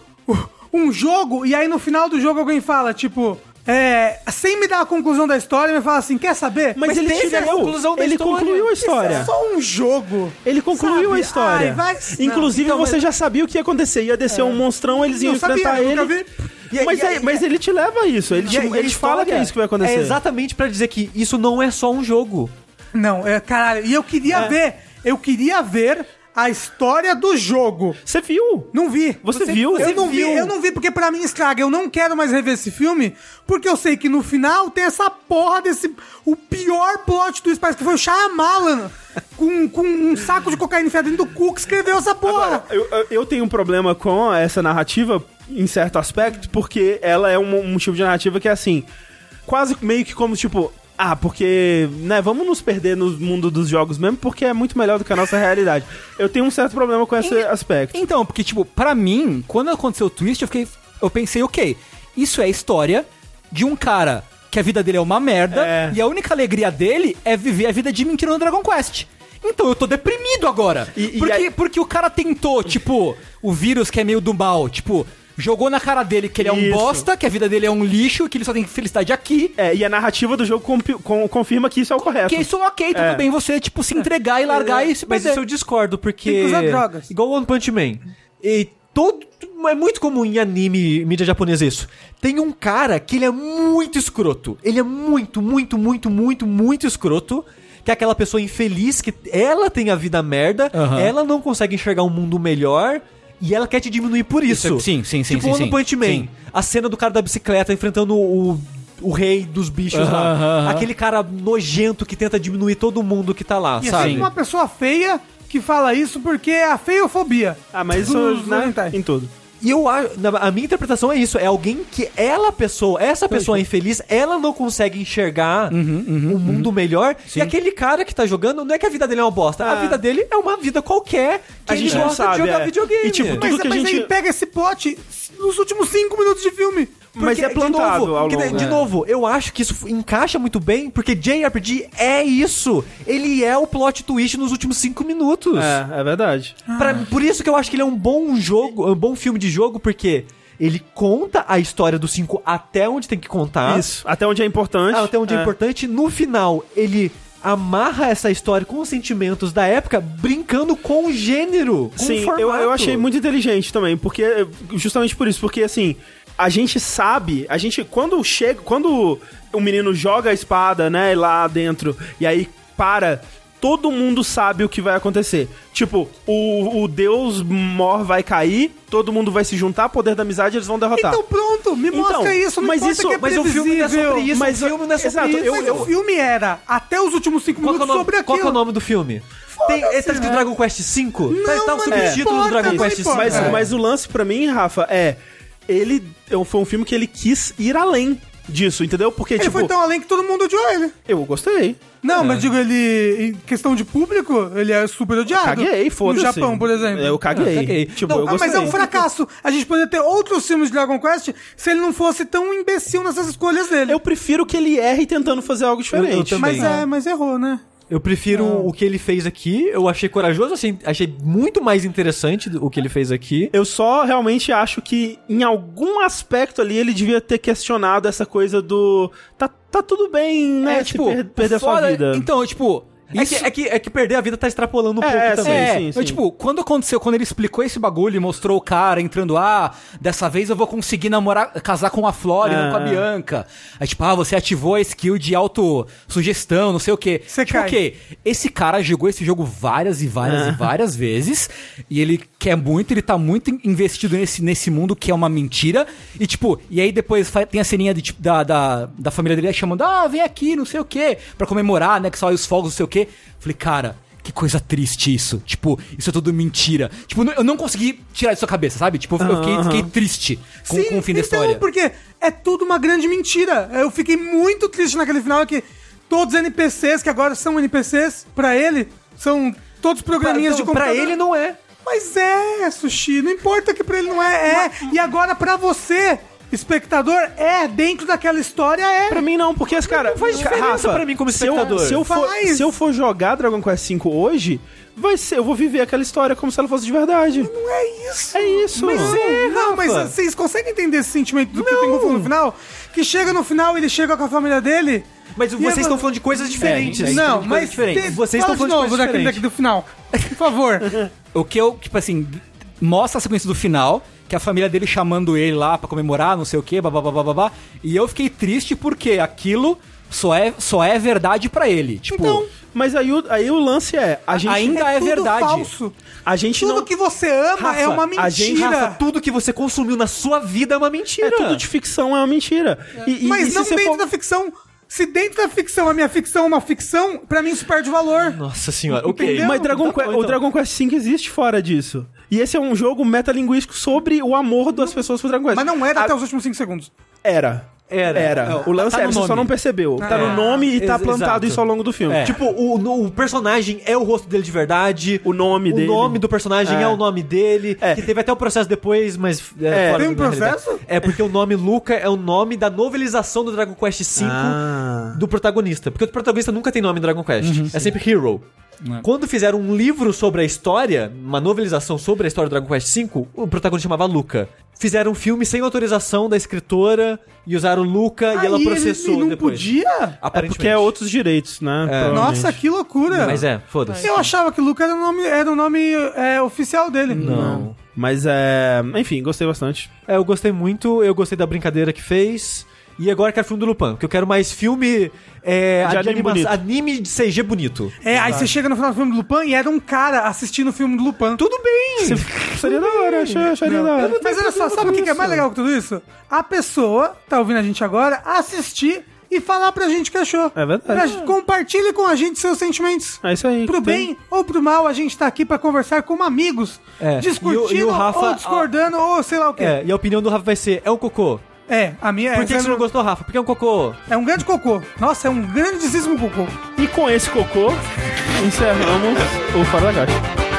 um jogo e aí no final do jogo alguém fala, tipo. É, sem me dar a conclusão da história, me fala assim: quer saber? Mas, ele teve te a conclusão da Ele história. concluiu a Isso história. é só um jogo. Ele concluiu Sabe? a história. Ai, vai- Inclusive, Não, então, você mas- já sabia o que ia acontecer. Ia descer um monstrão, eles iam sabia, enfrentar ele. E mas, e aí- aí- mas ele te leva a isso. Ele, te, ele te fala que é isso que vai acontecer. É exatamente pra dizer que isso não é só um jogo. Não, é, caralho, e eu queria É. ver, eu queria ver a história do jogo. Você viu? Não vi. Você viu? Eu Você não viu. vi, eu não vi porque pra mim estraga. Eu não quero mais rever esse filme, porque eu sei que no final tem essa porra desse o pior plot twist, parece que foi o Shyamalan com, com um saco de cocaína enfiado dentro do cu que escreveu essa porra. Eu, eu- eu tenho um problema com essa narrativa, em certo aspecto, porque ela é um, um tipo de narrativa que é assim, quase meio que como tipo, ah, porque, né, vamos nos perder no mundo dos jogos mesmo, porque é muito melhor do que a nossa realidade. Eu tenho um certo problema com esse aspecto. Então, porque, tipo, pra mim, quando aconteceu o twist, eu fiquei. Eu pensei, ok, isso é a história de um cara que a vida dele é uma merda É. e a única alegria dele é viver a vida de mentira no Dragon Quest. Então eu tô deprimido agora. E- e porque, aí- porque o cara tentou, tipo, o vírus que é meio do mal, tipo, jogou na cara dele que ele é um Isso. bosta, que a vida dele é um lixo, que ele só tem felicidade aqui. É, e a narrativa do jogo com- confirma que isso é o correto. Que isso ok, tudo É. bem você, tipo, se entregar e largar e se Mas perder. isso eu discordo, porque. Tem que usar drogas. Igual One Punch Man. E todo. É muito comum em anime, mídia japonesa isso. Tem um cara que ele é muito escroto. Ele é muito, muito, muito, muito, muito escroto. Que é aquela pessoa infeliz que ela tem a vida merda, Aham. ela não consegue enxergar um mundo melhor e ela quer te diminuir por isso. Isso é- sim, sim, sim, Tipo sim, One sim. Punch Man. Sim. A cena do cara da bicicleta enfrentando o, o rei dos bichos Aham, lá. aham, aham. Aquele cara nojento que tenta diminuir todo mundo que tá lá, E é sabe? sempre uma pessoa feia que fala isso porque é a feiofobia. Ah, mas isso, Dos né, em tudo. E eu acho, a minha interpretação é isso, é alguém que ela pessoa, essa pessoa infeliz, ela não consegue enxergar um mundo melhor. E aquele cara que tá jogando, não é que a vida dele é uma bosta, a Ah. vida dele é uma vida qualquer que A gente gosta sabe, de jogar é. videogame. E, tipo, Mas, Tudo que a mas gente- aí pega esse plot nos últimos cinco minutos de filme. Mas é plantado de novo, longo. de É. novo, eu acho que isso encaixa muito bem, porque JRPG é isso. Ele é o plot twist nos últimos cinco minutos. É, é verdade. Pra- por isso que eu acho que ele é um bom jogo, um bom filme de jogo, porque ele conta a história do 5 até onde tem que contar. Isso. Até onde é importante. Até onde é, importante. No final, ele amarra essa história com os sentimentos da época, brincando com o gênero. Com o Sim, eu, formato. eu achei muito inteligente também, porque justamente por isso, porque assim, a gente sabe, a gente quando chega, quando o menino joga a espada, né, lá dentro e aí para Todo mundo sabe o que vai acontecer. Tipo, o, o deus mor vai cair, todo mundo vai se juntar, poder da amizade, eles vão derrotar. Então pronto, me mostra Então, isso. Não mas isso- que é mas o filme não é sobre isso, Mas o filme não é sobre exato, isso. eu- eu- o filme era até os últimos cinco Qual é o minutos nome, sobre qual aquilo. que é o nome do filme? Tem, ele tá escrito Dragon Quest V? tá, Não, tá o mas subtítulo não do Dragon Quest não V. Mas, mas o lance pra mim, Rafa, é. Ele. é, Foi um filme que ele quis ir além disso, entendeu? Porque, Ele tipo. foi tão além que todo mundo odiou ele. Eu gostei. Não, mas digo, ele, em questão de público, ele é super odiado. Caguei, foda-se. No Japão, por exemplo. Eu caguei. Eu caguei. Tipo, Não, eu ah, mas é um fracasso. A gente poderia ter outros filmes de Dragon Quest se ele não fosse tão imbecil nessas escolhas dele. Eu prefiro que ele erre tentando fazer algo diferente. Eu- eu mas é, mas errou, né? Eu prefiro o que ele fez aqui. Eu achei corajoso, assim, achei muito mais interessante o que ele fez aqui. Eu só realmente acho que em algum aspecto ali ele devia ter questionado essa coisa do. Tá, tá tudo bem, né? É, tipo, per- perder a sua foda- vida. Então, tipo. É isso- que, é, que, é que perder a vida tá extrapolando um É, pouco é, também. É, sim, sim. tipo, quando aconteceu, quando ele explicou esse bagulho e mostrou o cara entrando, ah, dessa vez eu vou conseguir namorar, casar com a Flora e não com a Ah. Bianca. Aí, tipo, ah, você ativou a skill de autossugestão, não sei o quê. Você tipo, cai. Esse cara jogou esse jogo várias e várias e várias vezes, e ele quer muito, ele tá muito in- investido nesse, nesse mundo que é uma mentira, e tipo, e aí depois tem a ceninha de, tipo, da, da, da família dele chamando, ah, vem aqui, não sei o quê, pra comemorar, né, que só os fogos, não sei o quê. Falei, cara, que coisa triste isso. Tipo, isso é tudo mentira. Tipo, eu não consegui tirar isso da sua cabeça, sabe? Tipo, eu fiquei, fiquei triste com, com o fim da então, história. porque é tudo uma grande mentira. Eu fiquei muito triste naquele final que todos os NPCs, que agora são NPCs, pra ele, são todos programinhas de Então, pra computador. ele não é. Mas é, Sushi, não importa que pra ele não é, é. E agora pra você, espectador, é, dentro daquela história é. Pra mim não, porque, cara, faz diferença pra mim como se eu- espectador. Se eu, for, Faz. se eu for jogar Dragon Quest V hoje, vai ser, eu vou viver aquela história como se ela fosse de verdade. Não é isso. É isso. Mas é, não, mas vocês conseguem entender esse sentimento do que o Tengu falou no final? Que chega no final, ele chega com a família dele. Mas e vocês é- estão falando de coisas diferentes. É, Não, de coisas mas diferentes. tem- vocês estão de falando de novo coisas daquele, diferentes. daqui do final. Por favor. O que eu, tipo assim, mostra a sequência do final, que a família dele chamando ele lá pra comemorar, não sei o quê, babá, babá, e eu fiquei triste porque aquilo só é, só é verdade pra ele. Tipo, Então, Mas aí o, aí o lance é, a gente Ainda é tudo verdade. falso. a gente Tudo não que você ama Rafa, é uma a mentira. gente- Rafa, tudo que você consumiu na sua vida é uma mentira. é tudo de ficção, é uma mentira. E, e- Mas e se não dentro for- da ficção. Se dentro da ficção a minha ficção é uma ficção, pra mim isso perde valor. Nossa senhora, ok. Entendeu? Mas Dragon Tá bom, Que- o então. Dragon Quest V existe fora disso. E esse é um jogo metalinguístico sobre o amor das pessoas por Dragon Quest. Mas não era A- até os últimos 5 segundos. Era. Era. Era. O lance tá era, você só não percebeu. Tá Ah. no nome e tá plantado exato. isso ao longo do filme. É. Tipo, o, no- o personagem é o rosto dele de verdade. O nome dele. O nome do personagem é, É. o nome dele. É. Que teve até o processo depois, mas. É, É. fora Tem um da realidade. processo? É porque o nome Luca é o nome da novelização do Dragon Quest V Ah. do protagonista. Porque o protagonista nunca tem nome em Dragon Quest. é sempre Hero. É. Quando fizeram um livro sobre a história, uma novelização sobre a história do Dragon Quest V, o protagonista chamava Luca. Fizeram um filme sem autorização da escritora e usaram Luca e ela ele- processou ele não depois. podia? É Aparentemente. porque é outros direitos, né? provavelmente. Nossa, que loucura. Mas é, foda-se. Eu achava que Luca era o nome, era o nome é, oficial dele. Não. Mas é. Enfim, gostei bastante. É, eu gostei muito, eu gostei da brincadeira que fez. E agora eu quero filme do Lupin, porque eu quero mais filme é, De de anime anima- anime de CG bonito. É, aí você chega no final do filme do Lupin e era um cara assistindo o filme do Lupin. Tudo bem! Seria da hora, achei- acharia da hora. Mas olha só, sabe o que que é mais legal que tudo isso? A pessoa, tá ouvindo a gente agora, assistir e falar pra gente o que achou. É verdade. Pra gente- compartilhe com a gente seus sentimentos. É isso aí. Pro Tem- bem ou pro mal, a gente tá aqui pra conversar como amigos. É, Discutindo e o- e o Rafa- ou discordando ou sei lá o quê. É, e a opinião do Rafa vai ser: é um cocô. É, a minha Por que, é, que você não gostou, Rafa? Porque é um cocô. é um grande cocô. Nossa, é um grandíssimo cocô. E com esse cocô, encerramos o Fora da Caixa.